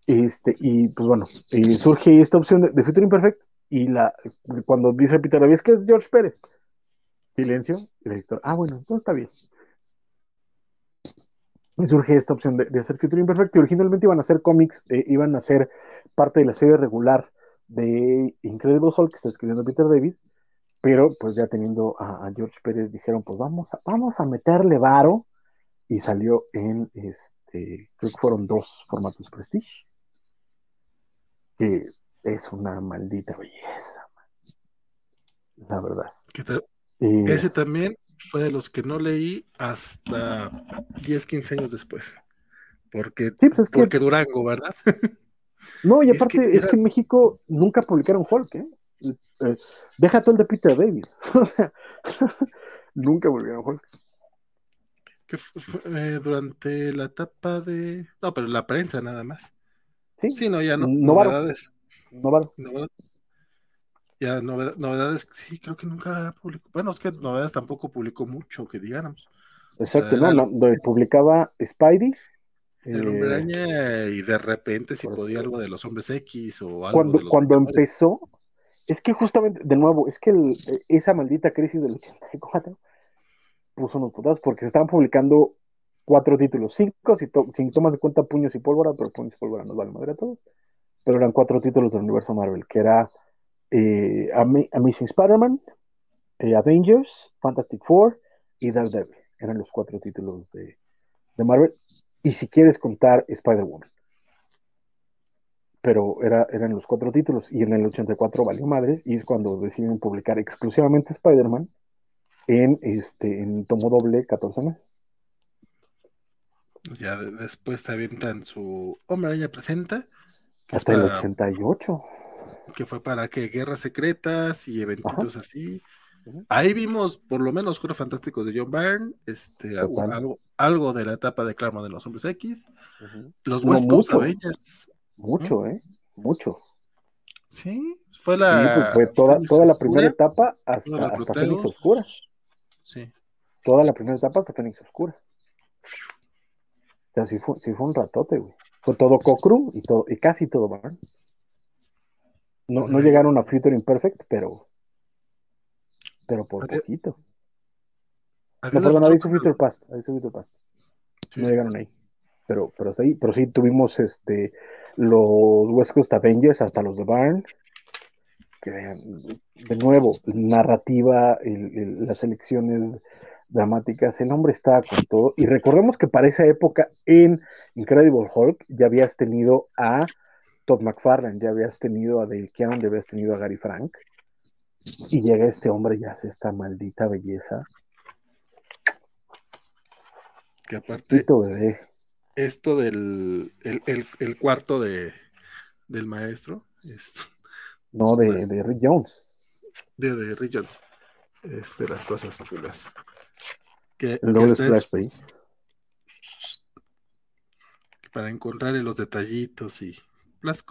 Este, y pues bueno, surge esta opción de, Future Imperfect, y la, cuando dice Peter David, es que es George Pérez. Silencio, el ah, bueno, todo está bien. Y surge esta opción de, hacer Future Imperfect, y originalmente iban a ser cómics, eh, iban a ser parte de la serie regular de Incredible Hulk que está escribiendo Peter David, pero pues ya teniendo a, a, George Pérez dijeron, pues vamos a, vamos a meterle varo y salió en, este, creo que fueron dos formatos Prestige, que es una maldita belleza, la verdad. Ese también fue de los que no leí hasta 10, 15 años después. Porque, pues porque Durango, ¿verdad? *laughs* No, y aparte es que, en México nunca publicaron Hulk, ¿eh? eh deja todo el de Peter David. *laughs* *laughs* nunca volvieron Hulk. Que eh, durante la etapa de. No, pero la prensa nada más. Sí, sí no, ya no. Novedades. Novaro. Ya, novedades, sí, creo que nunca publicó. Bueno, es que novedades tampoco publicó mucho, que digamos. Exacto, no, *laughs* publicaba Spidey. El hombre eh, araña y de repente si podía algo de los hombres X o algo cuando, de los Cuando empezó, es que justamente, de nuevo, es que esa maldita crisis del 84 puso unos putados porque se estaban publicando cuatro títulos, cinco si, si tomas de cuenta puños y pólvora, pero puños y pólvora nos vale madre a todos, pero eran cuatro títulos del universo Marvel, que era eh, Amazing Spider-Man, eh, Avengers, Fantastic Four y Daredevil. Eran los cuatro títulos de, Marvel. Y si quieres contar Spider-Woman. Pero era, eran los cuatro títulos. Y en el 84 valió madres. Y es cuando deciden publicar exclusivamente Spider-Man en, este, en tomo doble 14 meses. Ya después te avientan su Hombre Araña Presenta. Hasta el 88 que fue para que guerras secretas y eventos así. Ahí vimos por lo menos Juegos Fantásticos de John Byrne, este, algo, algo, de la etapa de Claremont de los Hombres X, los West Coast Avengers. Mucho, ¿eh? Mucho. Sí, fue la. Pues, fue toda, toda la primera etapa hasta, hasta Fénix Oscura. Sí. Toda la primera etapa hasta Fénix Oscura. O sea, sí fue, sí fue un ratote, güey. Fue todo Cocru y, todo, y casi todo Byrne. No, no llegaron a Future Imperfect, pero. Pero por poquito. No, perdón, ahí Future Past. Ahí Future Past. No llegaron ahí. Pero, pero hasta ahí. Pero sí tuvimos este los West Coast Avengers hasta los de Barn. Que de nuevo, narrativa, las elecciones dramáticas, el hombre estaba con todo. Y recordemos que para esa época en Incredible Hulk ya habías tenido a Todd McFarlane, ya habías tenido a Dale Keown, ya habías tenido a Gary Frank, y llega este hombre y hace esta maldita belleza. Que aparte, esto del el, cuarto de, del maestro, es, no, de, de, Rick Jones. De, de Rick Jones. Este, las cosas chulas. Que, el que para encontrar los detallitos y las,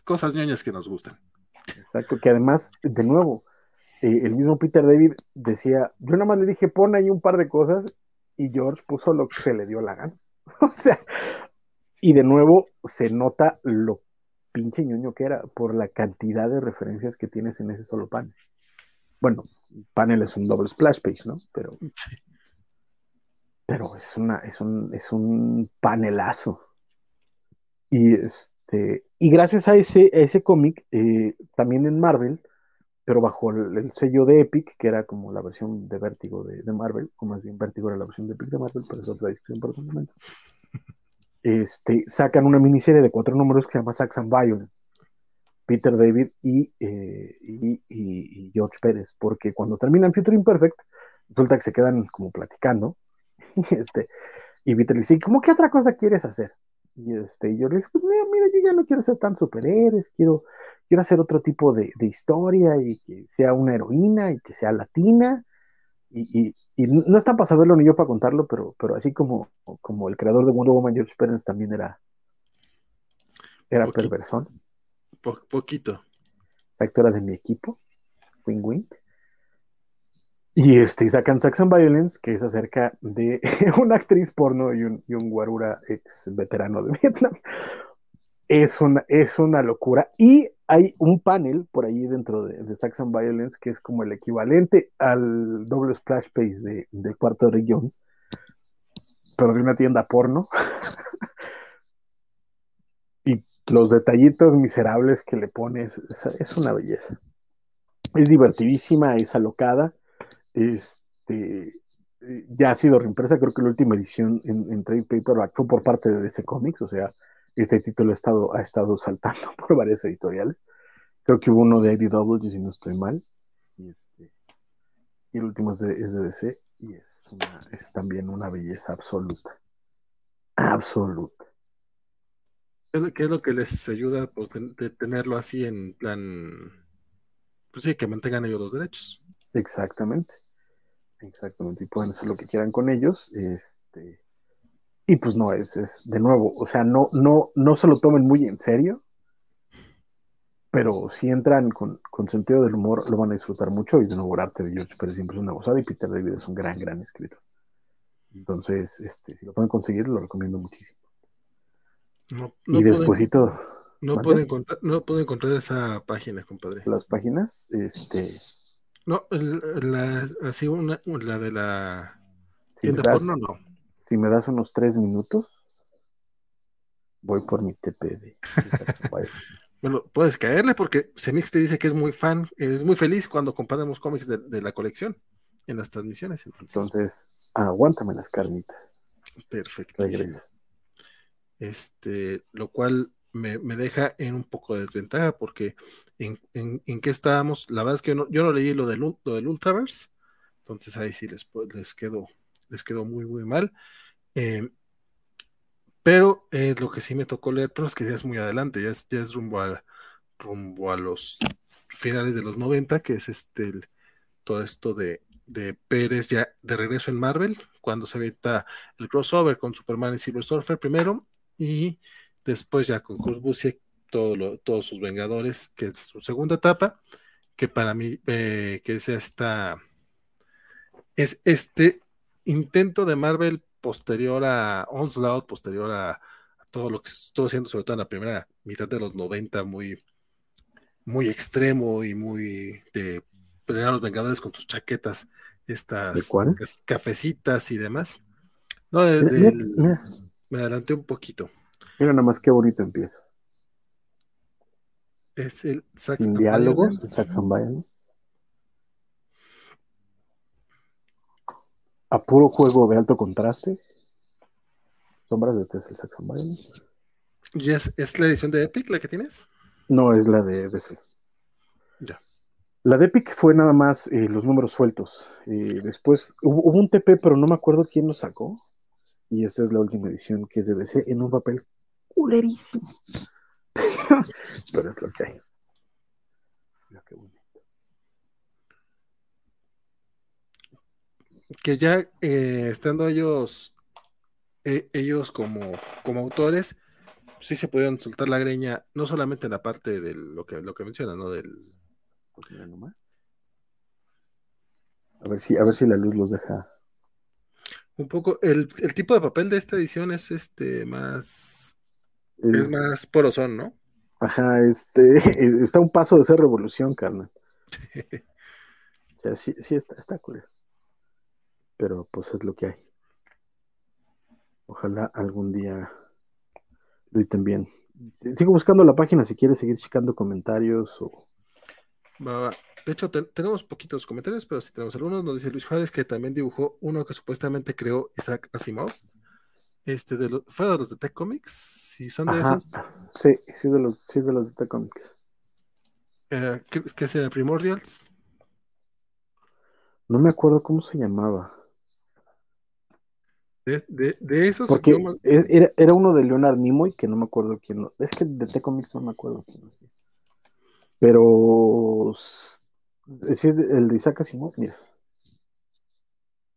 cosas ñoñas que nos gustan. Exacto, que además, de nuevo, eh, el mismo Peter David decía, yo nada más le dije, pon ahí un par de cosas y George puso lo que se le dio la gana. *laughs* o sea, y de nuevo se nota lo pinche ñoño que era por la cantidad de referencias que tienes en ese solo panel. Bueno, panel es un doble splash page, ¿no? Pero, pero es una, es un, es un panelazo. Y es, este, y gracias a ese, ese cómic, eh, también en Marvel, pero bajo el, sello de Epic, que era como la versión de Vértigo de, Marvel, o más bien Vértigo era la versión de Epic de Marvel, pero es otra discusión por un momento. *laughs* Este, sacan una miniserie de cuatro números que se llama Saxon Violence. Peter David y, eh, y, George Pérez, porque cuando terminan Future Imperfect, resulta que se quedan como platicando. *laughs* este, y Peter le dice, ¿cómo qué otra cosa quieres hacer? Y este, yo le dije, pues mira, mira, yo ya no quiero ser tan superhéroes, quiero, quiero hacer otro tipo de, historia y que sea una heroína y que sea latina. Y, no está para saberlo ni yo para contarlo, pero, pero así como, como el creador de Wonder Woman, George Pérez, también era, era perversón. poquito. Exacto, era de mi equipo, Wing Wing. Y este, sacan Saxon Violence, que es acerca de *laughs* una actriz porno y un, y guarura ex veterano de *laughs* Vietnam. Es una, es una locura. Y hay un panel por ahí dentro de, Saxon Violence que es como el equivalente al doble splash page de, de Cuarto de Jones, pero de una tienda porno. *laughs* y los detallitos miserables que le pones, es, es una belleza. Es divertidísima, es alocada este, ya ha sido reimpresa, creo que la última edición en, trade paperback fue por parte de DC Comics, o sea, este título ha estado, ha estado saltando *laughs* por varias editoriales. Creo que hubo uno de IDW, si no estoy mal. Y, este, y el último es de, DC, y es, es también una belleza absoluta. Absoluta. ¿Qué es lo que les ayuda por tenerlo así en plan? Pues sí, que mantengan ellos los derechos. Exactamente. Exactamente, y pueden hacer lo que quieran con ellos. Este, y pues no, es, es de nuevo, o sea, no, no, no se lo tomen muy en serio, pero si entran con, con sentido del humor, lo van a disfrutar mucho. Y de nuevo, el arte de George Pérez siempre es una gozada y Peter David es un gran, gran escritor. Entonces, este, si lo pueden conseguir, lo recomiendo muchísimo. No, no y despuesito, no, puedo encontrar, no puedo encontrar esa página, compadre. las páginas, este, No, la, así una, la de la si tienda das, porno, no. si me das unos tres minutos, voy por mi TPD. *laughs* Bueno, puedes caerle porque Semix te dice que es muy fan, es muy feliz cuando comparamos cómics de, de la colección en las transmisiones. Entonces, Entonces, aguántame las carnitas. Regreso. Este, lo cual me, me deja en un poco de desventaja porque en, en, en qué estábamos, la verdad es que yo no, yo no leí lo del, lo del Ultraverse, entonces ahí sí les, les quedó, les quedó muy, muy mal. Eh, pero eh, lo que sí me tocó leer, pero es que ya es muy adelante, ya es, ya es rumbo a, rumbo a los finales de los 90, que es este el- todo esto de, de Pérez ya de regreso en Marvel, cuando se avienta el crossover con Superman y Silver Surfer primero, y después ya con Kurt Busiek, todo lo- todos sus Vengadores, que es su segunda etapa, que para mí, eh, que es esta, es este intento de Marvel posterior a Onslaught, posterior a, a todo lo que estuvo haciendo, sobre todo en la primera mitad de los 90, muy, muy extremo y muy de pelear a los Vengadores con sus chaquetas, estas ¿De cuál? ca- cafecitas y demás. No, de- Mira, mira, del- mira, me adelanté un poquito. Mira nada más qué bonito empieza. Es el Sax Sin and diálogos, el Saxon Violence. A puro juego de alto contraste. Sombras, este es el Violence. ¿Y es, es la edición de Epic la que tienes? No, es la de DC. Ya. La de Epic fue nada más eh, los números sueltos. Eh, después hubo, hubo un TP, pero no me acuerdo quién lo sacó. Y esta es la última edición que es de DC en un papel culerísimo. *laughs* pero es lo que hay. Mira qué bonito. Que ya eh, estando ellos, eh, ellos como, como autores, sí se pudieron soltar la greña, no solamente en la parte de lo que, lo que menciona, ¿no? Del. A ver si, a ver si la luz los deja. un poco, el, el tipo de papel de esta edición es este más, es más porosón, ¿no? Ajá, este, *laughs* está un paso de ser revolución, carnal. O sea, sí, sí está, está curioso. Pero pues es lo que hay. Ojalá algún día lo editen bien. Sigo buscando la página si quieres seguir checando comentarios o... De hecho, te- tenemos poquitos comentarios, pero si tenemos algunos, nos dice Luis Juárez que también dibujó uno que supuestamente creó Isaac Asimov. Este de los, fue de los de Tech Comics, si son de Ajá, esos, sí, sí de los, sí de los de Tech Comics. eh, es el Primordials. No me acuerdo cómo se llamaba. De, de, de esos, Porque yo e- era, era uno de Leonard Nimoy, que no me acuerdo quién lo... Es que de Tech Comics no me acuerdo quién lo hacía. Pero... es el de Isaac Asimov, mira.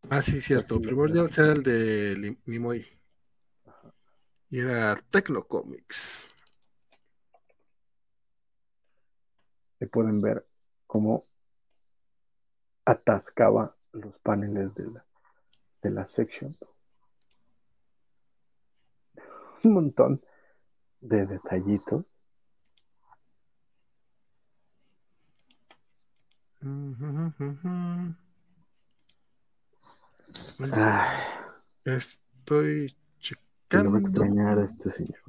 ah, sí, cierto. Así, Primordials era el de Nimoy. Y era Tecno Comics. Se pueden ver cómo atascaba los paneles de la, de la section. Un montón de detallitos. Ay, Estoy checando. me extrañara este señor.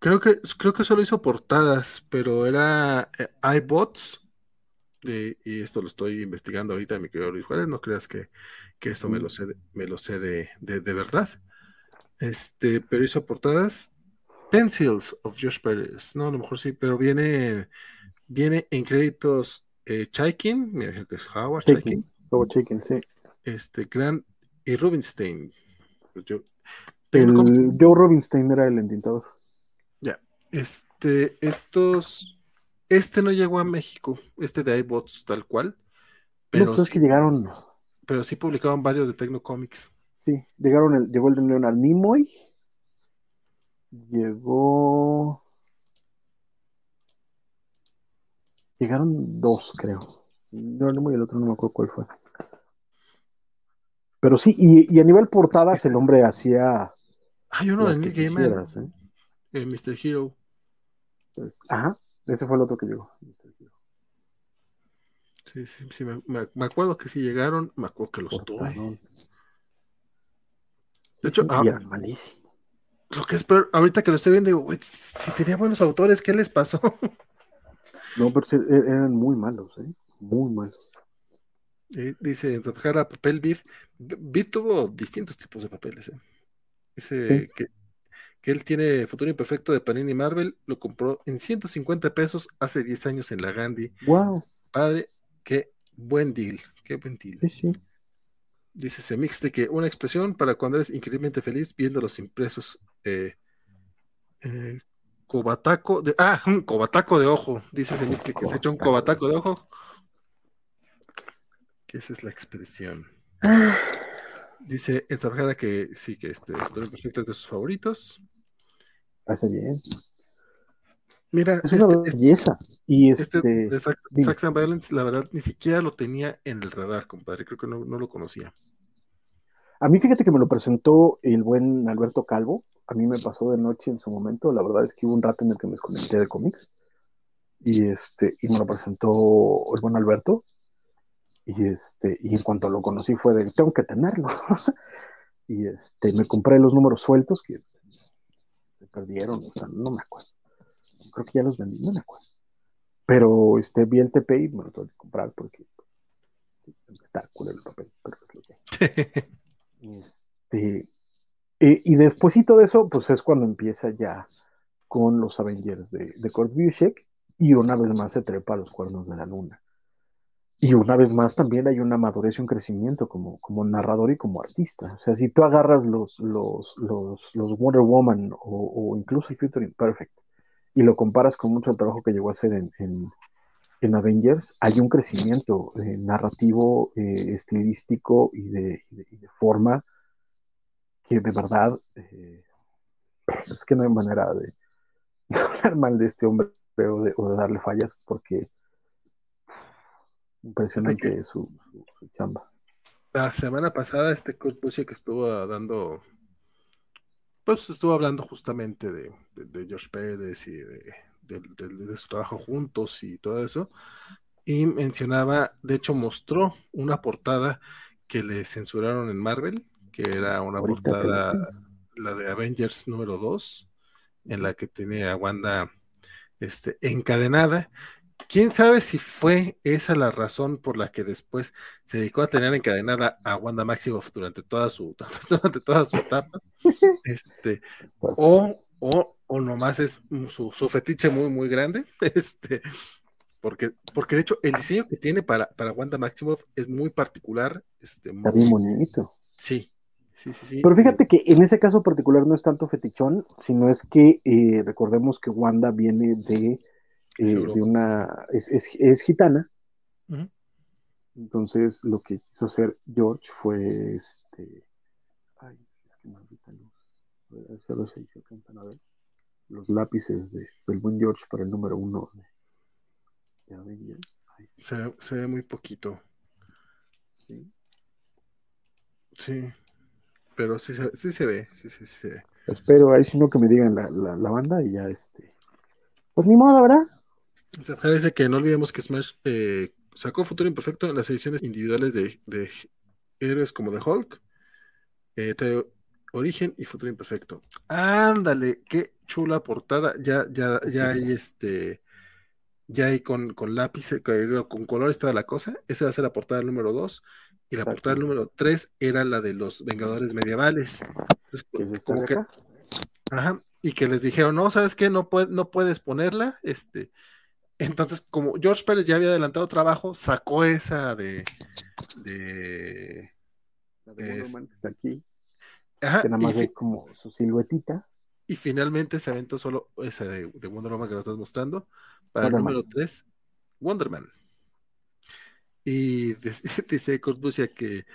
Creo que, creo que solo hizo portadas, pero era eh, iBots. eh, y esto lo estoy investigando ahorita, mi querido Luis Juárez. No creas que, que esto me lo sé, de, me lo sé de, de, de verdad. Este, pero hizo portadas. Pencils of Josh Pérez. No, a lo mejor sí, pero viene, viene en créditos eh, Chaikin, me imagino que es Howard Chaikin, como chicken, sí. este, Grant y Rubinstein. Pues yo, El Joe Robinstein era el entintador. Ya, este, estos, este no llegó a México, este de iBots tal cual, Pero, no, pues es sí, que llegaron, pero sí publicaban varios de Tecno Comics. sí, llegaron el, llegó el de Leonard Nimoy, llegó, llegaron dos, creo. Leonard Nimoy y el otro no me acuerdo cuál fue. Pero sí, y, y a nivel portadas el hombre hacía Hay uno de Neil Gaiman, quisieras, ¿eh? eh, Mr. Hero. Ajá, ese fue el otro que llegó. Sí, sí, sí, me, me- acuerdo que sí llegaron, me acuerdo que los tuve. De hecho, ah, malísimos. lo que es peor, ahorita que lo estoy viendo, digo, güey, si tenía buenos autores, ¿qué les pasó? No, pero sí, e- eran muy malos, ¿eh? Muy malos. Eh, dice en Subjara, papel Bid. Bid tuvo distintos tipos de papeles. eh. Dice Sí. que, que él tiene Futuro Imperfecto de Panini Marvel, lo compró en 150 pesos hace 10 años en la Gandhi. Wow, Padre, qué buen deal, qué buen deal. sí, sí. Dice Semixte que una expresión para cuando eres increíblemente feliz viendo los impresos. Eh, eh, cobataco de. Ah, un cobataco de ojo. Dice Semixte que se echa un cobataco de ojo. Que esa es la expresión. Dice en Sabjara que sí, que este Futuro Imperfecto es de sus favoritos. Hace bien. Mira, Es una este, belleza. Y este este, de Sax. Sax and Violence, la verdad, ni siquiera lo tenía en el radar, compadre. Creo que no, no lo conocía. a mí fíjate que me lo presentó el buen Alberto Calvo. A mí me pasó de noche en su momento. La verdad es que hubo un rato en el que me desconecté de cómics. Y este, y me lo presentó el buen Alberto. Y este, y en cuanto lo conocí fue de tengo que tenerlo. *laughs* y este, me compré los números sueltos que se perdieron, o sea, no me acuerdo. Creo que ya los vendí, no me acuerdo. Pero este, vi el TP y me lo tuve que comprar porque está culero el papel, pero es lo que. *laughs* Este, y despuésito de eso, pues es cuando empieza ya con los Avengers de, de Kurt Busiek y una vez más se trepa a los cuernos de la luna. Y una vez más también hay una madurez y un crecimiento como, como narrador y como artista. O sea, si tú agarras los, los, los, los Wonder Woman o, incluso el Future Imperfect y lo comparas con mucho del trabajo que llegó a hacer en, en, en Avengers, hay un crecimiento eh, narrativo, eh, estilístico y de, y de, forma que de verdad eh, es que no hay manera de, de *laughs* hablar mal de este hombre o de, o de darle fallas porque impresionante su, su, su, chamba. La semana pasada este Kurt Busiek estuvo dando, pues estuvo hablando justamente de, de, de George Pérez y de, de, su trabajo juntos y todo eso, y mencionaba, de hecho mostró una portada que le censuraron en Marvel, que era una Ahorita portada, la de Avengers número 2, en la que tiene a Wanda este, encadenada. ¿Quién sabe si fue esa la razón por la que después se dedicó a tener encadenada a Wanda Maximoff durante toda su, *laughs* durante toda su etapa? Este, o, o, o nomás es su, su, fetiche muy, muy grande. *laughs* Este, porque, porque de hecho el diseño que tiene para, para Wanda Maximoff es muy particular. Este, Está bien bonito. Sí, Sí, sí, sí. Pero fíjate que en ese caso particular no es tanto fetichón, sino es que eh, recordemos que Wanda viene de, eh, de una. Es, es, es gitana. Uh -huh. Entonces lo que quiso hacer George fue este. Ay, es que maldita luz. A ver si se alcanzan a ver. Los lápices de, del buen George para el número uno de, de se, ve, se ve muy poquito. Sí. Sí pero sí, se, sí se ve, sí, sí, sí se ve. Espero ahí sino que me digan la, la, la, banda y ya este. Pues ni modo, ¿verdad? Se parece que no olvidemos que Smash eh, sacó Futuro Imperfecto en las ediciones individuales de, de héroes como The Hulk, eh, Origen y Futuro Imperfecto. Ándale, qué chula portada. Ya, ya, ya hay este. Ya hay con, con lápiz, con colores toda la cosa. Esa va a ser la portada número 2. Y la portada número 3 era la de los Vengadores medievales. Entonces, como que, ajá, y que les dijeron, no, ¿sabes qué? No, puede, no puedes ponerla. Este, entonces, como George Pérez ya había adelantado trabajo, sacó esa de. de, la de es, que está aquí. Ajá, que nada más es como su siluetita. Y finalmente se aventó solo esa de, de Wonder Woman que nos estás mostrando. Para Wonder el número 3, Wonderman. Y *laughs* dice Kurt Busiek que,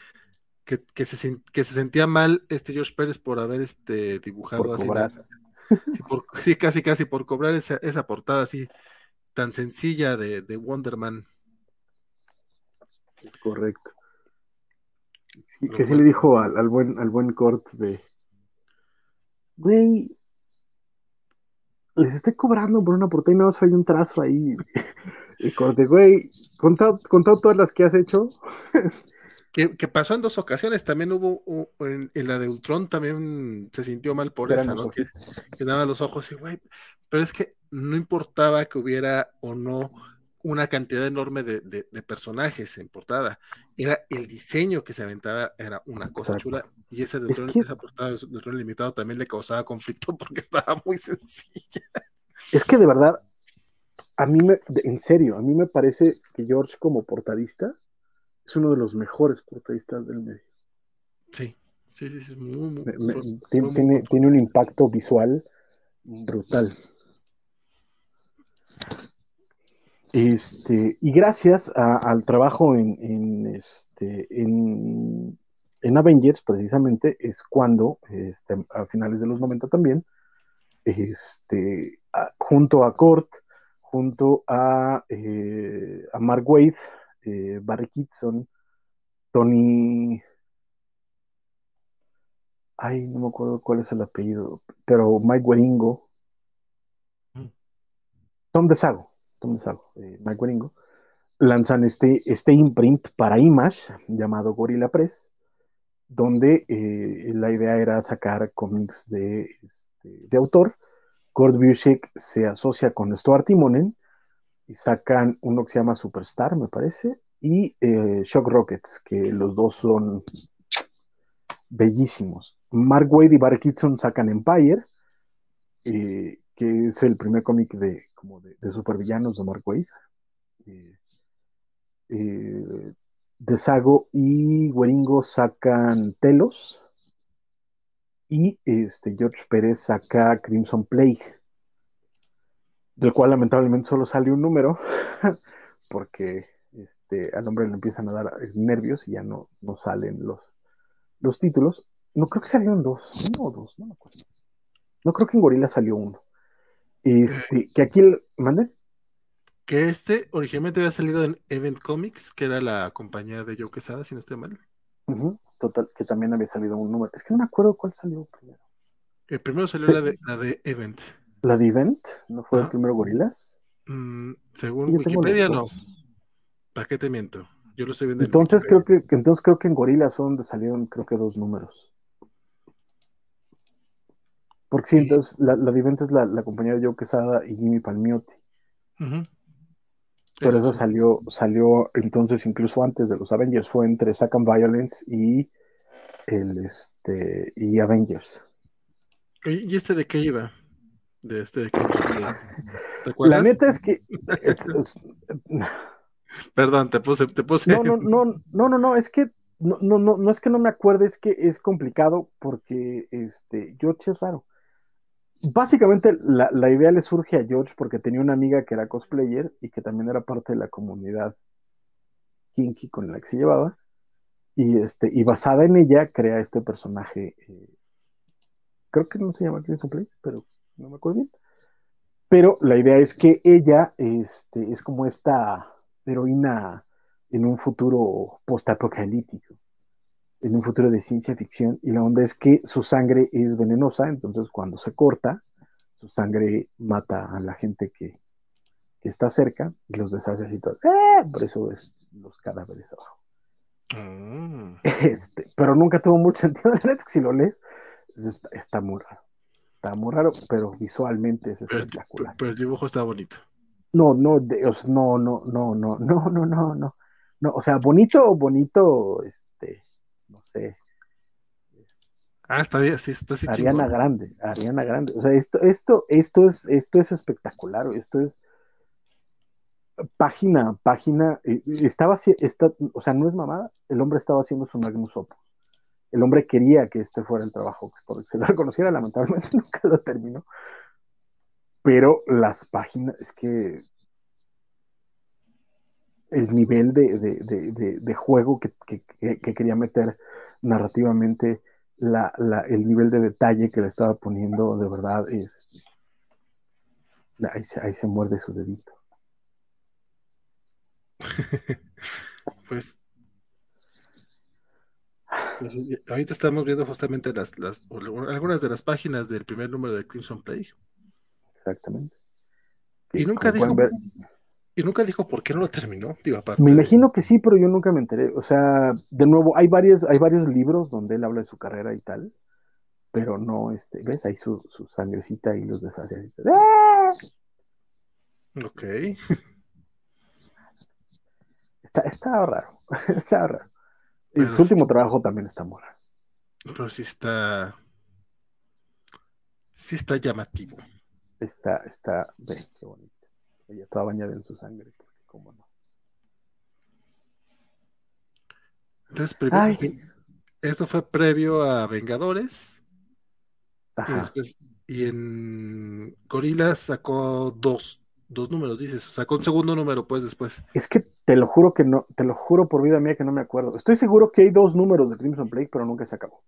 que, se, que se sentía mal este George Pérez por haber este, dibujado así. *laughs* sí, casi casi por cobrar esa, esa portada así tan sencilla de, de Wonderman. Correcto. que sí le dijo al, al, buen, al buen Kurt de, güey, les estoy cobrando por una no hay un trazo ahí. *laughs* y corte, güey, contado, contado todas las que has hecho. que, pasó en dos ocasiones, también hubo en, la de Ultron, también se sintió mal por esa, ¿no? Que, que daba los ojos y, güey, pero es que no importaba que hubiera o no una cantidad enorme de, personajes en portada. Era el diseño que se aventaba, era una cosa chula. Y ese de esa portada de Tron Limitado también le causaba conflicto *laughs* porque estaba muy sencilla. Es que de verdad, a mí me, en serio, a mí me parece que George como portadista es uno de los mejores portadistas del medio. Sí, sí, sí, tiene, tiene un impacto visual brutal. Este, y gracias al trabajo en, este, en, Avengers, precisamente, es cuando, este, a finales de los 90 también, este, junto a Kurt, junto a, eh, a Mark Waid, eh, Barry Kitson, Tony. Ay, no me acuerdo cuál es el apellido, pero Mike Waringo. Mm. Tom DeSago eh, Mike lanzan este, este imprint para Image llamado Gorilla Press, donde eh, la idea era sacar cómics de, este, de autor. Kurt Busiek se asocia con Stuart Timonen y sacan uno que se llama Superstar, me parece, y eh, Shock Rockets, que los dos son bellísimos. Mark Wade y Barry Kitson sacan Empire, que es el primer cómic de, como de, supervillanos de Mark Wade. Eh, eh, Desago y Weringo sacan Telos. Y este, George Pérez saca Crimson Plague, del cual lamentablemente solo sale un número, *laughs* porque este, al hombre le empiezan a dar nervios y ya no, no salen los, los títulos. No creo que salieron dos, uno o dos, no me acuerdo. No creo que en Gorila salió uno. Este, que aquí, ¿mande? Que este originalmente había salido en Event Comics, que era la compañía de Joe Quesada, si no estoy mal. total, que también había salido un número. Es que no me acuerdo cuál salió primero. El primero salió la, de, la de Event. ¿La de Event? ¿No fue el primero Gorilas? Mm, según Wikipedia, no. ¿Para qué te miento? Yo lo estoy viendo. Entonces creo que, entonces creo que en Gorilas fue donde salieron, creo que dos números. Porque sí, entonces la, la es la, compañía de Joe Quesada y Jimmy Palmiotti. Pero eso, salió, salió entonces incluso antes de los Avengers, fue entre Second Violence y el este y Avengers. ¿Y este de qué iba? De este de qué La *laughs* neta es que *laughs* Perdón, te puse, te puse. No, no, no, no, no, no, es que no, no, no, no es que no me acuerde, es que es complicado porque este George es raro básicamente la, idea le surge a George porque tenía una amiga que era cosplayer y que también era parte de la comunidad kinky con la que se llevaba. Y, este, y basada en ella crea este personaje. Eh, creo que no se llama Crimson Play, pero no me acuerdo bien. Pero la idea es que ella este, es como esta heroína en un futuro postapocalíptico en un futuro de ciencia ficción y la onda es que su sangre es venenosa, entonces cuando se corta, su sangre mata a la gente que, está cerca y los deshace así todo. ¡Eh! Por eso es los cadáveres abajo. Mm. *laughs* Este, pero nunca tuvo mucho sentido en si lo lees, está, muy raro. Está muy raro, pero visualmente es espectacular. Pero, el dibujo está bonito. No, no, no, no, no, no, no, no, no, no. No, o sea, bonito, bonito, este, sé. Ah, está bien, sí, está así Ariana Grande, Ariana Grande. O sea, esto, esto, esto es, esto es espectacular, esto es página, página, eh, estaba, está, o sea, no es mamada, el hombre estaba haciendo su magnus opus. El hombre quería que este fuera el trabajo, porque se lo *laughs* reconociera, lamentablemente *laughs* nunca lo terminó. Pero las páginas, es que el nivel de, juego que, quería meter narrativamente, el nivel de detalle que le estaba poniendo, de verdad, es... Ahí se, ahí se muerde su dedito. *laughs* pues, pues ahorita estamos viendo justamente las, las, algunas de las páginas del primer número de Crimson Plague. Exactamente. Y nunca dijo, y nunca dijo por qué no lo terminó, Me imagino que sí, pero yo nunca me enteré. O sea, de nuevo, hay varios, hay varios libros donde él habla de su carrera y tal, pero no, este, ¿ves? Ahí su, su sangrecita y los deshace. ¡Ah! Ok. *laughs* Está, está raro, *laughs* está raro. Y su último trabajo también está raro. Pero sí está. Sí está llamativo. Está, está, ve, qué bonito. Ella estaba bañada en su sangre, porque cómo no. Entonces, primero, esto fue previo a Vengadores. Y después, y en Gorilas sacó dos, dos números, dices, sacó un segundo número, pues después. Es que te lo juro que no, te lo juro por vida mía que no me acuerdo. Estoy seguro que hay dos números de Crimson Plague, pero nunca se acabó.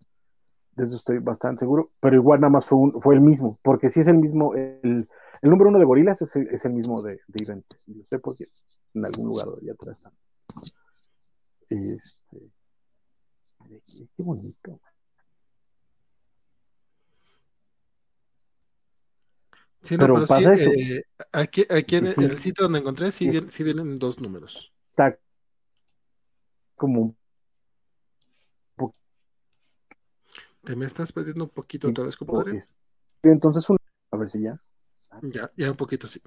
De eso estoy bastante seguro, pero igual nada más fue, un, fue el mismo, porque si es el mismo, el, el número uno de Gorilas es el, es el mismo de, de Event. Lo sé porque en algún lugar de allá atrás está. Este, qué, bonito. Sí, no, pero, pasa sí, eso. Eh, aquí, aquí en, el sitio donde encontré sí, vienen, sí vienen dos números. Está como Te me estás perdiendo un poquito otra vez, compadre. Entonces, a ver si ya. Ya, ya un poquito sí.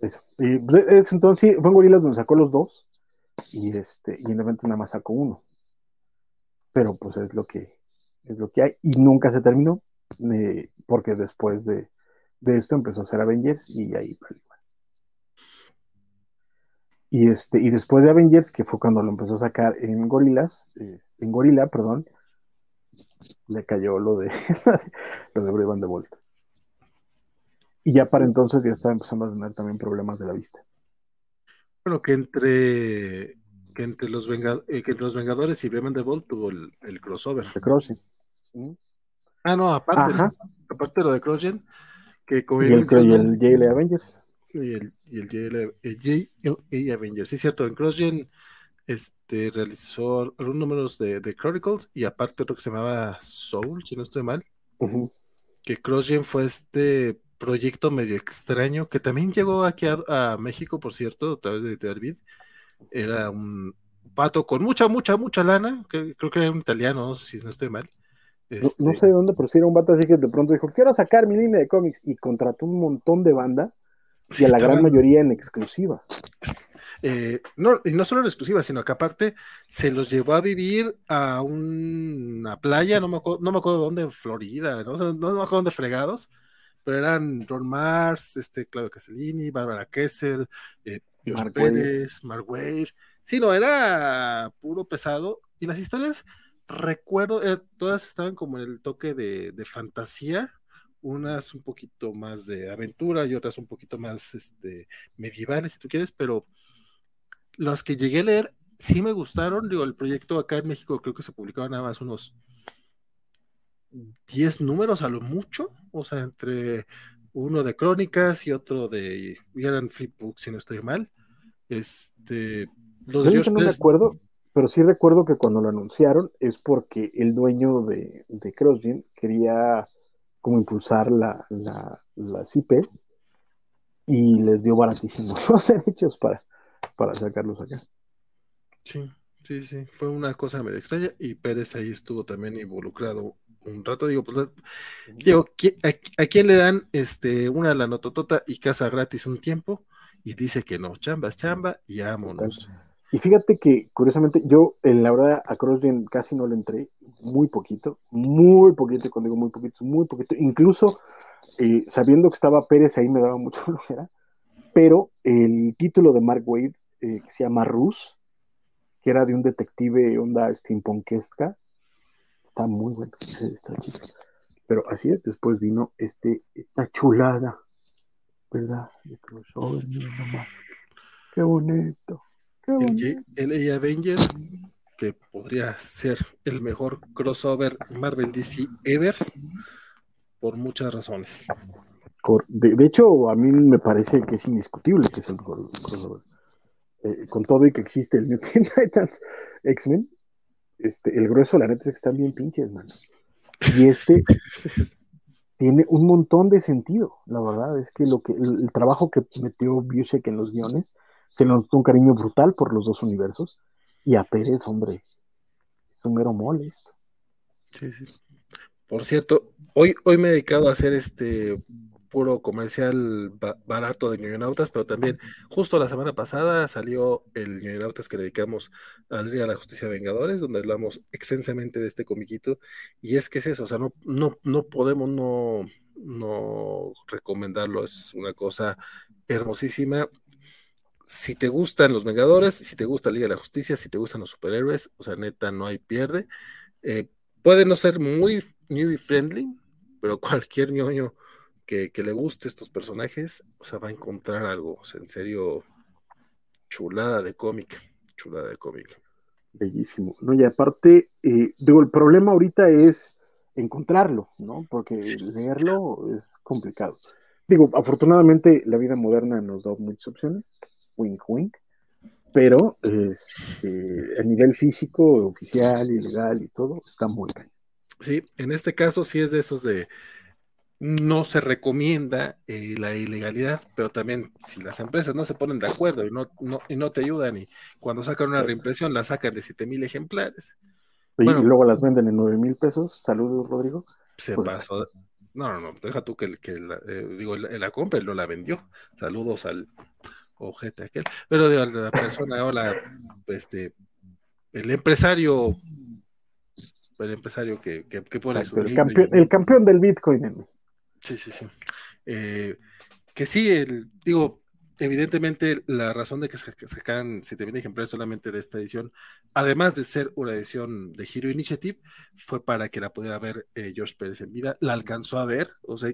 Eso. Y es, entonces fue en Gorilas donde sacó los dos. Y este, y en evento nada más sacó uno. Pero pues es lo que es lo que hay. Y nunca se terminó. Eh, porque después de, esto empezó a hacer Avengers y ahí Y este, y después de Avengers, que fue cuando lo empezó a sacar en Gorilas, en Gorila, perdón, le cayó lo de *laughs* lo de Brave de Volta. Y ya para entonces ya estaba empezando a tener también problemas de la vista. Bueno, que entre que entre los, eh, que los Vengadores y Volt tuvo el, crossover. El crossing. Ah, no, aparte, aparte de lo de Crossgen, que y el, y el JL Avengers. Y el, y el JL, Avengers. Sí, cierto, en CrossGen este, realizó algunos números de, de, Chronicles y aparte otro que se llamaba Soul, si no estoy mal. Que CrossGen fue este proyecto medio extraño que también llegó aquí a, México, por cierto, a través de David. Era un pato con mucha, mucha, mucha lana, que, creo que era un italiano, si no estoy mal. No, este sé de dónde, pero si era un vato así que de pronto dijo, quiero sacar mi línea de cómics y contrató un montón de banda y a la gran mayoría en exclusiva. Eh, no, y no solo en exclusiva, sino que aparte se los llevó a vivir a una playa, no me acuerdo, no me acuerdo dónde, en Florida, no, no me acuerdo dónde fregados, pero eran Ron Mars, este, Claudio Castellini, Bárbara Kessel, eh, Mark Pérez, Mark Wade. Sí, no, era puro pesado. Y las historias, recuerdo, eh, todas estaban como en el toque de, fantasía, unas un poquito más de aventura y otras un poquito más este, medievales, si tú quieres, pero las que llegué a leer sí me gustaron. Digo, el proyecto acá en México creo que se publicaba nada más unos 10 números a lo mucho, o sea, entre uno de crónicas y otro de, eran flipbooks, si no estoy mal. Este, los Yo no me acuerdo, pero sí recuerdo que cuando lo anunciaron es porque el dueño de, de CrossGen quería como impulsar la, la, las IPs y les dio baratísimos *laughs* los derechos para, para sacarlos acá. Sí, sí, sí, fue una cosa medio extraña y Pérez ahí estuvo también involucrado un rato, digo, pues, digo, ¿a, quién le dan este una la nototota y casa gratis un tiempo? Y dice que no, chamba es chamba y vámonos. Y fíjate que, curiosamente, yo, en la verdad, a CrossGen casi no le entré, muy poquito, muy poquito, cuando digo muy poquito, muy poquito, incluso eh, sabiendo que estaba Pérez ahí me daba mucho *laughs* flojera, pero el título de Mark Wade, eh, que se llama Rus, que era de un detective onda steampunkesca, está muy bueno. Está Pero así es, después vino este, esta chulada, ¿verdad? De crossover, Qué bonito. el, el Avengers, que podría ser el mejor crossover Marvel DC ever, por muchas razones. De, hecho, a mí me parece que es indiscutible que es el mejor crossover. Eh, con todo y que existe el New *laughs* Titans X-Men, este, el grueso, la neta es que están bien pinches, man. Y este *laughs* tiene un montón de sentido, la verdad, es que lo que el, trabajo que metió Busek en los guiones se le notó un cariño brutal por los dos universos, y a Pérez, hombre, es un mero mole esto. Sí, sí. Por cierto, hoy, hoy me he dedicado a hacer este puro comercial barato de ñoñonautas, pero también justo la semana pasada salió el ñoñonautas que dedicamos al Día de la Justicia Vengadores, donde hablamos extensamente de este comiquito, y es que es eso, o sea, no, no, no podemos no, no recomendarlo, es una cosa hermosísima. Si te gustan los Vengadores, si te gusta Liga de la Justicia, si te gustan los superhéroes, o sea, neta, no hay pierde. Eh, puede no ser muy new friendly, pero cualquier ñoño que, le guste estos personajes, o sea, va a encontrar algo, o sea, en serio, chulada de cómic, chulada de cómic. Bellísimo. No, y aparte, eh, digo, el problema ahorita es encontrarlo, ¿no? Porque leerlo es complicado. Digo, afortunadamente la vida moderna nos da muchas opciones, wink wink, pero este, a nivel físico, oficial, ilegal y todo, está muy bien. Sí, en este caso sí es de esos de no se recomienda eh, la ilegalidad, pero también si las empresas no se ponen de acuerdo y no, y no te ayudan y cuando sacan una reimpresión la sacan de 7 mil ejemplares. Y, luego las venden en 9 mil pesos. Saludos, Rodrigo. Se pues, pasó. No, no, no, deja tú que, que la, eh, digo, la, la compra y no la vendió. Saludos al ojete aquel. Pero digo, la persona, hola, este, el empresario, el empresario que, que, pone su. El campeón, el campeón del Bitcoin. Sí, sí, sí. Eh, que sí, el, digo, evidentemente la razón de que se sacaran 7000 ejemplares solamente de esta edición, además de ser una edición de Hero Initiative, fue para que la pudiera ver eh, George Pérez en vida. La alcanzó a ver, o sea,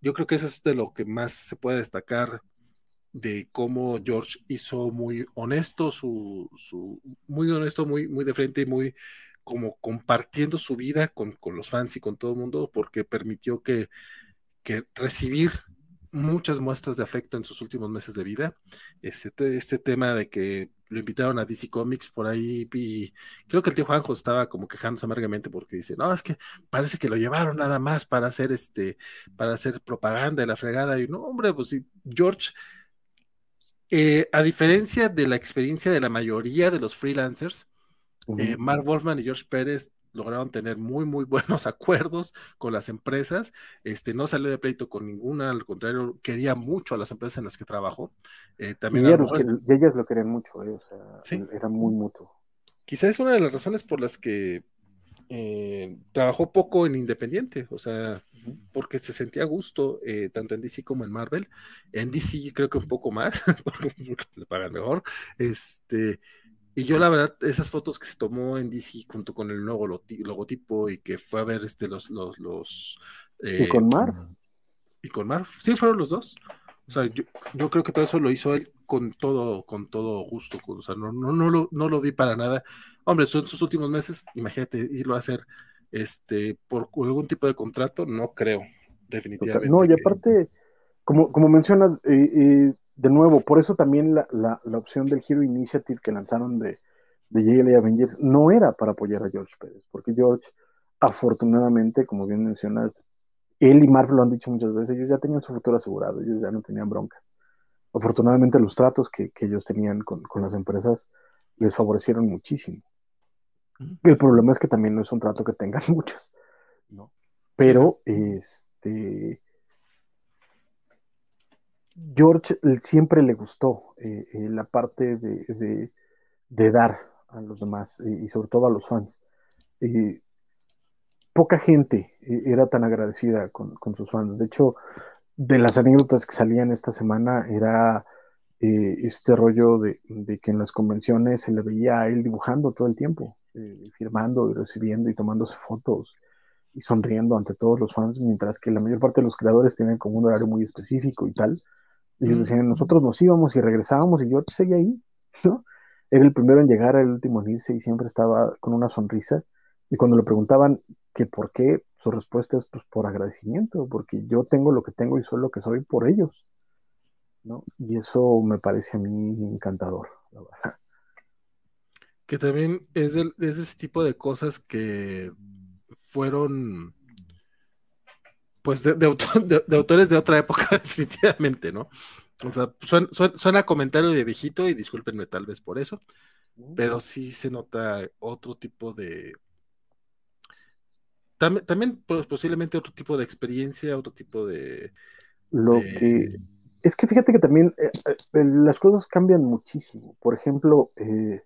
yo creo que eso es de lo que más se puede destacar de cómo George hizo muy honesto, su, muy honesto, muy, muy de frente y muy como compartiendo su vida con, con los fans y con todo el mundo, porque permitió que que recibir muchas muestras de afecto en sus últimos meses de vida. Este, este tema de que lo invitaron a DC Comics por ahí y creo que el tío Juanjo estaba como quejándose amargamente porque dice, no, es que parece que lo llevaron nada más para hacer este, para hacer propaganda de la fregada. Y no, hombre, pues sí, George, eh, a diferencia de la experiencia de la mayoría de los freelancers, eh, Mark Wolfman y George Pérez lograron tener muy, muy buenos *laughs* acuerdos con las empresas. Este, no salió de pleito con ninguna, al contrario, quería mucho a las empresas en las que trabajó. Eh, también y, ellas lo querían mucho, eh, o sea, era muy mutuo. Quizás es una de las razones por las que eh, trabajó poco en Independiente, o sea, porque se sentía a gusto, tanto en DC como en Marvel. En DC creo que un poco más, *laughs* porque le pagan mejor. Este, y yo la verdad, esas fotos que se tomó en DC junto con el nuevo logotipo y que fue a ver este los los los ¿Y con eh, Mar? Y con Mar, sí fueron los dos. O sea, yo, yo, creo que todo eso lo hizo él con todo, con todo gusto. o sea, no, no, no, lo, no lo vi para nada. Hombre, son sus últimos meses, imagínate irlo a hacer este por algún tipo de contrato, no creo, definitivamente. No, y aparte, como, como mencionas, eh, eh de nuevo, por eso también la, la, opción del Hero Initiative que lanzaron de, de JLA Avengers no era para apoyar a George Pérez, porque George, afortunadamente, como bien mencionas, él y Marvel lo han dicho muchas veces, ellos ya tenían su futuro asegurado, ellos ya no tenían bronca. Afortunadamente los tratos que, ellos tenían con, las empresas les favorecieron muchísimo. El problema es que también no es un trato que tengan *laughs* muchos, ¿no? Pero, este, George siempre le gustó eh, eh, la parte de, dar a los demás eh, y sobre todo a los fans. poca gente era tan agradecida con, sus fans. De hecho, de las anécdotas que salían esta semana era este rollo de, que en las convenciones se le veía a él dibujando todo el tiempo, firmando y recibiendo y tomándose fotos y sonriendo ante todos los fans, mientras que la mayor parte de los creadores tienen como un horario muy específico y tal. Ellos decían, nosotros nos íbamos y regresábamos y yo seguía ahí, *laughs* ¿no? era el primero en llegar, el último en irse y siempre estaba con una sonrisa. Y cuando le preguntaban que por qué, su respuesta es pues por agradecimiento, porque yo tengo lo que tengo y soy lo que soy por ellos. ¿no? Y eso me parece a mí encantador, la verdad. Que también es, de, ese tipo de cosas que fueron pues *laughs* de, autores de otra época, *laughs* definitivamente, ¿no? O sea, suena, comentario de viejito y discúlpenme tal vez por eso, pero sí se nota otro tipo de... También, pues, posiblemente otro tipo de experiencia, otro tipo de... Lo que... Es que fíjate que también eh, eh, las cosas cambian muchísimo. Por ejemplo, eh,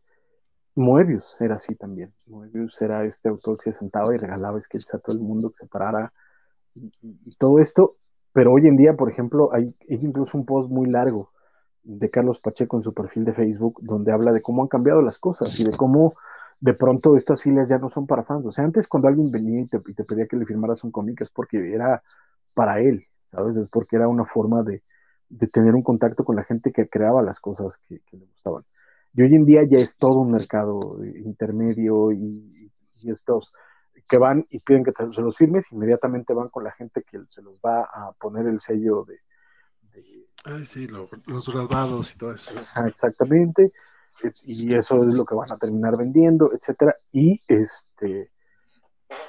Moebius era así también. Moebius era este autor que se sentaba y regalaba sketches a todo el mundo que se parara y, todo esto, pero hoy en día, por ejemplo, hay, incluso un post muy largo de Carlos Pacheco en su perfil de Facebook donde habla de cómo han cambiado las cosas y de cómo de pronto estas filas ya no son para fans. O sea, antes cuando alguien venía y te, pedía que le firmaras un cómic es porque era para él, ¿sabes? Es porque era una forma de, tener un contacto con la gente que creaba las cosas que, le gustaban. Y hoy en día ya es todo un mercado intermedio y estos que van y piden que se los firmes, inmediatamente van con la gente que se los va a poner el sello de... Ay, sí, los grabados y todo eso. exactamente, y eso es lo que van a terminar vendiendo, etcétera, y este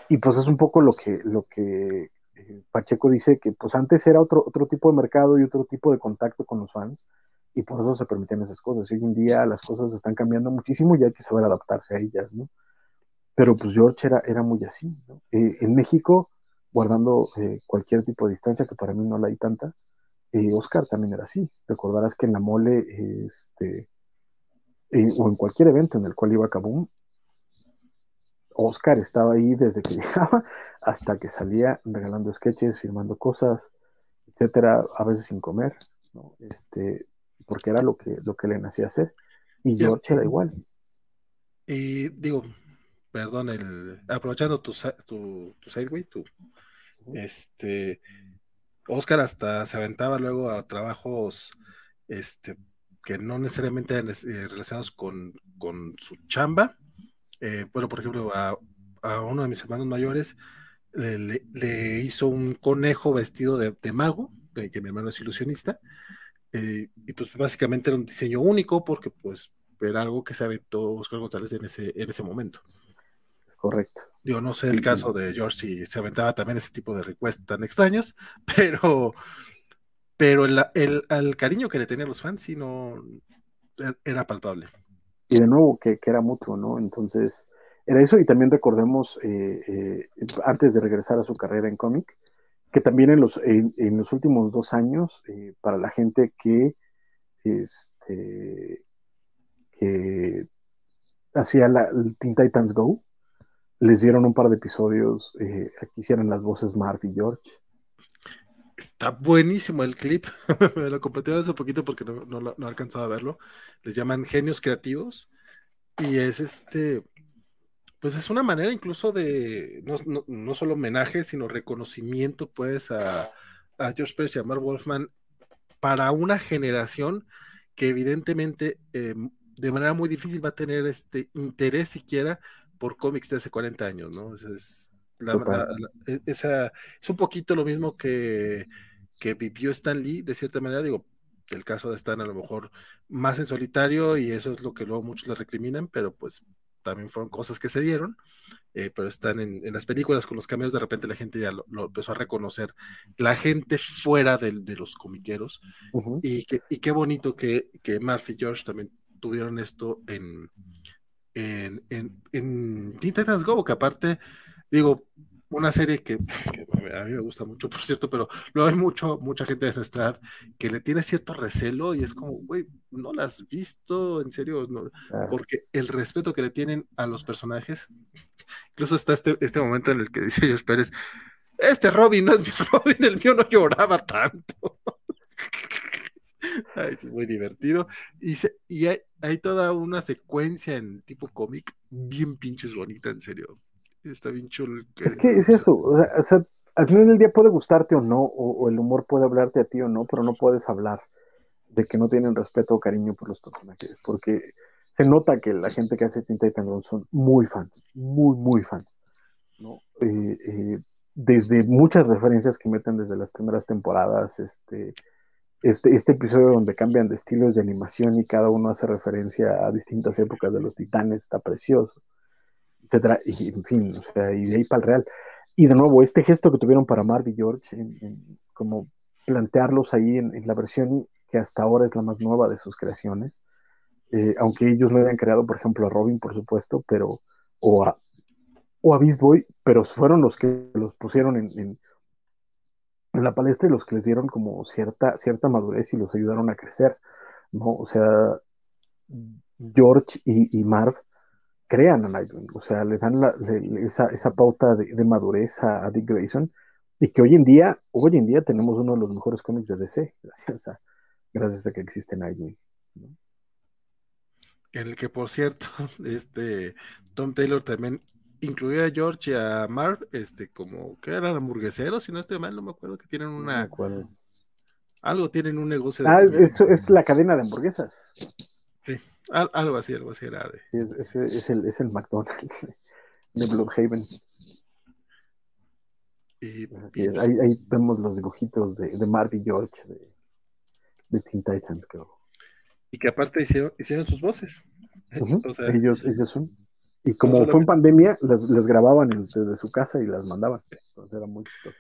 y pues es un poco lo que lo que eh, Pacheco dice que pues antes era otro otro tipo de mercado y otro tipo de contacto con los fans y por eso se permitían esas cosas. Y hoy en día las cosas están cambiando muchísimo y hay que saber adaptarse a ellas, ¿no? Pero pues George era, era muy así. ¿no? Eh, en México, guardando eh, cualquier tipo de distancia, que para mí no la hay tanta, eh, Oscar también era así. Recordarás que en la mole, este, o en cualquier evento en el cual iba a Kabum, Oscar estaba ahí desde que *laughs* llegaba hasta que salía regalando sketches, firmando cosas, etcétera, a veces sin comer, ¿no? Este, porque era lo que, lo que le nacía hacer. Y George era igual. Digo, perdón, el, aprovechando tu, tu, tu sideway, tu, este, Oscar hasta se aventaba luego a trabajos, este, que no necesariamente eran eh, relacionados con, su chamba. Eh, bueno, por ejemplo, a, uno de mis hermanos mayores le, hizo un conejo vestido de, mago, que mi hermano es ilusionista, eh, y pues básicamente era un diseño único porque pues era algo que se aventó Oscar González en ese, en ese momento. Correcto. Yo no sé el caso de George si se aventaba también ese tipo de requests tan extraños, *laughs* pero, pero el, el, cariño que le tenían los fans sí no e, era palpable. Y de nuevo, que, era mutuo, ¿no? Entonces, era eso, y también recordemos, eh, eh, antes de regresar a su carrera en cómic, que también en los, en, los últimos dos años, eh, para la gente que, este, que hacía la, el Teen Titans Go, les dieron un par de episodios, eh, aquí hicieron las voces Marv y George. Está buenísimo el clip, *laughs* me lo compartieron hace poquito porque no, no, no alcanzado a verlo. Les llaman genios creativos y es este, pues es una manera incluso de, no, no, solo homenaje, sino reconocimiento pues a, a George Pérez y a Mark Wolfman para una generación que evidentemente eh, de manera muy difícil va a tener este interés siquiera por cómics de hace 40 años, ¿no? Es, e, esa, es un poquito lo mismo que, que vivió Stan Lee, de cierta manera, digo, el caso de Stan a lo mejor más en solitario y eso es lo que luego muchos le recriminan, pero pues también fueron cosas que se dieron, eh, pero están en, las películas con los cameos, de repente la gente ya lo, empezó a reconocer, la gente fuera de, los comiqueros, y, que, y qué bonito que, que Murphy y George también tuvieron esto en, en, en, en Teen Titans Go, que aparte, digo, una serie que, *laughs* a mí me gusta mucho, por cierto, pero luego hay mucho, mucha gente de nuestra edad que le tiene cierto recelo y es como, güey, no la has visto, en serio, porque el respeto que le tienen a los personajes, incluso está este, este momento en el que dice George Pérez, este Robin no es mi *laughs* Robin, el mío no lloraba tanto. *laughs* *laughs* es muy divertido. Y, y hay, toda una secuencia en tipo cómic bien pinches bonita, en serio. Está bien chulo. Es que es eso. O sea, al final del día puede gustarte o no, o, el humor puede hablarte a ti o no, pero no puedes hablar de que no tienen respeto o cariño por los personajes. Porque se nota que la gente que hace Teen Titans son muy fans, muy, muy fans. ¿no? Eh, eh, desde muchas referencias que meten desde las primeras temporadas, este, este, este episodio donde cambian de estilos de animación y cada uno hace referencia a distintas épocas de los titanes, está precioso, etcétera, y en fin, o sea, y de ahí para el real. Y de nuevo, este gesto que tuvieron para Marv y George, en, como plantearlos ahí en, en, la versión que hasta ahora es la más nueva de sus creaciones, eh, aunque ellos no hayan creado, por ejemplo, a Robin, por supuesto, pero, o a, o a Beast Boy, pero fueron los que los pusieron en, en, la palestra y los que les dieron como cierta, cierta madurez y los ayudaron a crecer, ¿no? O sea, George y, y Marv crean a Nightwing, o sea, le dan la, esa, esa, pauta de, madurez a, Dick Grayson y que hoy en día, hoy en día tenemos uno de los mejores cómics de DC, gracias a, gracias a que existe Nightwing. ¿no? El que, por cierto, *laughs* este Tom Taylor también incluía a George y a Marv, este, como que eran hamburgueseros, si no estoy mal, no me acuerdo que tienen una. No algo tienen un negocio. De ah, eso es la cadena de hamburguesas. Sí, al, algo así, algo así era de. Sí, es, es, es, el, es el McDonald's de Bloodhaven. Y, y pues, ahí, ahí, vemos los dibujitos de, de Marv y George de, de Teen Titans, creo. Y que aparte hicieron, hicieron sus voces. Uh *laughs* -huh. o sea, ellos, ellos son. Y como no fue en pandemia, les, les, grababan desde su casa y las mandaban. Entonces era muy chistoso.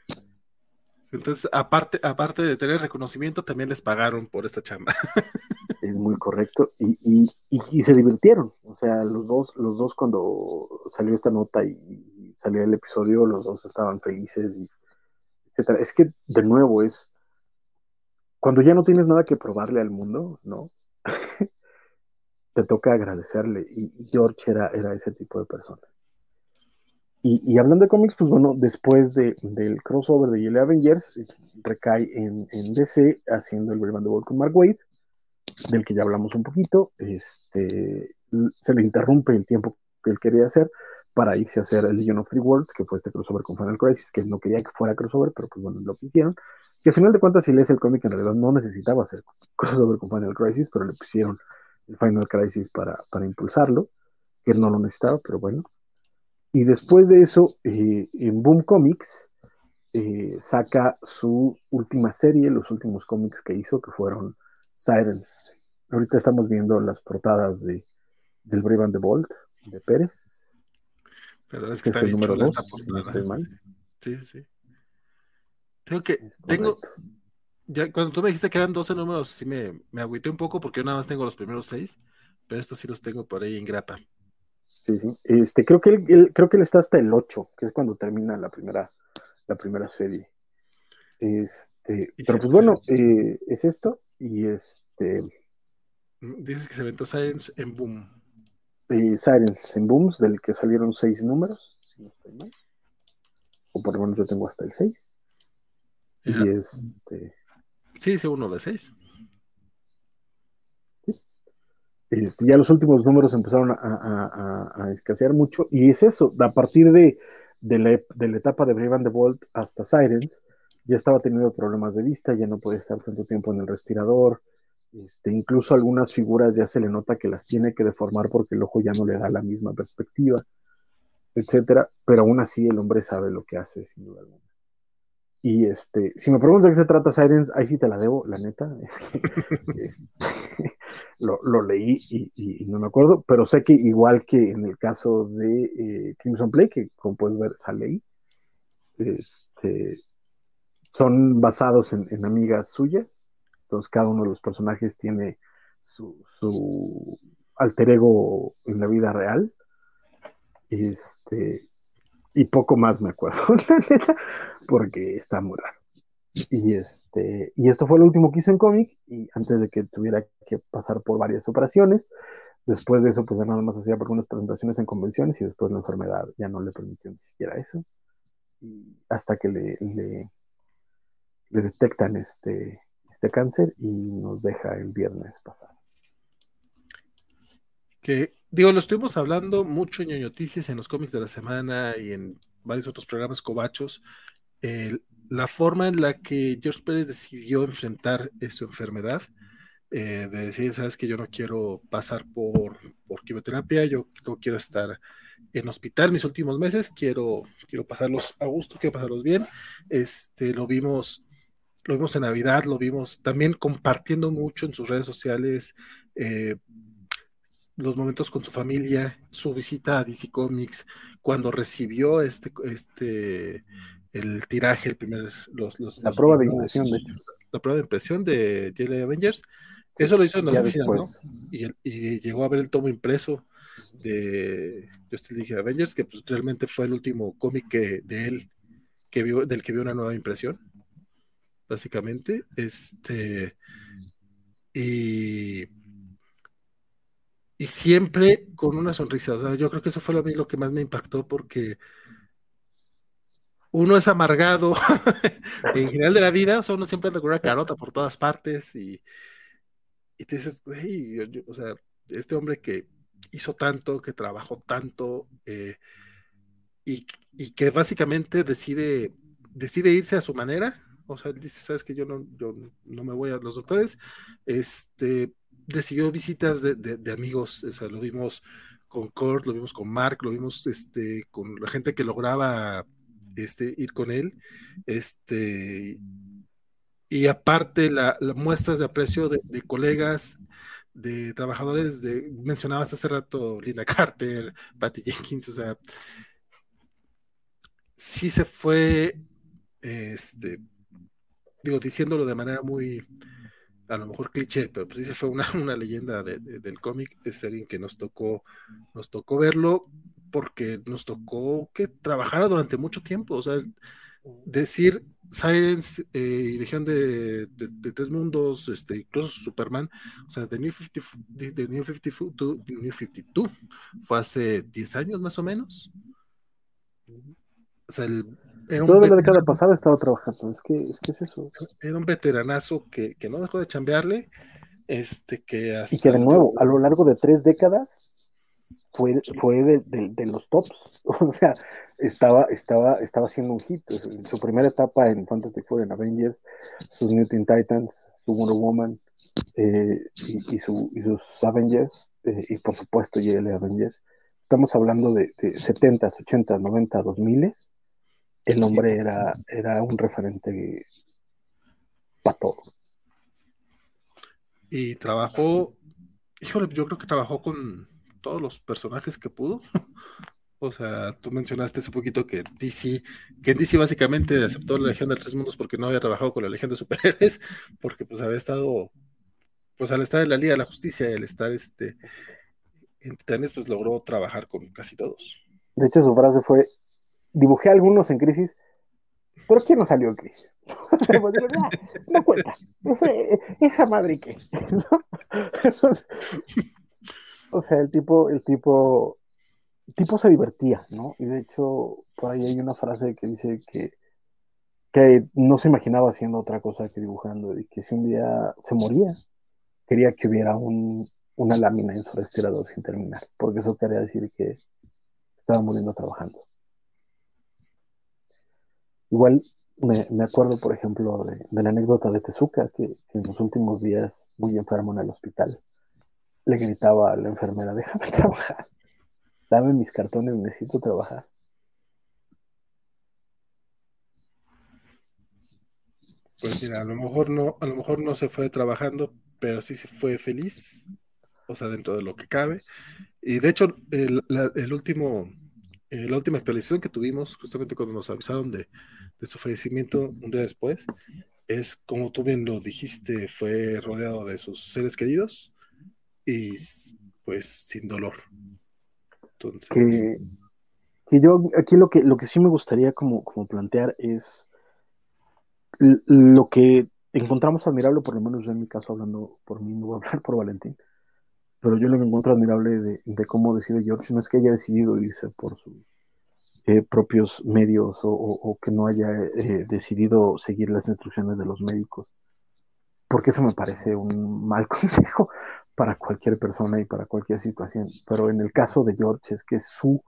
Entonces, aparte, aparte de tener reconocimiento, también les pagaron por esta chamba. *laughs* Es muy correcto. Y, y, y, y, se divirtieron. O sea, los dos, los dos cuando salió esta nota y salió el episodio, los dos estaban felices, y etcétera. Es que, de nuevo, es cuando ya no tienes nada que probarle al mundo, ¿no? *laughs* te toca agradecerle. Y George era, ese tipo de persona. Y, hablando de cómics, pues bueno, después de, del crossover de Yellow Avengers, recae en, DC haciendo el Brave and the Bold con Mark Wade, del que ya hablamos un poquito. Este, se le interrumpe el tiempo que él quería hacer para irse a hacer el Legion of Three Worlds, que fue este crossover con Final Crisis, que él no quería que fuera crossover, pero pues bueno, lo hicieron. Que al final de cuentas, si lees el cómic, en realidad no necesitaba hacer crossover con Final Crisis, pero le pusieron el Final Crisis para, para impulsarlo, que él no lo necesitaba, pero bueno. Y después de eso, eh, en Boom Comics, eh, saca su última serie, los últimos cómics que hizo, que fueron Sirens. Ahorita estamos viendo las portadas de, del Brave and the Bold, de Pérez. Pero es que, que está es el número 2, no Sí, sí. Tengo que, tengo, ya cuando tú me dijiste que eran 12 números, sí me, me agüité un poco porque yo nada más tengo los primeros 6, pero estos sí los tengo por ahí en grapa. Sí, sí. Este, creo que él, él, creo que él está hasta el 8, que es cuando termina la primera, la primera serie. Este, pero pues bueno, eh, es esto, y este. Mm, dices que se aventó Sirens en Boom. Eh, Sirens en Booms, del que salieron 6 números, si no estoy mal. O por lo menos yo tengo hasta el 6. Yeah. Y este. Sí, sí, uno de 6. Este, ya los últimos números empezaron a, escasear mucho, y es eso, a partir de, la, etapa de Brave and the Bold hasta Sirens, ya estaba teniendo problemas de vista, ya no podía estar tanto tiempo en el respirador, este, incluso algunas figuras ya se le nota que las tiene que deformar porque el ojo ya no le da la misma perspectiva, etcétera, pero aún así el hombre sabe lo que hace, sin duda alguna. Y este, si me preguntas de qué se trata Sirens, ahí sí te la debo, la neta. *laughs* Es que, *laughs* lo, lo, leí y, no me acuerdo, pero sé que igual que en el caso de eh, Crimson Play, que como puedes ver sale ahí, este, son basados en, en, amigas suyas. Entonces cada uno de los personajes tiene su, su alter ego en la vida real. Este, y poco más me acuerdo, *laughs* la neta, porque está muy raro. Y, este, y esto fue lo último que hizo en cómic, y antes de que tuviera que pasar por varias operaciones, después de eso, pues nada más hacía algunas presentaciones en convenciones y después la enfermedad ya no le permitió ni siquiera eso. Hasta que le, le, le detectan este, este cáncer y nos deja el viernes pasado. Que digo, lo estuvimos hablando mucho en ñoñoticias, en los cómics de la semana y en varios otros programas cobachos. Eh, la forma en la que George Pérez decidió enfrentar su enfermedad, eh, de decir, sabes que yo no quiero pasar por, por quimioterapia, yo no quiero estar en hospital mis últimos meses, quiero, quiero pasarlos a gusto, quiero pasarlos bien. Este, lo vimos, lo vimos en Navidad, lo vimos también compartiendo mucho en sus redes sociales, eh, los momentos con su familia, su visita a DC Comics, cuando recibió este, este, el tiraje, el primer, los, los la prueba de impresión, de hecho. La prueba de impresión de Avengers. Eso lo hizo en las oficinas, ¿no? Y, y, llegó a ver el tomo impreso de Justice League Avengers, que pues realmente fue el último cómic que, de él que vio, del que vio una nueva impresión, básicamente. Este y, y siempre con una sonrisa. O sea, yo creo que eso fue lo, que más me impactó porque uno es amargado *laughs* en general de la vida, o sea, uno siempre anda con una carota por todas partes y, y te dices, o sea, este hombre que hizo tanto, que trabajó tanto eh, y, que básicamente decide, decide irse a su manera. O sea, él dice, sabes que yo no, yo no me voy a los doctores. Este, decidió visitas de, amigos, o sea, lo vimos con Kurt, lo vimos con Mark, lo vimos este, con la gente que lograba este, ir con él. Este, y aparte, las muestras de aprecio de, de colegas de trabajadores de, mencionabas hace rato Linda *laughs* Carter, Patty Jenkins, o sea, sí se fue, este, digo, diciéndolo de manera muy, a lo mejor cliché, pero pues sí fue una, *laughs* una leyenda del cómic, es alguien que nos tocó, nos tocó verlo porque nos tocó que trabajara durante mucho tiempo, o sea, decir Sirens eh, y Legión de, de, Tres Mundos, este, incluso Superman, o sea, The New, 50, The New 52, The New 52 fue hace 10 años más o menos. O sea, el, era Toda la década pasada estaba trabajando, es que, es que es eso. Era un veteranazo que, que no dejó de chambearle, este, que hasta Y que de nuevo, a lo largo de tres décadas, fue, fue de, de, los tops. *laughs* O sea, estaba, estaba, estaba haciendo un hit. Su primera etapa en Fantastic Four, en Avengers, sus New Teen Titans, su Wonder Woman eh, y, su, y, sus Avengers, eh, y por supuesto JL Avengers. Estamos hablando de, de 70s, 80s, 90 2000 El hombre era, era un referente para todo. Y trabajó, híjole, yo creo que trabajó con todos los personajes que pudo. *laughs* o sea, tú mencionaste hace poquito que DC, que DC básicamente aceptó la Legión de Tres Mundos porque no había trabajado con la Legión de Superhéroes, *laughs* porque pues había estado, pues al estar en la Liga de la Justicia y al estar este, en Titanes, pues logró trabajar con casi todos. De hecho, su frase fue, dibujé algunos en crisis, pero ¿quién no salió en crisis? *laughs* Pues, no, cuenta, esa, madre que. *laughs* O sea, el tipo, el tipo, el tipo se divertía, ¿no? Y de hecho, por ahí hay una frase que dice que, que no se imaginaba haciendo otra cosa que dibujando, y que si un día se moría, quería que hubiera un, una lámina en su respirador sin terminar, porque eso quería decir que estaba muriendo trabajando. Igual me, me acuerdo, por ejemplo, de, la anécdota de Tezuka, que, en los últimos días, muy enfermo en el hospital, le gritaba a la enfermera, déjame *laughs* trabajar, dame mis cartones, necesito trabajar. Pues mira, a lo mejor no, a lo mejor no se fue trabajando, pero sí se fue feliz, o sea, dentro de lo que cabe. Y de hecho, el, último, eh, la última actualización que tuvimos, justamente cuando nos avisaron de, de su fallecimiento un día después, es como tú bien lo dijiste, fue rodeado de sus seres queridos y pues sin dolor. Entonces... Que, yo aquí lo que, lo que sí me gustaría como, como plantear es lo que encontramos admirable, por lo menos yo en mi caso hablando por mí, no voy a hablar por Valentín, pero yo lo que encuentro admirable de, cómo decide George no es que haya decidido irse por sus eh, propios medios o, que no haya eh, decidido seguir las instrucciones de los médicos, porque eso me parece un mal *laughs* consejo, para cualquier persona y para cualquier situación. Pero en el caso de George es que su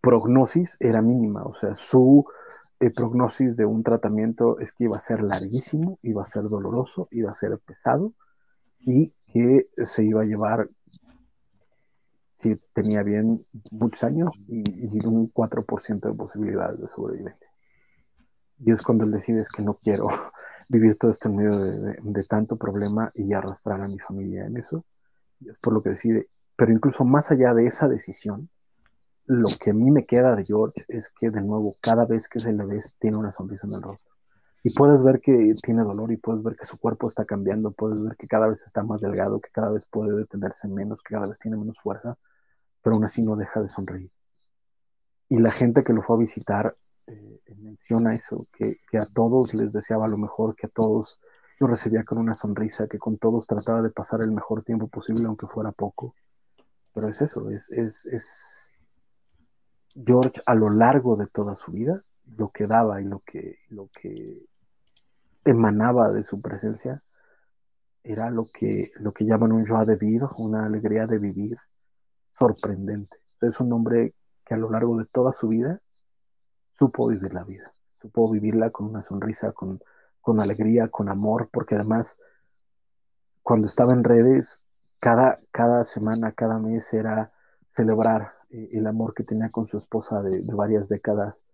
prognosis era mínima, o sea, su eh, prognosis de un tratamiento es que iba a ser larguísimo, iba a ser doloroso, iba a ser pesado y que se iba a llevar, si tenía bien, muchos años y, y un 4% de posibilidades de sobrevivencia. Y es cuando él decide es que no quiero *laughs* vivir todo esto en medio de, tanto problema y arrastrar a mi familia en eso. Es por lo que decide. Pero incluso más allá de esa decisión, lo que a mí me queda de George es que de nuevo, cada vez que se le ve, tiene una sonrisa en el rostro. Y puedes ver que tiene dolor y puedes ver que su cuerpo está cambiando, puedes ver que cada vez está más delgado, que cada vez puede detenerse menos, que cada vez tiene menos fuerza, pero aún así no deja de sonreír. Y la gente que lo fue a visitar eh, menciona eso, que, a todos les deseaba lo mejor, que a todos lo recibía con una sonrisa, que con todos trataba de pasar el mejor tiempo posible, aunque fuera poco. Pero es eso, es, es, es George a lo largo de toda su vida, lo que daba y lo que, lo que emanaba de su presencia era lo que, lo que llaman un joie de vivir, una alegría de vivir sorprendente. Es un hombre que a lo largo de toda su vida supo vivir la vida, supo vivirla con una sonrisa, con, con alegría, con amor, porque además cuando estaba en redes, cada, cada semana, cada mes era celebrar eh, el amor que tenía con su esposa de, varias décadas,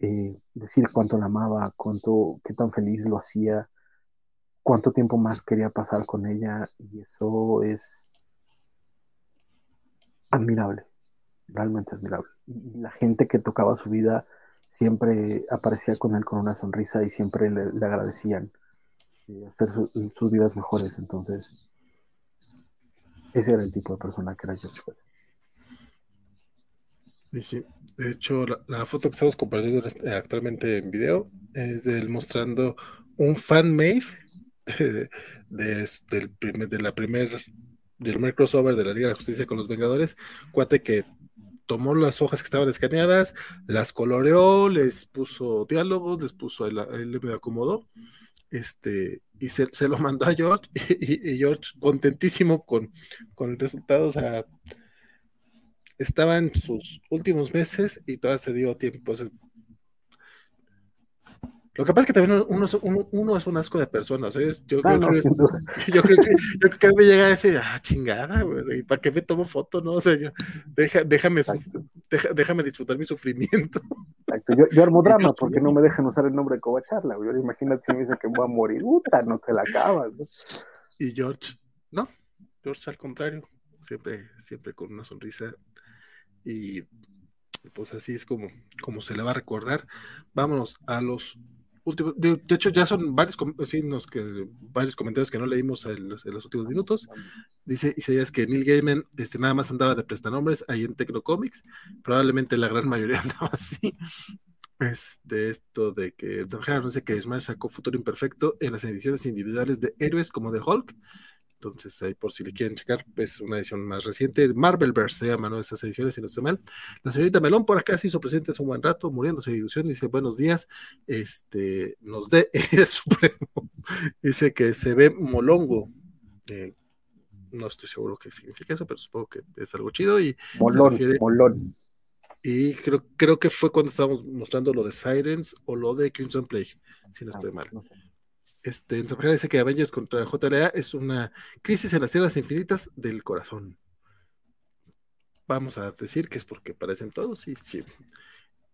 eh, decir cuánto la amaba, cuánto, qué tan feliz lo hacía, cuánto tiempo más quería pasar con ella, y eso es admirable, realmente admirable. Y la gente que tocaba su vida siempre aparecía con él con una sonrisa y siempre le, agradecían eh, hacer sus vidas mejores. Entonces, ese era el tipo de persona que era George. Sí, De hecho, la, foto que estamos compartiendo actualmente en video es de él mostrando un fan made de, del primer, la primer, del primer crossover de la Liga de la Justicia con los Vengadores, cuate que tomó las hojas que estaban escaneadas, las coloreó, les puso diálogos, les puso, él, él me acomodó, este, y se, lo mandó a George, *laughs* y, George contentísimo con, con el resultado, o sea, estaba en sus últimos meses y todavía se dio tiempo, lo que pasa es que también uno, uno, es un asco de personas. ¿eh? Yo, creo que, *laughs* yo, creo que, yo creo que me llega a decir, ah, chingada, güey, ¿para qué me tomo foto? No, o sea, yo, déjame, déjame disfrutar mi sufrimiento. Exacto. Yo, yo armo *laughs* drama porque no me dejan usar el nombre de Covacharla. Güey. Imagínate si me dice que voy a morir, puta, no te la acabas. Y George, no, George al contrario, siempre, siempre con una sonrisa. Y pues así es como, como se le va a recordar. Vámonos a los de, hecho, ya son varios, que, varios comentarios que no leímos en los, últimos minutos. Dice Isaías que Neil Gaiman este, nada más andaba de prestanombres ahí en Tecnocomics. Probablemente la gran mayoría *laughs* andaba así. Este, esto de que no sé que Smash sacó Futuro Imperfecto en las ediciones individuales de héroes como de Hulk entonces, ahí por si le quieren checar, es una edición más reciente. Marvelverse se llama, ¿no? Esas ediciones, si no estoy mal. La señorita Melón por acá se hizo presente hace un buen rato, muriéndose de ilusión. Dice, buenos días. Este, nos dé *laughs* el supremo. Dice que se ve molongo. Eh, no estoy seguro qué significa eso, pero supongo que es algo chido. Y molón, molón. Y creo, creo que fue cuando estábamos mostrando lo de Sirens o lo de Crimson Plague, si no ah, estoy mal este, en dice que Avengers contra JLA es una crisis en las tierras infinitas del corazón. Vamos a decir que es porque parecen todos, sí, sí.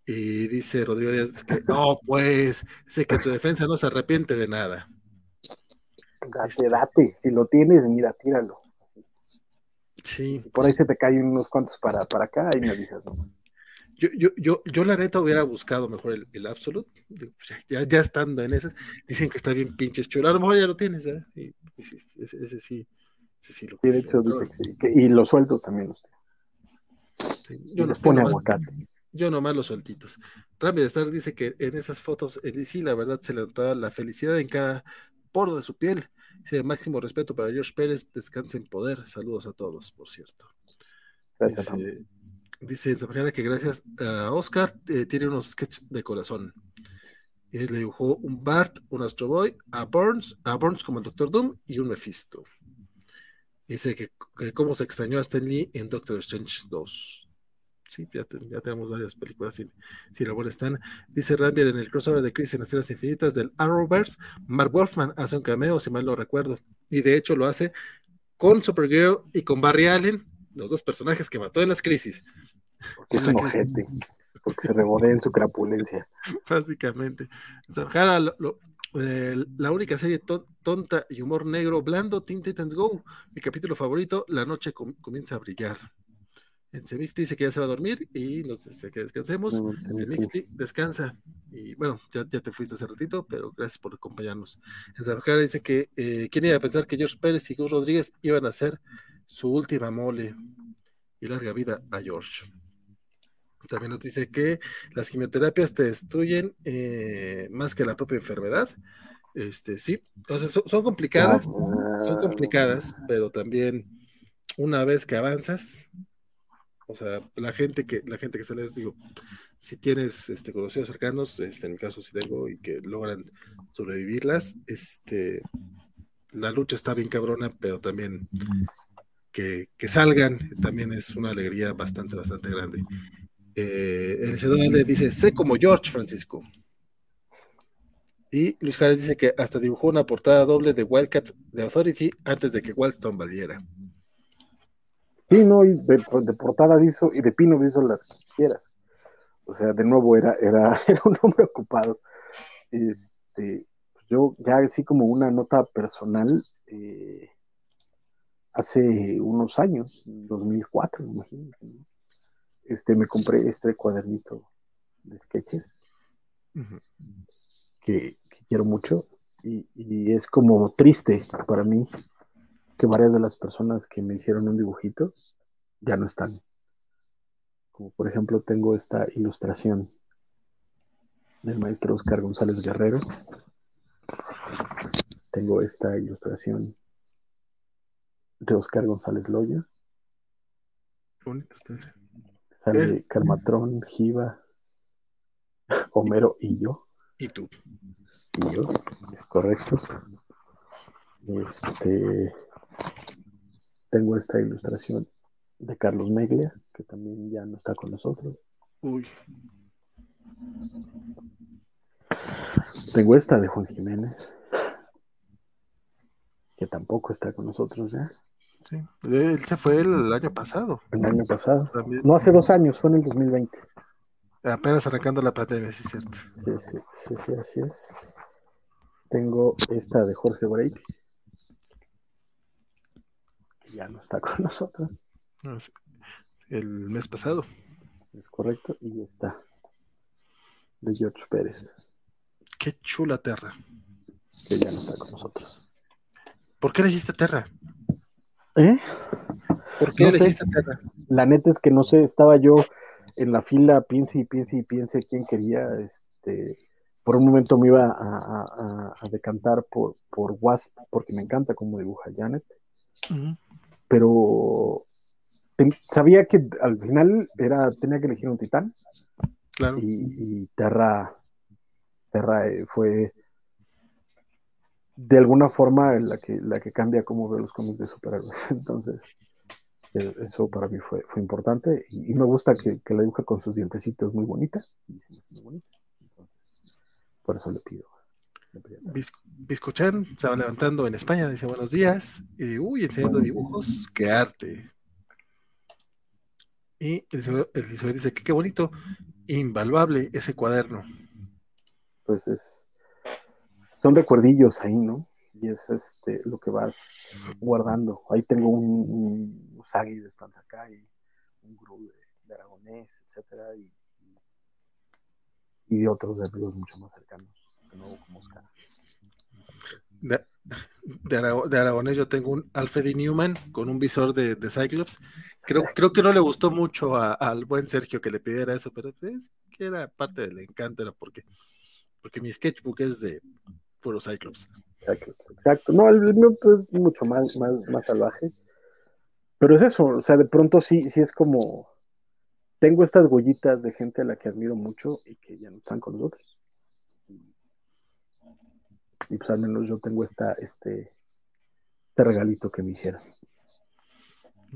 Y dice Rodrigo Díaz que, no, pues, sé que en su defensa no se arrepiente de nada. Date, este date, si lo tienes, mira, tíralo. Sí. por ahí se te caen unos cuantos para, para acá y me avisas, ¿no? Yo, yo, yo, yo la neta hubiera buscado mejor el, el Absolute, pues, ya, ya, estando en ese, dicen que está bien pinches chulo, a lo mejor ya lo tienes, ¿eh? Y, ese, ese, sí, ese sí lo sí, de hecho, dice que sí, y los sueltos también usted. yo pone aguacate. Yo nomás los sueltitos. Trump Star dice que en esas fotos en DC la verdad se le notaba la felicidad en cada poro de su piel. Dice, máximo respeto para George Pérez, descanse en poder. Saludos a todos, por cierto. Gracias. Dice que gracias a Oscar eh, tiene unos sketches de corazón. Y le dibujó un Bart, un Astro Boy, a Burns, a Burns como el Doctor Doom y un Mephisto. Dice que, cómo se extrañó a Stan Lee en Doctor Strange 2. sí, ya, tenemos varias películas sin, sin la están. Dice Rambier en el crossover de Chris en Estrellas Infinitas del Arrowverse, Mark Wolfman hace un cameo, si mal no recuerdo, y de hecho lo hace con Supergirl y con Barry Allen, los dos personajes que mató en las crisis. Porque *laughs* es un ojete, porque se rebodea en su crapulencia. *laughs* Básicamente. Eh, la única serie tonta y humor negro blando, Teen Titans Go. Mi capítulo favorito, La noche comienza a brillar. En Semixty dice que ya se va a dormir y nos dice que descansemos. En Semixty descansa. Y bueno, ya, te fuiste hace ratito, pero gracias por acompañarnos. En Zarjara dice que eh, quién iba a pensar que George Pérez y Gus Rodríguez iban a hacer su última mole y larga vida a George. También nos dice que las quimioterapias te destruyen eh, más que la propia enfermedad. Este, sí, entonces son, complicadas, son complicadas, pero también una vez que avanzas, o sea, la gente que, la gente que sale, digo, si tienes este, conocidos cercanos, este, en mi caso si tengo y que logran sobrevivirlas, este, la lucha está bien cabrona, pero también que, que salgan también es una alegría bastante, bastante grande. Eh, CW dice, sé como George Francisco. Y Luis Járez dice que hasta dibujó una portada doble de Wildcats de Authority antes de que Wildstone valiera. Sí, no, y de, portada hizo, y de Pino hizo las que quieras. O sea, de nuevo era, era, *laughs* era un hombre ocupado. Este, yo ya así como una nota personal, eh, hace unos años, 2004, imagínate, ¿no? Este, me compré este cuadernito de sketches que, quiero mucho y, es como triste para mí que varias de las personas que me hicieron un dibujito ya no están. Como por ejemplo tengo esta ilustración del maestro Oscar González Guerrero. Tengo esta ilustración de Oscar González Loya. Bonito Sale Carmatrón, Giva, Homero y yo. Y tú. Y yo, es correcto. Este tengo esta ilustración de Carlos Meglia, que también ya no está con nosotros. Uy. Tengo esta de Juan Jiménez, que tampoco está con nosotros ya. Sí, él se fue el, año pasado. El año pasado. No hace dos años, fue en el 2020. Apenas arrancando la pandemia, sí es cierto. Sí, sí, sí, sí, así es. Tengo esta de Jorge Break, que ya no está *laughs* con nosotros. El mes pasado. Es correcto, y esta de George Pérez. Qué chula Terra. Que ya no está con nosotros. ¿Por qué elegiste Terra? ¿Eh? ¿Por qué elegiste La neta es que no sé, estaba yo en la fila, piense y piense y piense quién quería. Este, por un momento me iba a, decantar por, por Wasp, porque me encanta cómo dibuja Janet. Pero sabía que al final era, tenía que elegir un titán. Y, Terra, Terra eh, fue de alguna forma la que, la que cambia cómo veo los cómics de superhéroes. *laughs* Entonces, eh, eso para mí fue, fue importante y, me gusta que, la dibuja con sus dientecitos muy bonitas. por eso le pido. Biscochan se va levantando en España, dice buenos días. Y, uy, enseñando dibujos, qué arte. Y el, el dice que qué bonito, invaluable ese cuaderno. Pues es, son recuerdillos ahí, ¿no? Y es este lo que vas guardando. Ahí tengo un, un Usagi de y un Gru de, Aragonés, etcétera, y, de otros amigos mucho más cercanos, de nuevo como Oscar. De, de, Aragonés yo tengo un Alfred Newman con un visor de, de Cyclops. Creo, creo que no le gustó mucho al buen Sergio que le pidiera eso, pero es que era parte del encanto, era porque, porque mi sketchbook es de puro Cyclops. Exacto. No, el mío es mucho más, más, más salvaje. Pero es eso, o sea, de pronto sí, sí es como. Tengo estas huellitas de gente a la que admiro mucho y que ya no están con nosotros. Y pues al menos yo tengo esta, este, este regalito que me hicieron.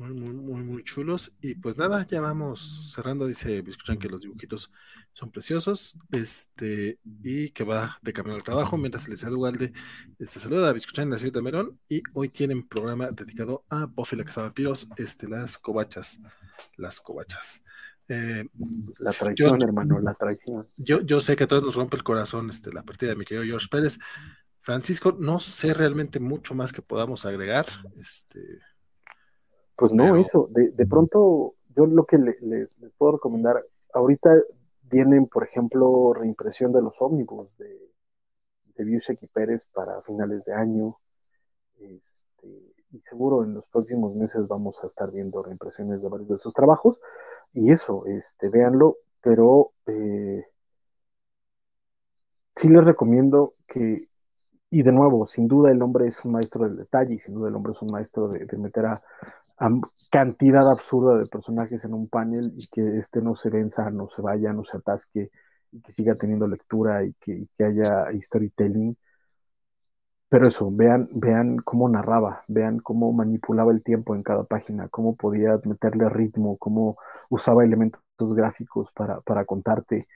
Muy, muy, muy, muy chulos. Y pues nada, ya vamos cerrando. Dice Biscuchan que los dibujitos son preciosos. Este, y que va de camino al trabajo. Mientras el licenciado Ugalde este, saluda a Biscuchan la señorita Merón. Y hoy tienen programa dedicado a Buffy la Casa Vampiros, este, las cobachas. Las cobachas. Eh, la traición, hermano, la traición. Yo, yo sé que a todos nos rompe el corazón este, la partida de mi querido George Pérez. Francisco, no sé realmente mucho más que podamos agregar. Este, pues no, eso. De, de, pronto, yo lo que les, les, puedo recomendar, ahorita vienen, por ejemplo, reimpresión de los ómnibus de, de Busek y Pérez para finales de año. Este, y seguro en los próximos meses vamos a estar viendo reimpresiones de varios de esos trabajos. Y eso, este, véanlo, pero eh, sí les recomiendo que, y de nuevo, sin duda el hombre es un maestro del detalle y sin duda el hombre es un maestro de, de meter a, cantidad absurda de personajes en un panel y que este no se venza, no se vaya, no se atasque y que siga teniendo lectura y que, haya storytelling. Pero eso, vean, vean cómo narraba, vean cómo manipulaba el tiempo en cada página, cómo podía meterle ritmo, cómo usaba elementos gráficos para, para contarte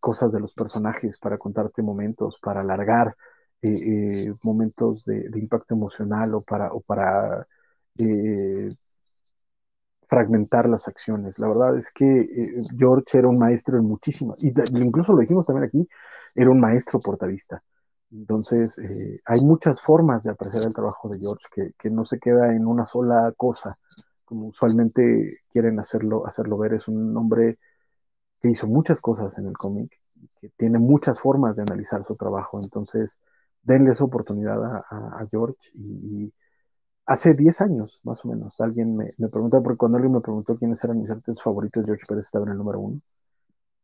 cosas de los personajes, para contarte momentos, para alargar eh, eh, momentos de, de, impacto emocional o para, o para eh, fragmentar las acciones. La verdad es que eh, George era un maestro en muchísimas, y incluso lo dijimos también aquí, era un maestro portadista. Entonces, eh, hay muchas formas de apreciar el trabajo de George que, no se queda en una sola cosa, como usualmente quieren hacerlo, hacerlo ver. Es un hombre que hizo muchas cosas en el cómic que tiene muchas formas de analizar su trabajo. Entonces, denle esa oportunidad a, George y hace 10 años, más o menos, alguien me, me preguntó, porque cuando alguien me preguntó quiénes eran mis artistas favoritos, George Pérez estaba en el número uno.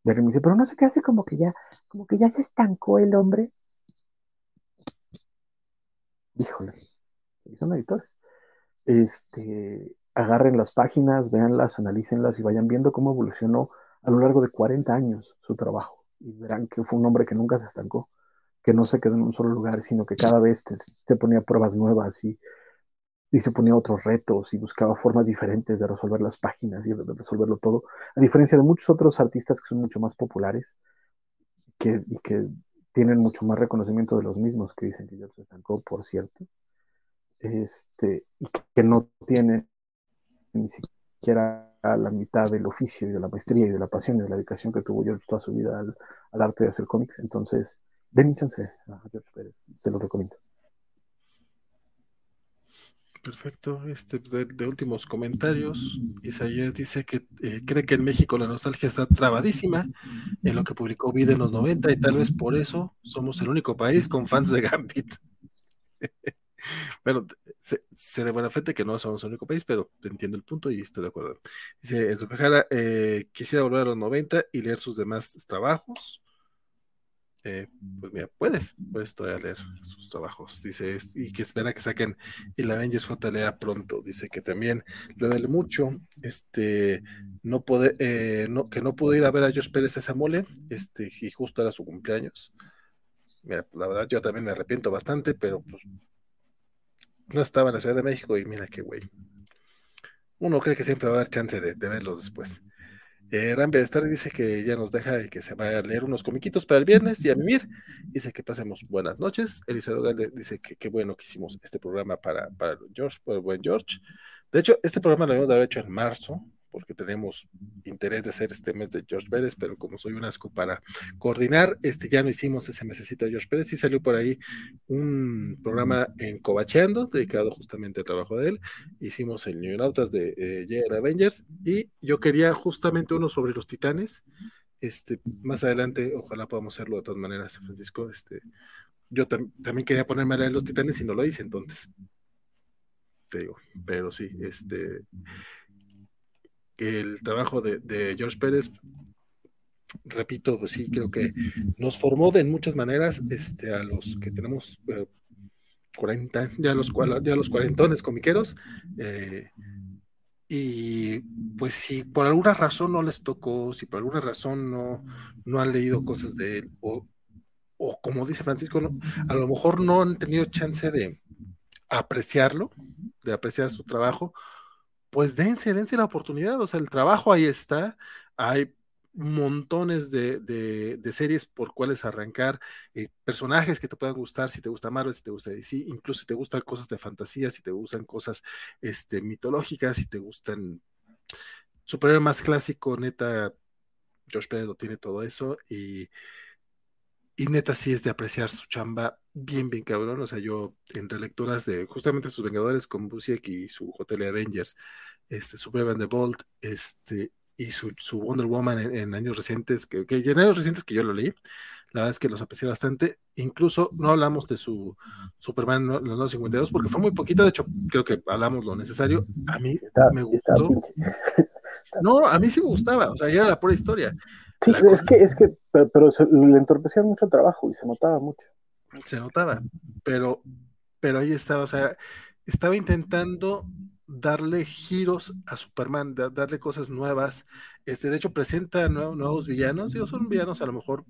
Y alguien me dice, pero no sé qué hace como que ya, como que ya se estancó el hombre. Híjole, son editores. Este, agarren las páginas, véanlas, analícenlas y vayan viendo cómo evolucionó a lo largo de 40 años su trabajo. Y verán que fue un hombre que nunca se estancó, que no se quedó en un solo lugar, sino que cada vez se ponía pruebas nuevas y y se ponía otros retos y buscaba formas diferentes de resolver las páginas y de resolverlo todo, a diferencia de muchos otros artistas que son mucho más populares que, y que tienen mucho más reconocimiento de los mismos que dicen que George se estancó, por cierto, este, y que no tienen ni siquiera la mitad del oficio y de la maestría y de la pasión y de la dedicación que tuvo George toda su vida al, al arte de hacer cómics. Entonces, den chance a George Pérez, se lo recomiendo. Perfecto. Este, de, últimos comentarios, Isaías dice que eh, cree que en México la nostalgia está trabadísima en lo que publicó Vida en los 90 y tal vez por eso somos el único país con fans de Gambit. *laughs* bueno, sé, de buena fe que no somos el único país, pero entiendo el punto y estoy de acuerdo. Dice, en su eh, quisiera volver a los 90 y leer sus demás trabajos. Eh, pues mira, puedes, puedes todavía leer sus trabajos. Dice, y que espera que saquen el Avengers JLA pronto. Dice que también lo duele mucho, este, no puede, eh, que no pudo ir a ver a Josh Pérez esa mole, este, y justo era su cumpleaños. Mira, la verdad yo también me arrepiento bastante, pero pues no estaba en la Ciudad de México y mira qué güey. Uno cree que siempre va a haber chance de verlos después. Eh, dice que ya nos deja y que se va a leer unos comiquitos para el viernes y a mimir. Dice que pasemos buenas noches. Elizabeth dice que qué bueno que hicimos este programa para, para George, el buen George. De hecho, este programa lo habíamos de hecho en marzo, porque tenemos interés de hacer este mes de George Pérez, pero como soy un asco para coordinar, este ya no hicimos ese mesecito de George Pérez y salió por ahí un programa en Cobacheando, dedicado justamente al trabajo de él. Hicimos el New Nautas de eh, Avengers y yo quería justamente uno sobre los titanes. Este, más adelante, ojalá podamos hacerlo de todas maneras, Francisco. Este, yo también quería ponerme a leer los titanes y no lo hice, entonces te digo, pero sí, este el trabajo de, George Pérez, repito, pues sí, creo que nos formó de muchas maneras este, a los que tenemos 40, eh, ya los, ya los cuarentones comiqueros. Eh, y pues si por alguna razón no les tocó, si por alguna razón no, no han leído cosas de él, o, o como dice Francisco, a lo mejor no han tenido chance de apreciarlo, de apreciar su trabajo, pues dense, dense la oportunidad, o sea, el trabajo ahí está, hay montones de, series por cuales arrancar, eh, personajes que te puedan gustar, si te gusta Marvel, si te gusta DC, incluso si te gustan cosas de fantasía, si te gustan cosas este, mitológicas, si te gustan superhéroe más clásico, neta, Josh Pérez lo tiene todo eso y, y neta sí es de apreciar su chamba bien, bien cabrón. O sea, yo en relecturas de justamente sus Vengadores con Busiek y su Hotel Avengers, este, Superman the Bolt, este, y su, Wonder Woman en, años recientes, que, en años recientes que yo lo leí, la verdad es que los aprecié bastante. Incluso no hablamos de su Superman los 952 porque fue muy poquito, de hecho creo que hablamos lo necesario. A mí me gustó. *laughs* No, a mí sí me gustaba, o sea, ya era la pura historia. Sí, es que, es que, pero, le entorpecía mucho el trabajo y se notaba mucho. Se notaba, pero, pero ahí estaba, o sea, estaba intentando darle giros a Superman, darle cosas nuevas. Este, de hecho, presenta nuevos villanos, digo, son villanos a lo mejor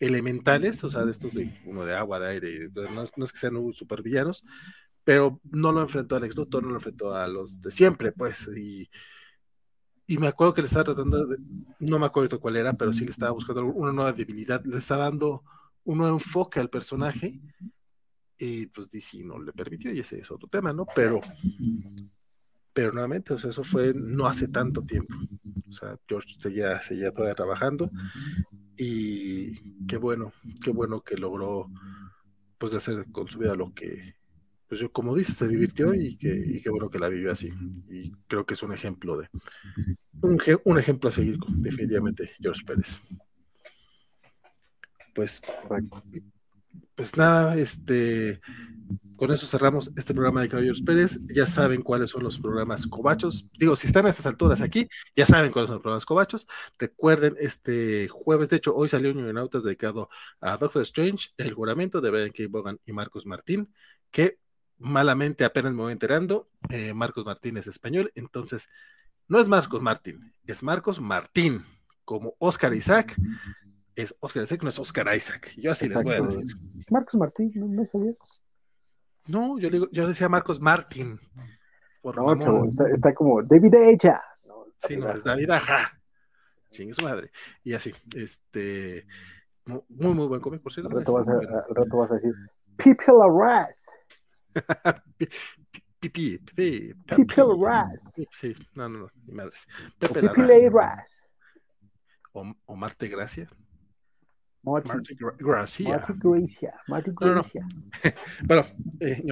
elementales, o sea, de estos de uno de agua, de aire, no, es que sean super villanos, pero no lo enfrentó al ex Luthor, no lo enfrentó a los de siempre, pues, y, y me acuerdo que le estaba tratando de, no me acuerdo cuál era, pero sí le estaba buscando una nueva debilidad, le estaba dando un nuevo enfoque al personaje, y pues DC no le permitió, y ese es otro tema, ¿no? Pero pero nuevamente, o sea, eso fue no hace tanto tiempo. O sea, George seguía, seguía todavía trabajando y qué bueno, qué bueno que logró pues hacer con su vida lo que, pues yo como dices, se divirtió y, que, qué bueno que la vivió así. Y creo que es un ejemplo de, un, un ejemplo a seguir, definitivamente, George Pérez. Pues, pues nada, este, con eso cerramos este programa de Caballeros Pérez. Ya saben cuáles son los programas cobachos. Digo, si están a estas alturas aquí, ya saben cuáles son los programas cobachos. Recuerden, este jueves, de hecho, hoy salió un Nautas dedicado a Doctor Strange, El Juramento de Brian K. Bogan y Marcos Martín, que malamente apenas me voy enterando. Eh, Marcos Martín es español, entonces no es Marcos Martín, es Marcos Martín, como Oscar Isaac. Es Oscar Isaac, no es Oscar Isaac. Yo así les voy a decir. Marcos Martín, no me sabía. No, yo, digo, yo decía Marcos Martín. Por no, está, como David Echa. sí, no, es David Aja. Chingue su madre. Y así, este. Muy, muy buen cómic, por cierto. Al rato, vas a, al rato vas a decir, People Arras. Pipi, pipi. People Arras. Sí, no, no, no, mi madre. Pepe Arras. O, o Marte Gracia. Marty, Gracia. Marty Gracia. *laughs* bueno, eh,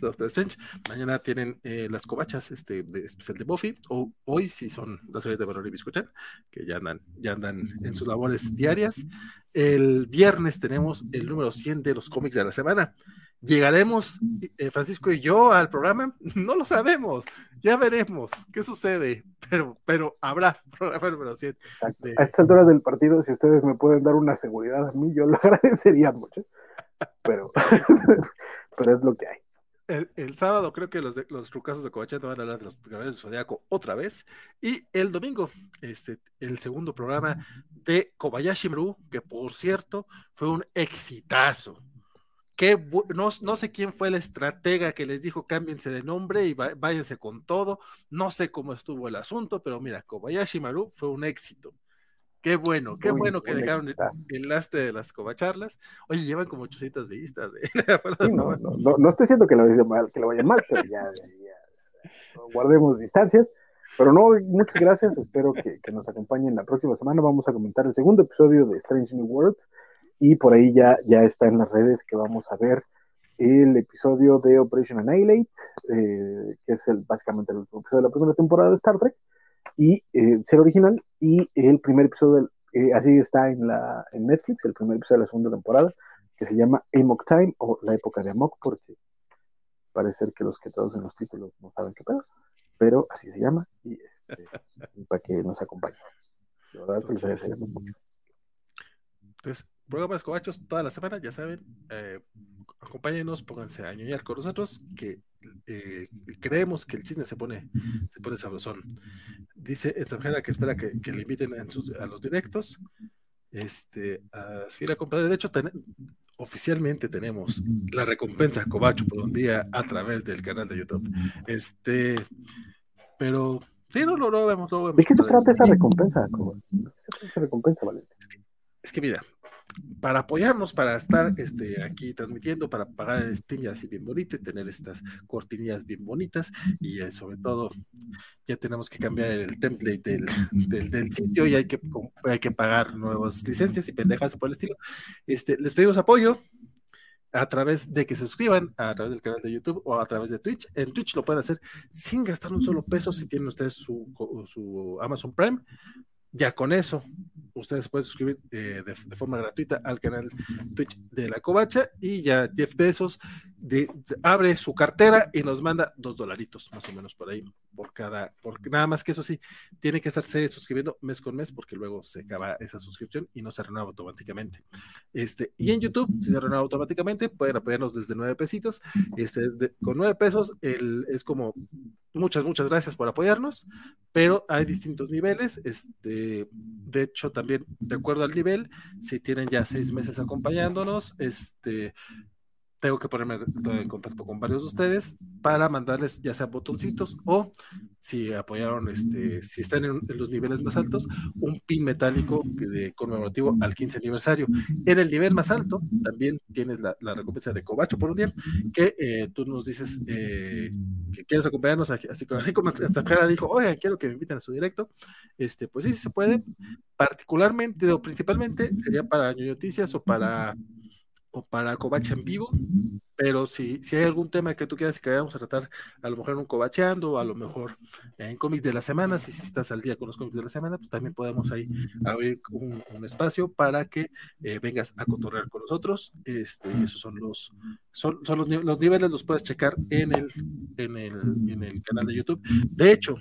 Doctor Strange, mañana tienen eh, las covachas este, de, especial de Buffy, o hoy si son las series de Valor y Biscuchan, que ya andan, ya andan en sus labores diarias. El viernes tenemos el número 100 de los cómics de la semana. ¿Llegaremos, eh, Francisco y yo, al programa? *laughs* No lo sabemos. Ya veremos qué sucede, pero, pero habrá *laughs* programa número 100. A esta altura del partido, si ustedes me pueden dar una seguridad a mí, yo lo *laughs* agradecería mucho. Pero, pero es lo que hay. El, sábado creo que los, de, los rucasos de Covacheta van a hablar de los Guerreros de Zodiaco otra vez. Y el domingo, este, el segundo programa de Kobayashi Maru, que por cierto fue un exitazo no, no, sé quién fue el estratega que les dijo cámbiense de nombre y váyanse con todo. No sé cómo estuvo el asunto, pero mira, Kobayashi Maru fue un éxito. Qué bueno, qué bueno que dejaron el, lastre de las covacharlas. Oye, llevan como 800 vistas. *laughs* no, no, no, estoy diciendo que lo, mal, que lo vayan mal, pero ya, guardemos distancias. Pero no, muchas gracias. Espero que, que, nos acompañen la próxima semana. Vamos a comentar el segundo episodio de Strange New World y por ahí ya, ya está en las redes que vamos a ver el episodio de Operation Annihilate, eh, que es el, básicamente el episodio de la primera temporada de Star Trek, y eh, ser original, y el primer episodio, eh, así está en, la, en Netflix, el primer episodio de la segunda temporada, que se llama Amok Time, o la época de Amok, porque parece ser que los que todos en los títulos no saben qué pedo, pero así se llama, y este, *laughs* para que nos acompañen. La verdad, Entonces, les mucho. Entonces, programas cobachos toda la semana, ya saben. Eh, acompáñenos, pónganse a ñoñar con nosotros, que eh, creemos que el chisme se pone, se pone sabrosón. Dice extranjera que espera que, le inviten a los directos. Este, a la compadre. De hecho, oficialmente tenemos la recompensa Cobacho por un día a través del canal de YouTube. Este, Pero sí, no, lo vemos, lo vemos. ¿De qué se trata esa recompensa, ¿De qué se trata esa recompensa, Valentín? Es que mira, para apoyarnos, para estar este, aquí transmitiendo, para pagar el Steam ya así bien bonito y tener estas cortinillas bien bonitas y eh, sobre todo ya tenemos que cambiar el template del, del, sitio y hay que, hay que pagar nuevas licencias y pendejas por el estilo. Este, les pedimos apoyo a través de que se suscriban a través del canal de YouTube o a través de Twitch. En Twitch lo pueden hacer sin gastar un solo peso si tienen ustedes su, su Amazon Prime ya con eso, ustedes pueden suscribir eh, de, forma gratuita al canal Twitch de la Covacha y ya Jeff Bezos de, abre su cartera y nos manda dos dolaritos más o menos por ahí, por cada, porque nada más que eso sí, tiene que estarse suscribiendo mes con mes porque luego se acaba esa suscripción y no se renueva automáticamente. Este, y en YouTube, si se renueva automáticamente, pueden apoyarnos desde nueve pesitos. Este, con nueve pesos el, es como muchas, muchas gracias por apoyarnos, pero hay distintos niveles. Este, de hecho, también de acuerdo al nivel, si tienen ya seis meses acompañándonos, este, tengo que ponerme en contacto con varios de ustedes para mandarles ya sea botoncitos o si apoyaron, este, si están en, los niveles más altos, un pin metálico de conmemorativo al 15 aniversario. En el nivel más alto también tienes la, recompensa de Cobacho por un día, que eh, tú nos dices eh, que quieres acompañarnos, así, así como Sanjara dijo, oigan, quiero que me inviten a su directo, este, pues sí, sí se puede, particularmente o principalmente sería para noticias o para o para Covacha en vivo, pero si, si hay algún tema que tú quieras que vayamos a tratar, a lo mejor en un Covacheando, a lo mejor en cómics de la semana, si, si estás al día con los cómics de la semana, pues también podemos ahí abrir un, espacio para que eh, vengas a cotorrear con nosotros. Este, esos son los, son, son los, los, niveles, los puedes checar en el, en el, en el canal de YouTube. De hecho,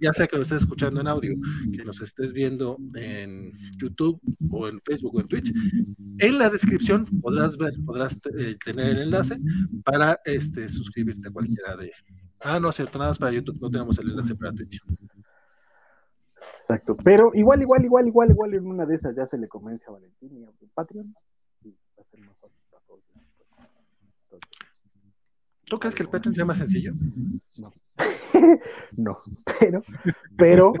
ya sea que lo estés escuchando en audio, que nos estés viendo en YouTube o en Facebook o en Twitch, en la descripción podrás ver, podrás eh, tener el enlace para este, suscribirte a cualquiera de... Ah, no cierto, nada más para YouTube, no tenemos el enlace para Twitch. Exacto, pero igual, igual, igual, igual, igual en una de esas ya se le convence a Valentín y a Patreon y va a ser más fácil para todos. ¿Tú crees que el Patreon sea más sencillo? No. *laughs* no, pero, pero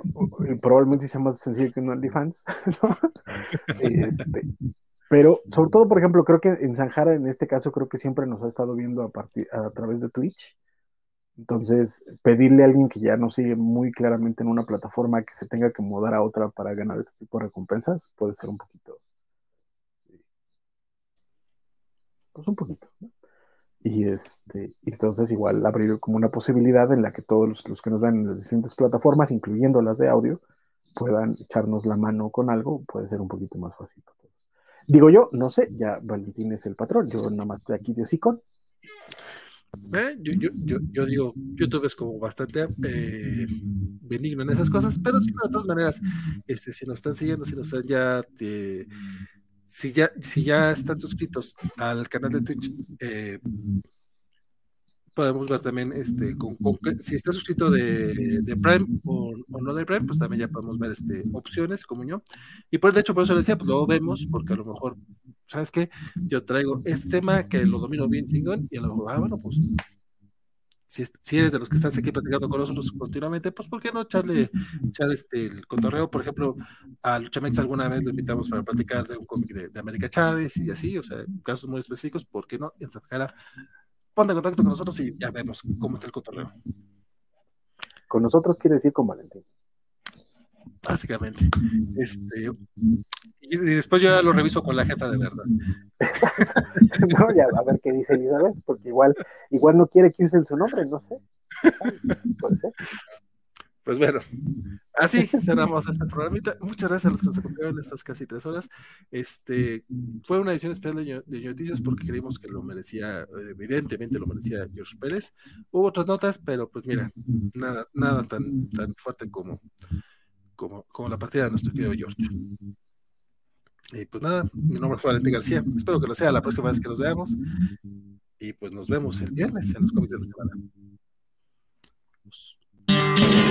probablemente sea más sencillo que un OnlyFans, *laughs* ¿no? Este, pero sobre todo, por ejemplo, creo que en Sanjara, en este caso, creo que siempre nos ha estado viendo a, partir, a través de Twitch. Entonces, pedirle a alguien que ya no sigue muy claramente en una plataforma que se tenga que mudar a otra para ganar este tipo de recompensas puede ser un poquito. Pues un poquito. ¿no? Y este, entonces igual abrir como una posibilidad en la que todos los, que nos ven en las distintas plataformas, incluyendo las de audio, puedan echarnos la mano con algo, puede ser un poquito más fácil. Digo yo, no sé, ya Valentín es el patrón, yo nada más estoy aquí de hocicón. Eh, yo, yo, yo, yo, digo, YouTube es como bastante eh, benigno en esas cosas, pero sí, de todas maneras, este, si nos están siguiendo, si nos están ya eh, si ya, si ya están suscritos al canal de Twitch, eh, podemos ver también este si está suscrito de, Prime o, no de Prime, pues también ya podemos ver este opciones como yo. Y por de hecho, por eso le decía, pues lo vemos, porque a lo mejor, ¿sabes qué? Yo traigo este tema que lo domino bien chingón, y a lo mejor, ah, bueno, pues si, eres de los que estás aquí platicando con nosotros continuamente, pues ¿por qué no echarle, echar este, el cotorreo? Por ejemplo, a Luchamex alguna vez lo invitamos para platicar de un cómic de, América Chávez y así, o sea, casos muy específicos, ¿por qué no? En Zapjara, ponte en contacto con nosotros y ya vemos cómo está el cotorreo. Con nosotros quiere decir con Valentín. Básicamente. Este, y después yo ya lo reviso con la jefa de verdad. *laughs* no, ya a ver qué dice Elizabeth, porque igual, igual no quiere que usen su nombre, no sé. Pues bueno, así cerramos este programita. Muchas gracias a los que nos acompañaron estas casi tres horas. Este fue una edición especial de, Noticias porque creímos que lo merecía, evidentemente lo merecía George Pérez. Hubo otras notas, pero pues mira, nada, nada tan, tan fuerte como, como, como la partida de nuestro querido George. Y pues nada, mi nombre es Valente García. Espero que lo sea la próxima vez que nos veamos. Y pues nos vemos el viernes en los comités de semana. Pues...